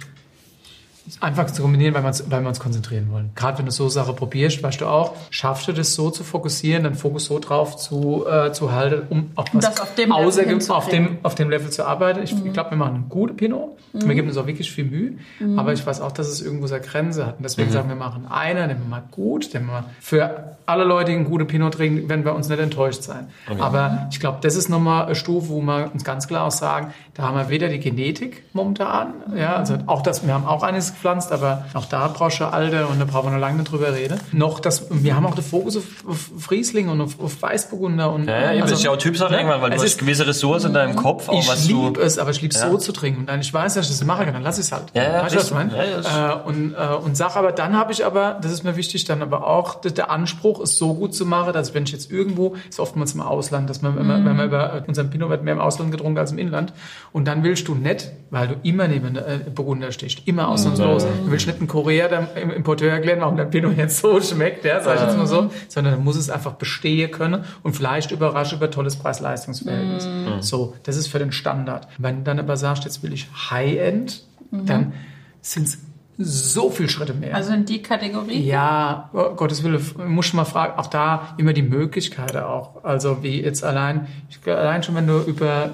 einfach zu kombinieren, weil, weil wir uns konzentrieren wollen. Gerade wenn du so Sache probierst, weißt du auch, schaffst du das so zu fokussieren, den Fokus so drauf zu, äh, zu halten, um auf was das auf dem auf dem, auf dem Level zu arbeiten. Ich, ich glaube, wir machen einen guten Pinot. Wir geben uns auch wirklich viel Mühe. Aber ich weiß auch, dass es irgendwo seine Grenze hat. Und deswegen sagen wir, machen einen, den wir mal gut, den wir für alle Leute, die einen guten Pinot trinken, werden wir uns nicht enttäuscht sein. Aber ich glaube, das ist nochmal eine Stufe, wo wir uns ganz klar auch sagen, da haben wir weder die Genetik momentan, ja, also auch das, wir haben auch eines gepflanzt, aber auch da brauchst du Alter und da brauchen wir noch lange nicht drüber reden. Noch das, wir haben auch den Fokus auf, auf Riesling und auf, auf Weißburgunder und Ja, ja, also, das ist ja auch Typsache ne? irgendwann, weil Es du hast gewisse Ressourcen in deinem Kopf, auch ich was du... liebe es, aber ich liebe Ja. so zu trinken. Und dann, ich weiß, dass ich das mache, dann lass ich es halt. Ja, ja, weißt du, was ich meine? Ja, ja, äh, und, äh, und sag aber, dann habe ich aber, das ist mir wichtig, dann aber auch der, Anspruch, es so gut zu machen, dass wenn ich jetzt irgendwo, ist oftmals im Ausland, dass man, man, wenn man über unseren Pinot wird mehr im Ausland getrunken als im Inland. Und dann willst du nicht, weil du immer neben äh, Burgunder stehst, immer ausnahmslos. Du willst nicht in Korea dem im Importeur erklären, warum der Pinot jetzt so schmeckt, ja, sag ich jetzt mal so, sondern dann muss es einfach bestehen können und vielleicht überraschen über tolles Preis-Leistungs-Verhältnis. So, das ist für den Standard. Wenn du dann aber sagst, jetzt will ich High-End, dann sind es so viel Schritte mehr. Also in die Kategorie? Ja, oh, Gottes Wille, muss ich mal fragen, auch da immer die Möglichkeiten auch. Also wie jetzt allein, ich, allein schon wenn du über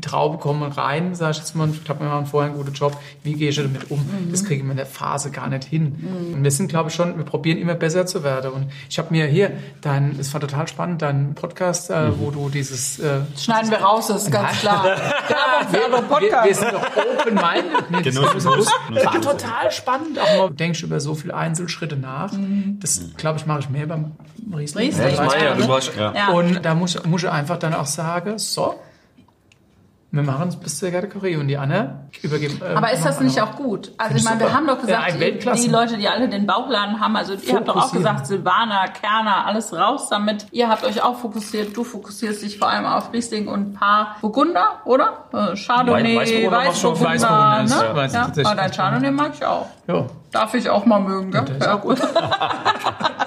Traube kommen rein, sag ich jetzt mal, ich glaube, wir machen vorher einen guten Job, wie gehe ich damit um? Das kriegen wir in der Phase gar nicht hin. Und wir sind, glaube ich, schon, wir probieren immer besser zu werden. Und ich habe mir hier dein, es war total spannend, dein Podcast, äh, wo du dieses äh, Schneiden wir raus, das ist ganz klar. Werbung für eure wir, wir Podcast. sind doch open-minded. Genuss, Genuss. War total spannend. Auch mal denkst du über so viele Einzelschritte nach. Das, glaube ich, mache ich mehr beim Riesling. Riesling. Ja, Ja. Ja. Und da muss, muss ich einfach dann auch sagen, so, wir machen es bis zur Kategorie und die Anne übergeben. äh, Aber ist das nicht auch gut? Also ich meine, wir haben doch Ja, gesagt, ein die, Leute, die alle den Bauchladen haben, also ihr habt doch auch gesagt, Silvaner, Kerner, alles raus damit. Ihr habt euch auch fokussiert, du fokussierst dich vor allem auf Riesling und ein paar Burgunder, oder? Äh, Chardonnay, Weißburgunder Weißburgunder, Weißburgunder, ne? weiß ich Ja, tatsächlich aber dein. Chardonnay mag ich auch. Ja, Darf ich auch mal mögen, gell? Ja, auch gut.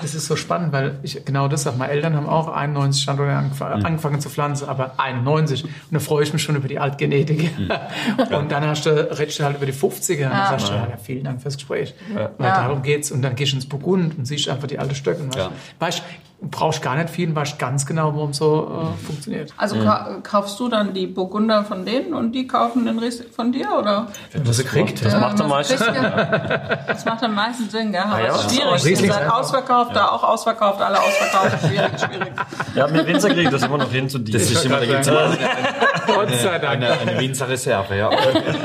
das ist so spannend, weil ich genau das sage. Meine Eltern haben auch 91 Standorte angef angefangen zu pflanzen, aber 91. Und da freue ich mich schon über die Altgenetik. Und dann hast du, redest du halt über die 50er und dann sagst du, ja, ja, vielen Dank fürs Gespräch. Weil Ja. darum geht's. Und dann gehst du ins Burgund und siehst einfach die alte Stöcke. Und weißt, Ja. weißt, brauchst gar nicht viel und weißt ganz genau, warum so äh, funktioniert. Also ka kaufst du dann die Burgunder von denen und die kaufen den Riesling von dir, oder? Was er kriegt. Das Ja, macht am meisten. ihr? Das macht am meisten Sinn, gell? Aber ja, es das ist ist schwierig. Riesling Ihr seid einfach. ausverkauft, da auch ausverkauft, alle ausverkauft. Schwierig, schwierig. Ja, wir Winzer kriegen das immer noch hin zu dir. Das ist immer, da gibt's immer Gott sei Dank. eine, eine Winzerreserve, ja.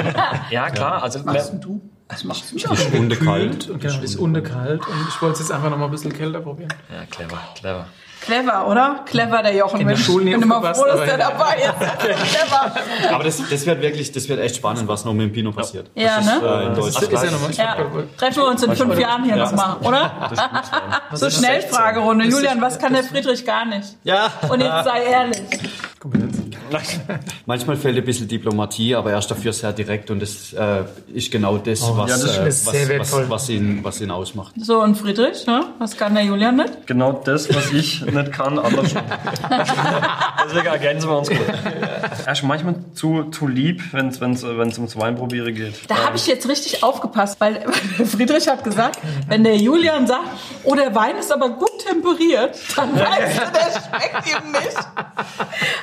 Ja, klar. Also, Was machst denn du? Was machst du? Die Stunde kalt. Und genau, die ist unterkalt. Und ich wollte es jetzt einfach noch mal ein bisschen kälter probieren. ja, clever, clever. Clever, oder? Clever, der Jochen. In der Mensch. Schule Ich bin immer froh, dass der dabei ist. Clever. Aber das, das wird wirklich, das wird echt spannend, was noch mit dem Pinot passiert. Ja, das ist, ne? äh, in Das ist, Deutschland. ist ja nochmal. Ja, treffen wir uns in fünf Jahren hier Ja. nochmal, oder? So Schnellfragerunde. Julian, was kann der Friedrich gar nicht? Ja. Und jetzt sei ehrlich. Manchmal fehlt ein bisschen Diplomatie, aber er ist dafür sehr direkt und das äh, ist genau das, was, ja, das äh, was, sehr was, was, ihn, was ihn ausmacht. So, und Friedrich, ne? was kann der Julian nicht? Genau das, was ich nicht kann, andersrum. Deswegen ergänzen wir uns gut. Er ist manchmal zu, zu lieb, wenn es ums Weinprobieren geht. Da habe ich jetzt richtig aufgepasst, weil Friedrich hat gesagt, wenn der Julian sagt, oh, der Wein ist aber gut temperiert, dann weißt du, der schmeckt ihm nicht.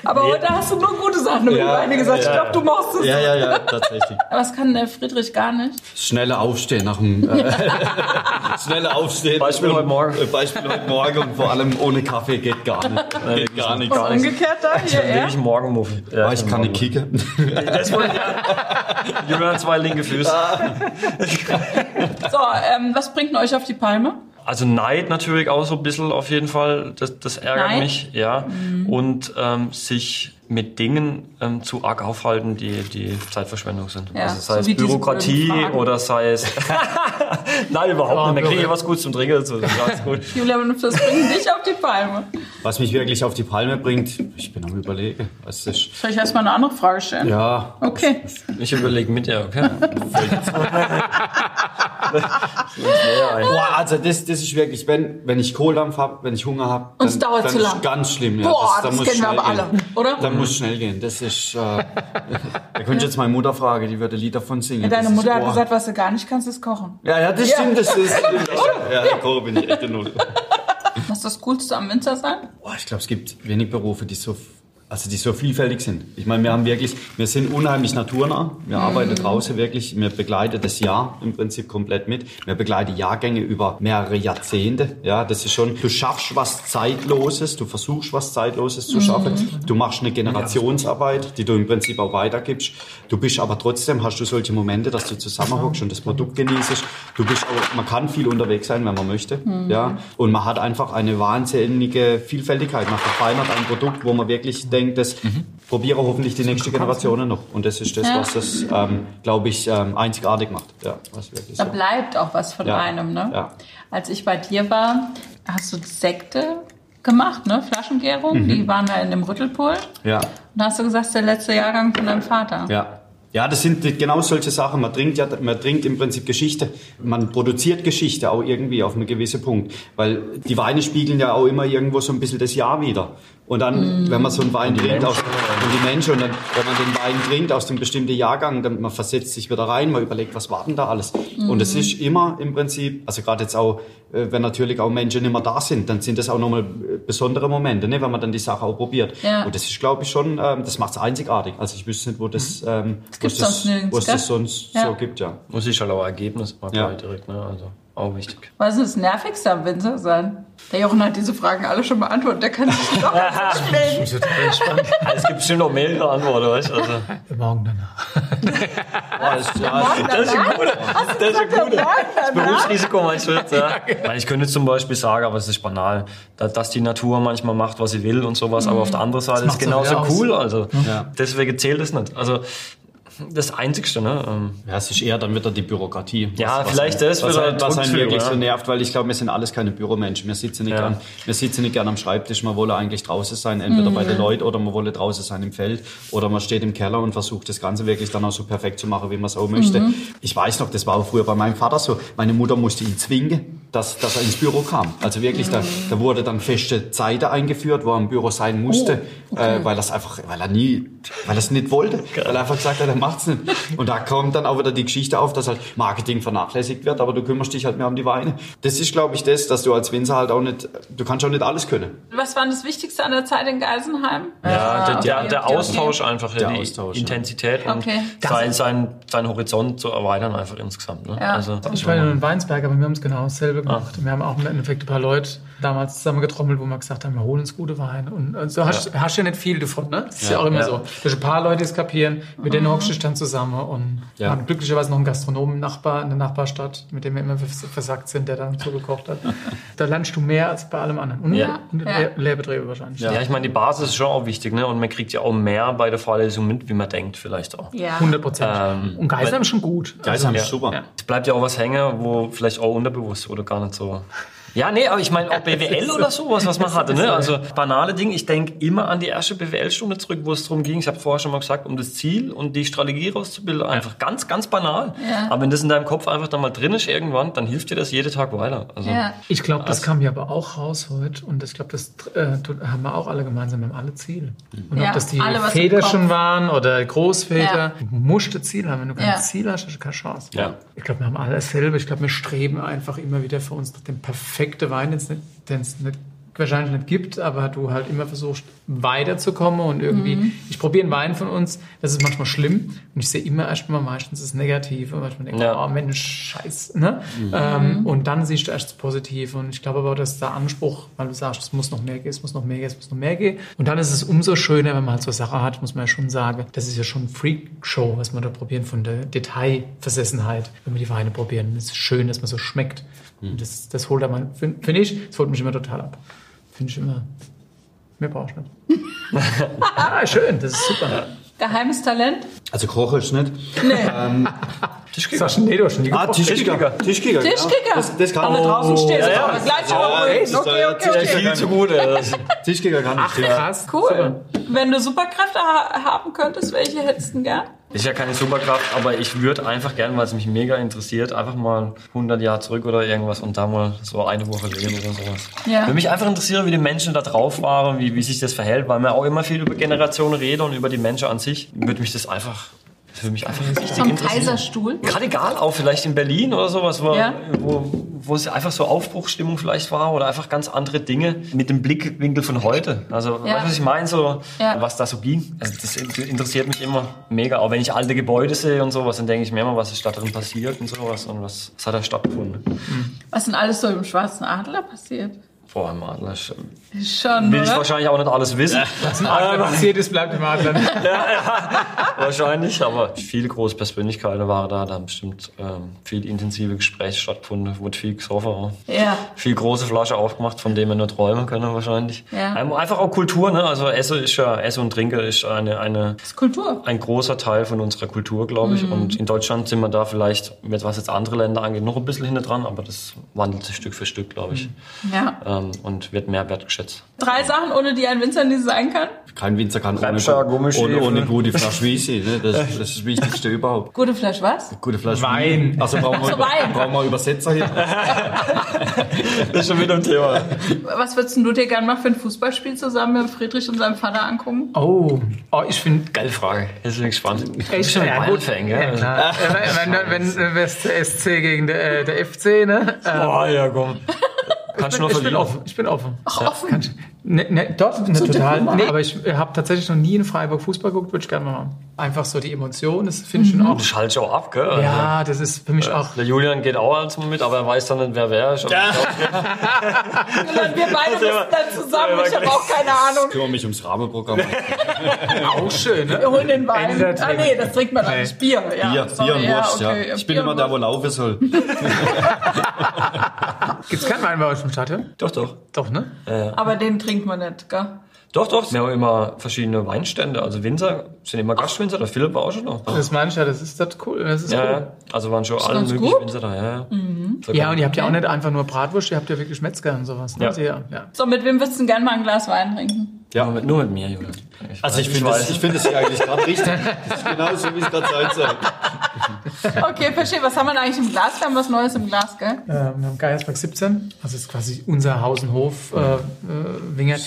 Aber heute hast du nur gute Sachen über die Ja, Weine gesagt. Ich ja, glaube, du machst es. Ja, ja, ja, tatsächlich. Was kann der Friedrich gar nicht? Schnelle Aufstehen nach dem äh, schnelle Aufstehen. Beispiel und, heute Morgen. äh, Beispiel heute Morgen und vor allem ohne Kaffee geht gar nicht. Geht gar nicht. Und umgekehrt da? Hier, er? will ich Morgenmuffel. Ja, Ah, ich kann nicht kicken. Das wollte ich ja. Zwei linke Füße. So, ähm, was bringt denn euch auf die Palme? Also Neid natürlich auch so ein bisschen auf jeden Fall. Das, das ärgert Neid? mich, ja. Und ähm, sich mit Dingen ähm, zu arg aufhalten, die, die Zeitverschwendung sind. Ja, also sei so es Bürokratie oder sei es Nein, überhaupt Ja, nicht. Dann kriege ich ja. was Gutes zum Trinken dazu. Das ist alles gut. Julian, das bringt dich auf die Palme. Was mich wirklich auf die Palme bringt, ich bin am überlegen. Was ist, Soll ich erstmal eine andere Frage stellen? ja, Okay. Ich überlege mit dir, okay? Ja, ein. Boah, also das, das ist wirklich, wenn, wenn ich Kohldampf habe, wenn ich Hunger habe, Und es dauert dann zu ist lang. ganz schlimm. Ja. Boah, da das muss kennen wir schnell aber alle, gehen. oder? Da muss schnell gehen. Das ist, äh, da könnte ich jetzt meine Mutter fragen, die würde Lied davon singen. Deine Das Mutter ist, hat boah. gesagt, was du gar nicht kannst, ist kochen. Ja, ja, das stimmt, das ist, ja, ja, Koche bin ich echt in Null. Was ist das Coolste am Winter sein? Boah, ich glaube, es gibt wenig Berufe, die so, also die so vielfältig sind. Ich meine, wir haben wirklich, wir sind unheimlich naturnah. Wir arbeiten draußen wirklich, wir begleiten das Jahr im Prinzip komplett mit. Wir begleiten Jahrgänge über mehrere Jahrzehnte. Ja, das ist schon, du schaffst was Zeitloses, du versuchst was Zeitloses zu schaffen. Du machst eine Generationsarbeit, die du im Prinzip auch weitergibst. Du bist aber trotzdem, hast du solche Momente, dass du zusammenhockst und das Produkt genießt. Du bist auch, man kann viel unterwegs sein, wenn man möchte. Ja, und man hat einfach eine wahnsinnige Vielfältigkeit. Man verfeinert ein Produkt, wo man wirklich denkt, das probiere hoffentlich die nächste Generation noch. Und das ist das, Ja. was das, ähm, glaube ich, ähm, einzigartig macht. Ja, Da so. bleibt auch was von Ja. einem, ne? Als ich bei dir war, hast du Sekte gemacht, ne? Flaschengärung. Mhm. Die waren da in dem Rüttelpool. Ja. Und da hast du gesagt, das ist der letzte Jahrgang von deinem Vater. Ja. Ja, das sind genau solche Sachen. Man trinkt ja, man trinkt im Prinzip Geschichte. Man produziert Geschichte auch irgendwie auf einem gewissen Punkt. Weil die Weine spiegeln ja auch immer irgendwo so ein bisschen das Jahr wieder. Und dann, wenn man so einen Wein trinkt, aus, und die Menschen, und dann, wenn man den Wein trinkt aus einem bestimmten Jahrgang, dann man versetzt sich wieder rein, man überlegt, was war denn da alles? Und es ist immer im Prinzip, also gerade jetzt auch, äh, wenn natürlich auch Menschen nicht mehr da sind, dann sind das auch nochmal äh, besondere Momente, ne, wenn man dann die Sache auch probiert. Ja. Und das ist, glaube ich, schon, ähm, das macht es einzigartig. Also ich wüsste nicht, wo das, ähm, wo gibt's es das, sonst wo es das sonst Ja. so gibt, ja. Muss ich halt auch Ergebnis mal Ja. direkt, ne? Also auch wichtig. Was ist das Nervigste am Winter sein? Der Jochen hat diese Fragen alle schon beantwortet. Der kann sich doch nicht stellen. Also, es gibt bestimmt noch mehrere Antworten, weißt du? Also, Morgen danach. Das, ja, das ist ein guter. Das ist ein guter. Das Morgen Berufsrisiko meinst du jetzt, ja? Weil ich könnte zum Beispiel sagen, aber es ist banal, da- dass die Natur manchmal macht, was sie will und sowas, aber auf der anderen Seite ist auch genauso cool, also Ja. deswegen zählt es nicht. Also das Einzigste, ne? Ähm, Ja, es ist eher dann wieder die Bürokratie. Ja, vielleicht das was, halt, was einen wirklich so ja. nervt, weil ich glaube, wir sind alles keine Büromenschen. Wir sitzen nicht, Ja. gern, wir sitzen nicht gern am Schreibtisch. Man wolle eigentlich draußen sein, entweder bei den Leuten oder man wolle draußen sein im Feld oder man steht im Keller und versucht das Ganze wirklich dann auch so perfekt zu machen, wie man es auch möchte. Ich weiß noch, das war auch früher bei meinem Vater so. Meine Mutter musste ihn zwingen, dass, dass er ins Büro kam. Also wirklich, da, da wurde dann feste Zeiten eingeführt, wo er im Büro sein musste, äh, weil er es einfach, weil er nie, weil er es nicht wollte, weil er einfach gesagt hat, er macht's nicht. Und da kommt dann auch wieder die Geschichte auf, dass halt Marketing vernachlässigt wird, aber du kümmerst dich halt mehr um die Weine. Das ist, glaube ich, das, dass du als Winzer halt auch nicht, du kannst auch nicht alles können. Was war das Wichtigste an der Zeit in Geisenheim? Ja, der, der, okay, der okay, Austausch einfach, Der die Austausch, ja. Intensität und Okay. sein, sein, sein Horizont zu erweitern einfach insgesamt. Ne? Ja. Also, Ich war ja in Weinsberg, aber wir haben es genau dasselbe gemacht. Wir haben auch im Endeffekt ein paar Leute damals zusammengetrommelt, wo wir gesagt haben, wir holen uns gute Weine. Und äh, so hast, hast du ja nicht viel davon, ne? Das ist ja, auch immer Ja. so. Du hast ein paar Leute, die es kapieren, mit denen hockst du dann zusammen und Ja. haben glücklicherweise noch einen Gastronomen Nachbar in der Nachbarstadt, mit dem wir immer vers- versagt sind, der dann so gekocht hat. da lernst du mehr als bei allem anderen. Und, Ja. und Ja. Le Lehrbetriebe wahrscheinlich. ja. ich meine, die Basis ist schon auch wichtig, ne? Und man kriegt ja auch mehr bei der Vorlesung mit, wie man denkt, vielleicht auch. Ja. 100 Prozent. Ähm, und Geisheim ist schon gut. Geisheim ja. ist super. Ja. Es bleibt ja auch was hängen, wo vielleicht auch unterbewusst oder gar nicht so. Ja, nee, aber ich meine auch BWL oder sowas, was man hatte. Ne? Also banale Dinge. Ich denke immer an die erste BWL-Stunde zurück, wo es darum ging, ich habe vorher schon mal gesagt, um das Ziel und die Strategie rauszubilden. Einfach ganz, ganz banal. Ja. Aber wenn das in deinem Kopf einfach dann mal drin ist irgendwann, dann hilft dir das jeden Tag weiter. Also, Ja. Ich glaube, das kam ja aber auch raus heute und ich glaube, das äh, haben wir auch alle gemeinsam, wir haben alle Ziele. Und Ja, ob das die alle Väterchen Kopf. waren oder Großväter, Ja. du musst ein Ziel haben. Wenn du kein Ja. Ziel hast, hast du keine Chance. Ja. Ich glaube, wir haben alle dasselbe. Ich glaube, wir streben einfach immer wieder für uns nach dem perfekten Wein, den es wahrscheinlich nicht gibt, aber du halt immer versuchst weiterzukommen und irgendwie, Mhm. ich probiere einen Wein von uns, das ist manchmal schlimm und ich sehe immer erstmal meistens das Negative und manchmal denke ich, Ja. oh Mensch, scheiß, ne? Ähm, und dann siehst du erst das Positive und ich glaube aber, dass der Anspruch, weil du sagst, es muss noch mehr gehen, es muss noch mehr gehen, es muss noch mehr gehen und dann ist es umso schöner, wenn man halt so Sache hat, muss man ja schon sagen, das ist ja schon Freak-Show, was wir da probieren von der Detailversessenheit, wenn wir die Weine probieren. Es ist schön, dass man so schmeckt. Und das, das holt man, finde find ich, das holt mich immer total ab. Finde ich immer, mehr brauchst du nicht. ah, schön, das ist super. Geheimes Talent? Also Kochen ist nicht. Nee. Tischkicker. Sag nee, du hast Ah. Tischkicker. Tischkicker. Tischkicker. Das, das kann Aber ich. draußen steht ja, ja. aber gleich Ja, überholen. echt? Okay, Ja, okay, okay. Viel zu gut, Tischkicker kann ich. ja. Krass. Cool. Super. Wenn du Superkräfte ha haben könntest, welche hättest du denn gern? Ist ja keine Superkraft, aber ich würde einfach gern, weil es mich mega interessiert, einfach mal 100 Jahre zurück oder irgendwas und da mal so eine Woche leben oder sowas. Ja. Würde mich einfach interessieren, wie die Menschen da drauf waren, wie, wie sich das verhält, weil man auch immer viel über Generationen redet und über die Menschen an sich. Würde mich das einfach, das würde mich einfach richtig Vom. Kaiserstuhl? Gerade egal, auch vielleicht in Berlin oder sowas, wo, Ja. wo, wo es einfach so Aufbruchsstimmung vielleicht war oder einfach ganz andere Dinge mit dem Blickwinkel von heute. Also, Ja. weißt du, was ich meine? So, Ja. was da so ging. Also, das in- interessiert mich immer mega. Auch wenn ich alte Gebäude sehe und sowas, dann denke ich mir immer, was ist da drin passiert und sowas und was, was hat da stattgefunden. Was denn alles so im Schwarzen Adler passiert? Vor allem Adler. Schon, Will ich oder? wahrscheinlich auch nicht alles wissen. Was ein Adler passiert ist, bleibt im Adler. Wahrscheinlich, aber viele große Persönlichkeiten waren da, da haben bestimmt ähm, viel intensive Gespräche stattgefunden, wurde viel gesoffen. auch. Ja. viel große Flasche aufgemacht, von denen wir nur träumen können wahrscheinlich. Ja. Ähm, Einfach auch Kultur, ne? Also Essen ist ja, Essen und Trinken ist eine, eine, Das ist Kultur. ein großer Teil von unserer Kultur, glaube ich. Und in Deutschland sind wir da vielleicht, mit was jetzt andere Länder angeht, noch ein bisschen hinter dran, aber das wandelt sich Stück für Stück, glaube ich. Ja. Ähm, und wird mehr wertgeschätzt. Drei Sachen, ohne die ein Winzer nie sein kann. Kein Winzer kann ohne, Bremscher, Gummistiefel. ohne, ohne gute Flasche Weisse. Ne? Das, das ist das Wichtigste überhaupt. Gute Flasche was? Gute Flasche Wein. Also brauchen wir, Ach so, Wein. brauchen wir Übersetzer hier. Das ist schon wieder ein Thema. Was würdest du dir gerne mal für ein Fußballspiel zusammen mit Friedrich und seinem Vater angucken? Oh, oh ich finde Geile Frage. Jetzt bin ich gespannt. Du Echt bist schon ein gut. Bayern-Fan, Ja, gell? klar. wenn, wenn, wenn, das SC gegen der, äh, der FC, ne? Äh, Oh, ja, komm. Kannst du nur ich bin offen. Ich bin offen. Ach, offen. Kann ich, ne, ne, dort, ne, total. Nee, aber ich habe tatsächlich noch nie in Freiburg Fußball geguckt, würde ich gerne mal machen. Einfach so die Emotionen, das finde ich schon auch. Du schaltest auch ab, gell? Also, Ja, das ist für mich auch. Der Julian geht auch als mit, aber er weiß dann nicht, wer wer ist. Und dann wir beide müssen dann zusammen. Ich habe auch keine Ahnung. Ich kümmere mich ums Rahmenprogramm. Auch schön, ne? Wir holen den Wein. Ah nee, das trinkt man nicht. Bier. Ja, Bier, Bier und ja, Wurst, okay. ja. Ich bin Bier immer da, wo laufen soll. Gibt's keinen Wein im Stadion? Doch, doch. Doch, ne? Aber den trinkt man nicht, gell? Doch, doch. Wir haben immer verschiedene Weinstände. Also Winzer sind immer Gastwinzer. Der Philipp war auch schon noch. Das meine ich ja, das ist das cool. Das ist Ja, cool. ja. Also waren schon alle ganz möglichen gut. Winzer da. Ja, ja. So Ja, und ihr habt ja auch nicht einfach nur Bratwurst, ihr habt ja wirklich Metzger und sowas. Ne? Ja. Also, ja. ja. So, mit wem würdest du denn gerne mal ein Glas Wein trinken? Ja, nur mit, nur mit mir, Julian. Also ich finde das, ich finde das hier eigentlich gerade richtig. Das ist genau so, wie es gerade sein soll. Okay, verstehe. Was haben wir denn eigentlich im Glas? Wir haben was Neues im Glas, gell? Äh, wir haben Geiersberg 17, also ist quasi unser Haus- und Hof äh, äh, Winger.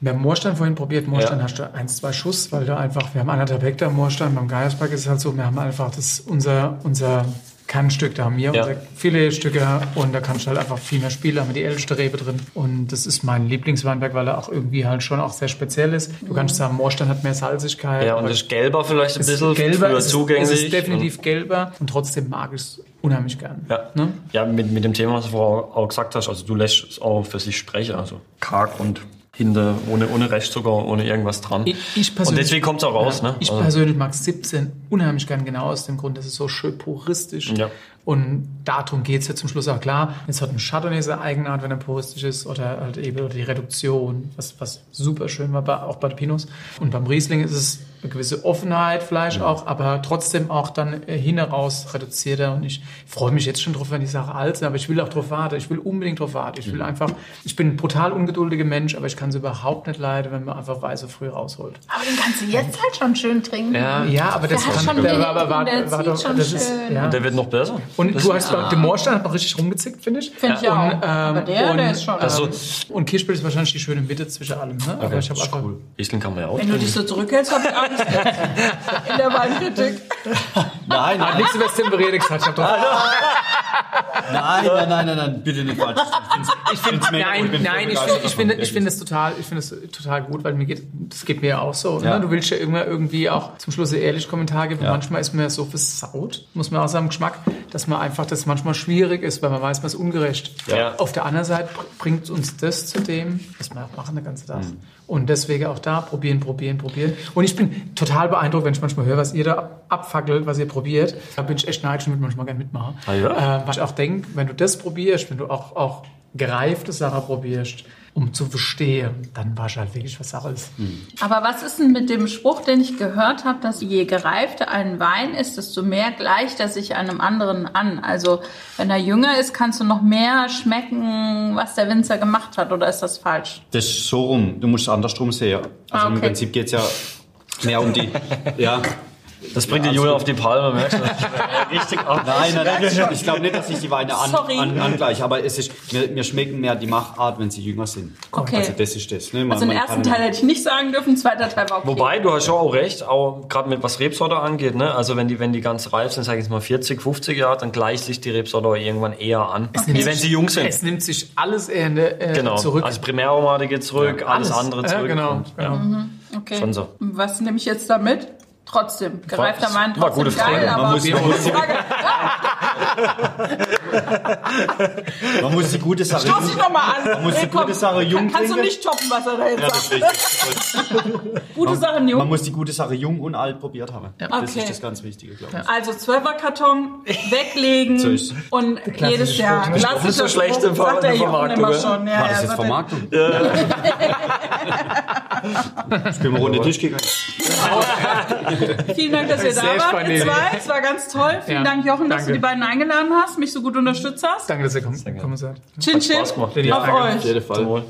Wir haben Moorstein vorhin probiert. Moorstein Ja. hast du eins, zwei Schuss, weil da einfach, wir haben anderthalb Hektar Moorstein. Beim Geiersberg ist es halt so, wir haben einfach das unser, unser Kernstück, da haben wir Ja. unsere Filetstücke und da kannst du halt einfach viel mehr spielen, da haben wir die älteste Rebe drin. Und das ist mein Lieblingsweinberg, weil er auch irgendwie halt schon auch sehr speziell ist. Du kannst sagen, Moorstein hat mehr Salzigkeit. Ja, und das Gelber vielleicht ein ist bisschen gelber, früher es ist, zugänglich. Es ist definitiv gelber und trotzdem mag ich es unheimlich gern. Ja, Ne? ja mit, mit dem Thema, was du vorher auch gesagt hast, also du lässt es auch für sich sprechen, also karg und hinter, ohne, ohne Restzucker, ohne irgendwas dran. Ich, ich und persönlich, deswegen kommt es auch raus, ja, ne? Ich Also- persönlich mag 17 unheimlich gern genau aus dem Grund, dass es so schön puristisch Ja. Und darum geht's ja zum Schluss auch klar. Jetzt hat ein Chardonnay seine Eigenart, wenn er puristisch ist, oder halt eben oder die Reduktion, was, was super schön war, bei, auch bei den Pinos. Und beim Riesling ist es eine gewisse Offenheit vielleicht auch, aber trotzdem auch dann äh, hin heraus reduzierter. Und ich freue mich jetzt schon drauf, wenn die Sache alt sind, aber ich will auch drauf warten. Ich will unbedingt drauf warten. Ich will einfach, ich bin ein brutal ungeduldiger Mensch, aber ich kann es überhaupt nicht leiden, wenn man einfach Weise früh rausholt. Aber den kannst du jetzt halt schon schön trinken. Ja. Ja, aber das Der kann, schon der, aber war, war zieht doch, schon das ist, ja. Der wird noch besser. Und du hast bei dem Moorstein hat noch richtig rumgezickt, finde ich. Finde ich auch. Und, ähm, Aber der, und, der ist schon. Also, Und Kirschbild ist wahrscheinlich die schöne Mitte zwischen allem. Ne? Aber okay, ich ist cool. Riesling kann man ja auch wenn du dich so zurückhältst, habe ich Angst in der Weinkritik. Nein, Hat nein, nichts über das Temperierte gesagt. Ich hab doch, nein, nein, nein, nein, nein, bitte nicht falsch. Ich finde nein, nein, ich finde, ich finde, ich finde es total, ich finde es total gut, weil mir geht, das geht mir ja auch so. Ja. Ne? Du willst ja immer irgendwie auch zum Schluss ehrlich Kommentar geben. Manchmal ist man ja so versaut, muss man auch sagen, Geschmack, dass man einfach das manchmal schwierig ist, weil man weiß, man ist ungerecht. Ja. Auf der anderen Seite br- bringt uns das zu dem, was wir auch machen den ganzen Tag. Und deswegen auch da probieren, probieren, probieren. Und ich bin total beeindruckt, wenn ich manchmal höre, was ihr da ab- abfackelt, was ihr probiert. Da bin ich echt neidisch und würde manchmal gerne mitmachen. Ah ja? äh, weil ich auch denke, wenn du das probierst, wenn du auch, auch gereifte Sachen probierst, um zu verstehen. Dann war halt wirklich was ist. Aber was ist denn mit dem Spruch, den ich gehört habe, dass je gereifter ein Wein ist, desto mehr gleicht er sich einem anderen an? Also wenn er jünger ist, kannst du noch mehr schmecken, was der Winzer gemacht hat, oder ist das falsch? Das ist so rum. Du musst andersrum sehen. Also Ah, im okay. Prinzip geht's ja mehr um die. Ja. Das bringt Ja, die alles Julia gut. auf die Palme, merkst du? Richtig ab. Nein, nein, nein. Ich glaube nicht, dass ich die Weine an, an, angleiche, aber es ist, mir, mir schmecken mehr die Machart, wenn sie jünger sind. Okay. Also das ist das. Ne? Man, Also den man ersten Teil hätte ich nicht sagen dürfen, zweiter Teil war okay. Wobei, du hast schon auch recht, auch gerade mit was Rebsorte angeht, ne? Also wenn die, wenn die ganz reif sind, sag ich jetzt mal 40, 50 Jahre, dann gleicht sich die Rebsorte auch irgendwann eher an, wie wenn sie jung sind. Es nimmt sich alles eher in der, äh, Genau. zurück. Also Primäraromate geht zurück, alles, andere zurück. Ja, genau. Und, genau. okay. schon so. Was nehme ich jetzt damit? Trotzdem, gereifter War- Wein, war trotzdem gute geil, Frage. aber Man muss- man muss-. Man muss die gute Sache. Stoß dich nochmal an. Man muss die gute Sache jung kann, Kannst du nicht toppen, was er da jetzt Ja, das sagt. ist. Gute Sachen, Jung. Man muss die gute Sache jung und alt probiert haben. Das Okay. ist das ganz Wichtige, glaube ich. Also Zwölferkarton weglegen So ist und jedes Jahr. Spruch. Klassischer Nicht so schlecht im Ver- sagt der Vermarktung, immer ja. schon. Ja, War das ja, jetzt er. Vermarktung? Spielen wir Runde Tischkicker. Vielen Dank, dass ihr da wart, ihr zwei. Es war ganz toll. Vielen Ja, Dank, Jochen, dass danke. du die beiden eingeladen hast, mich so gut unterstützt hast. Danke, dass ihr kommen, kommen seid. Chin Chin Spaß gemacht. auf euch. Auf jeden Fall.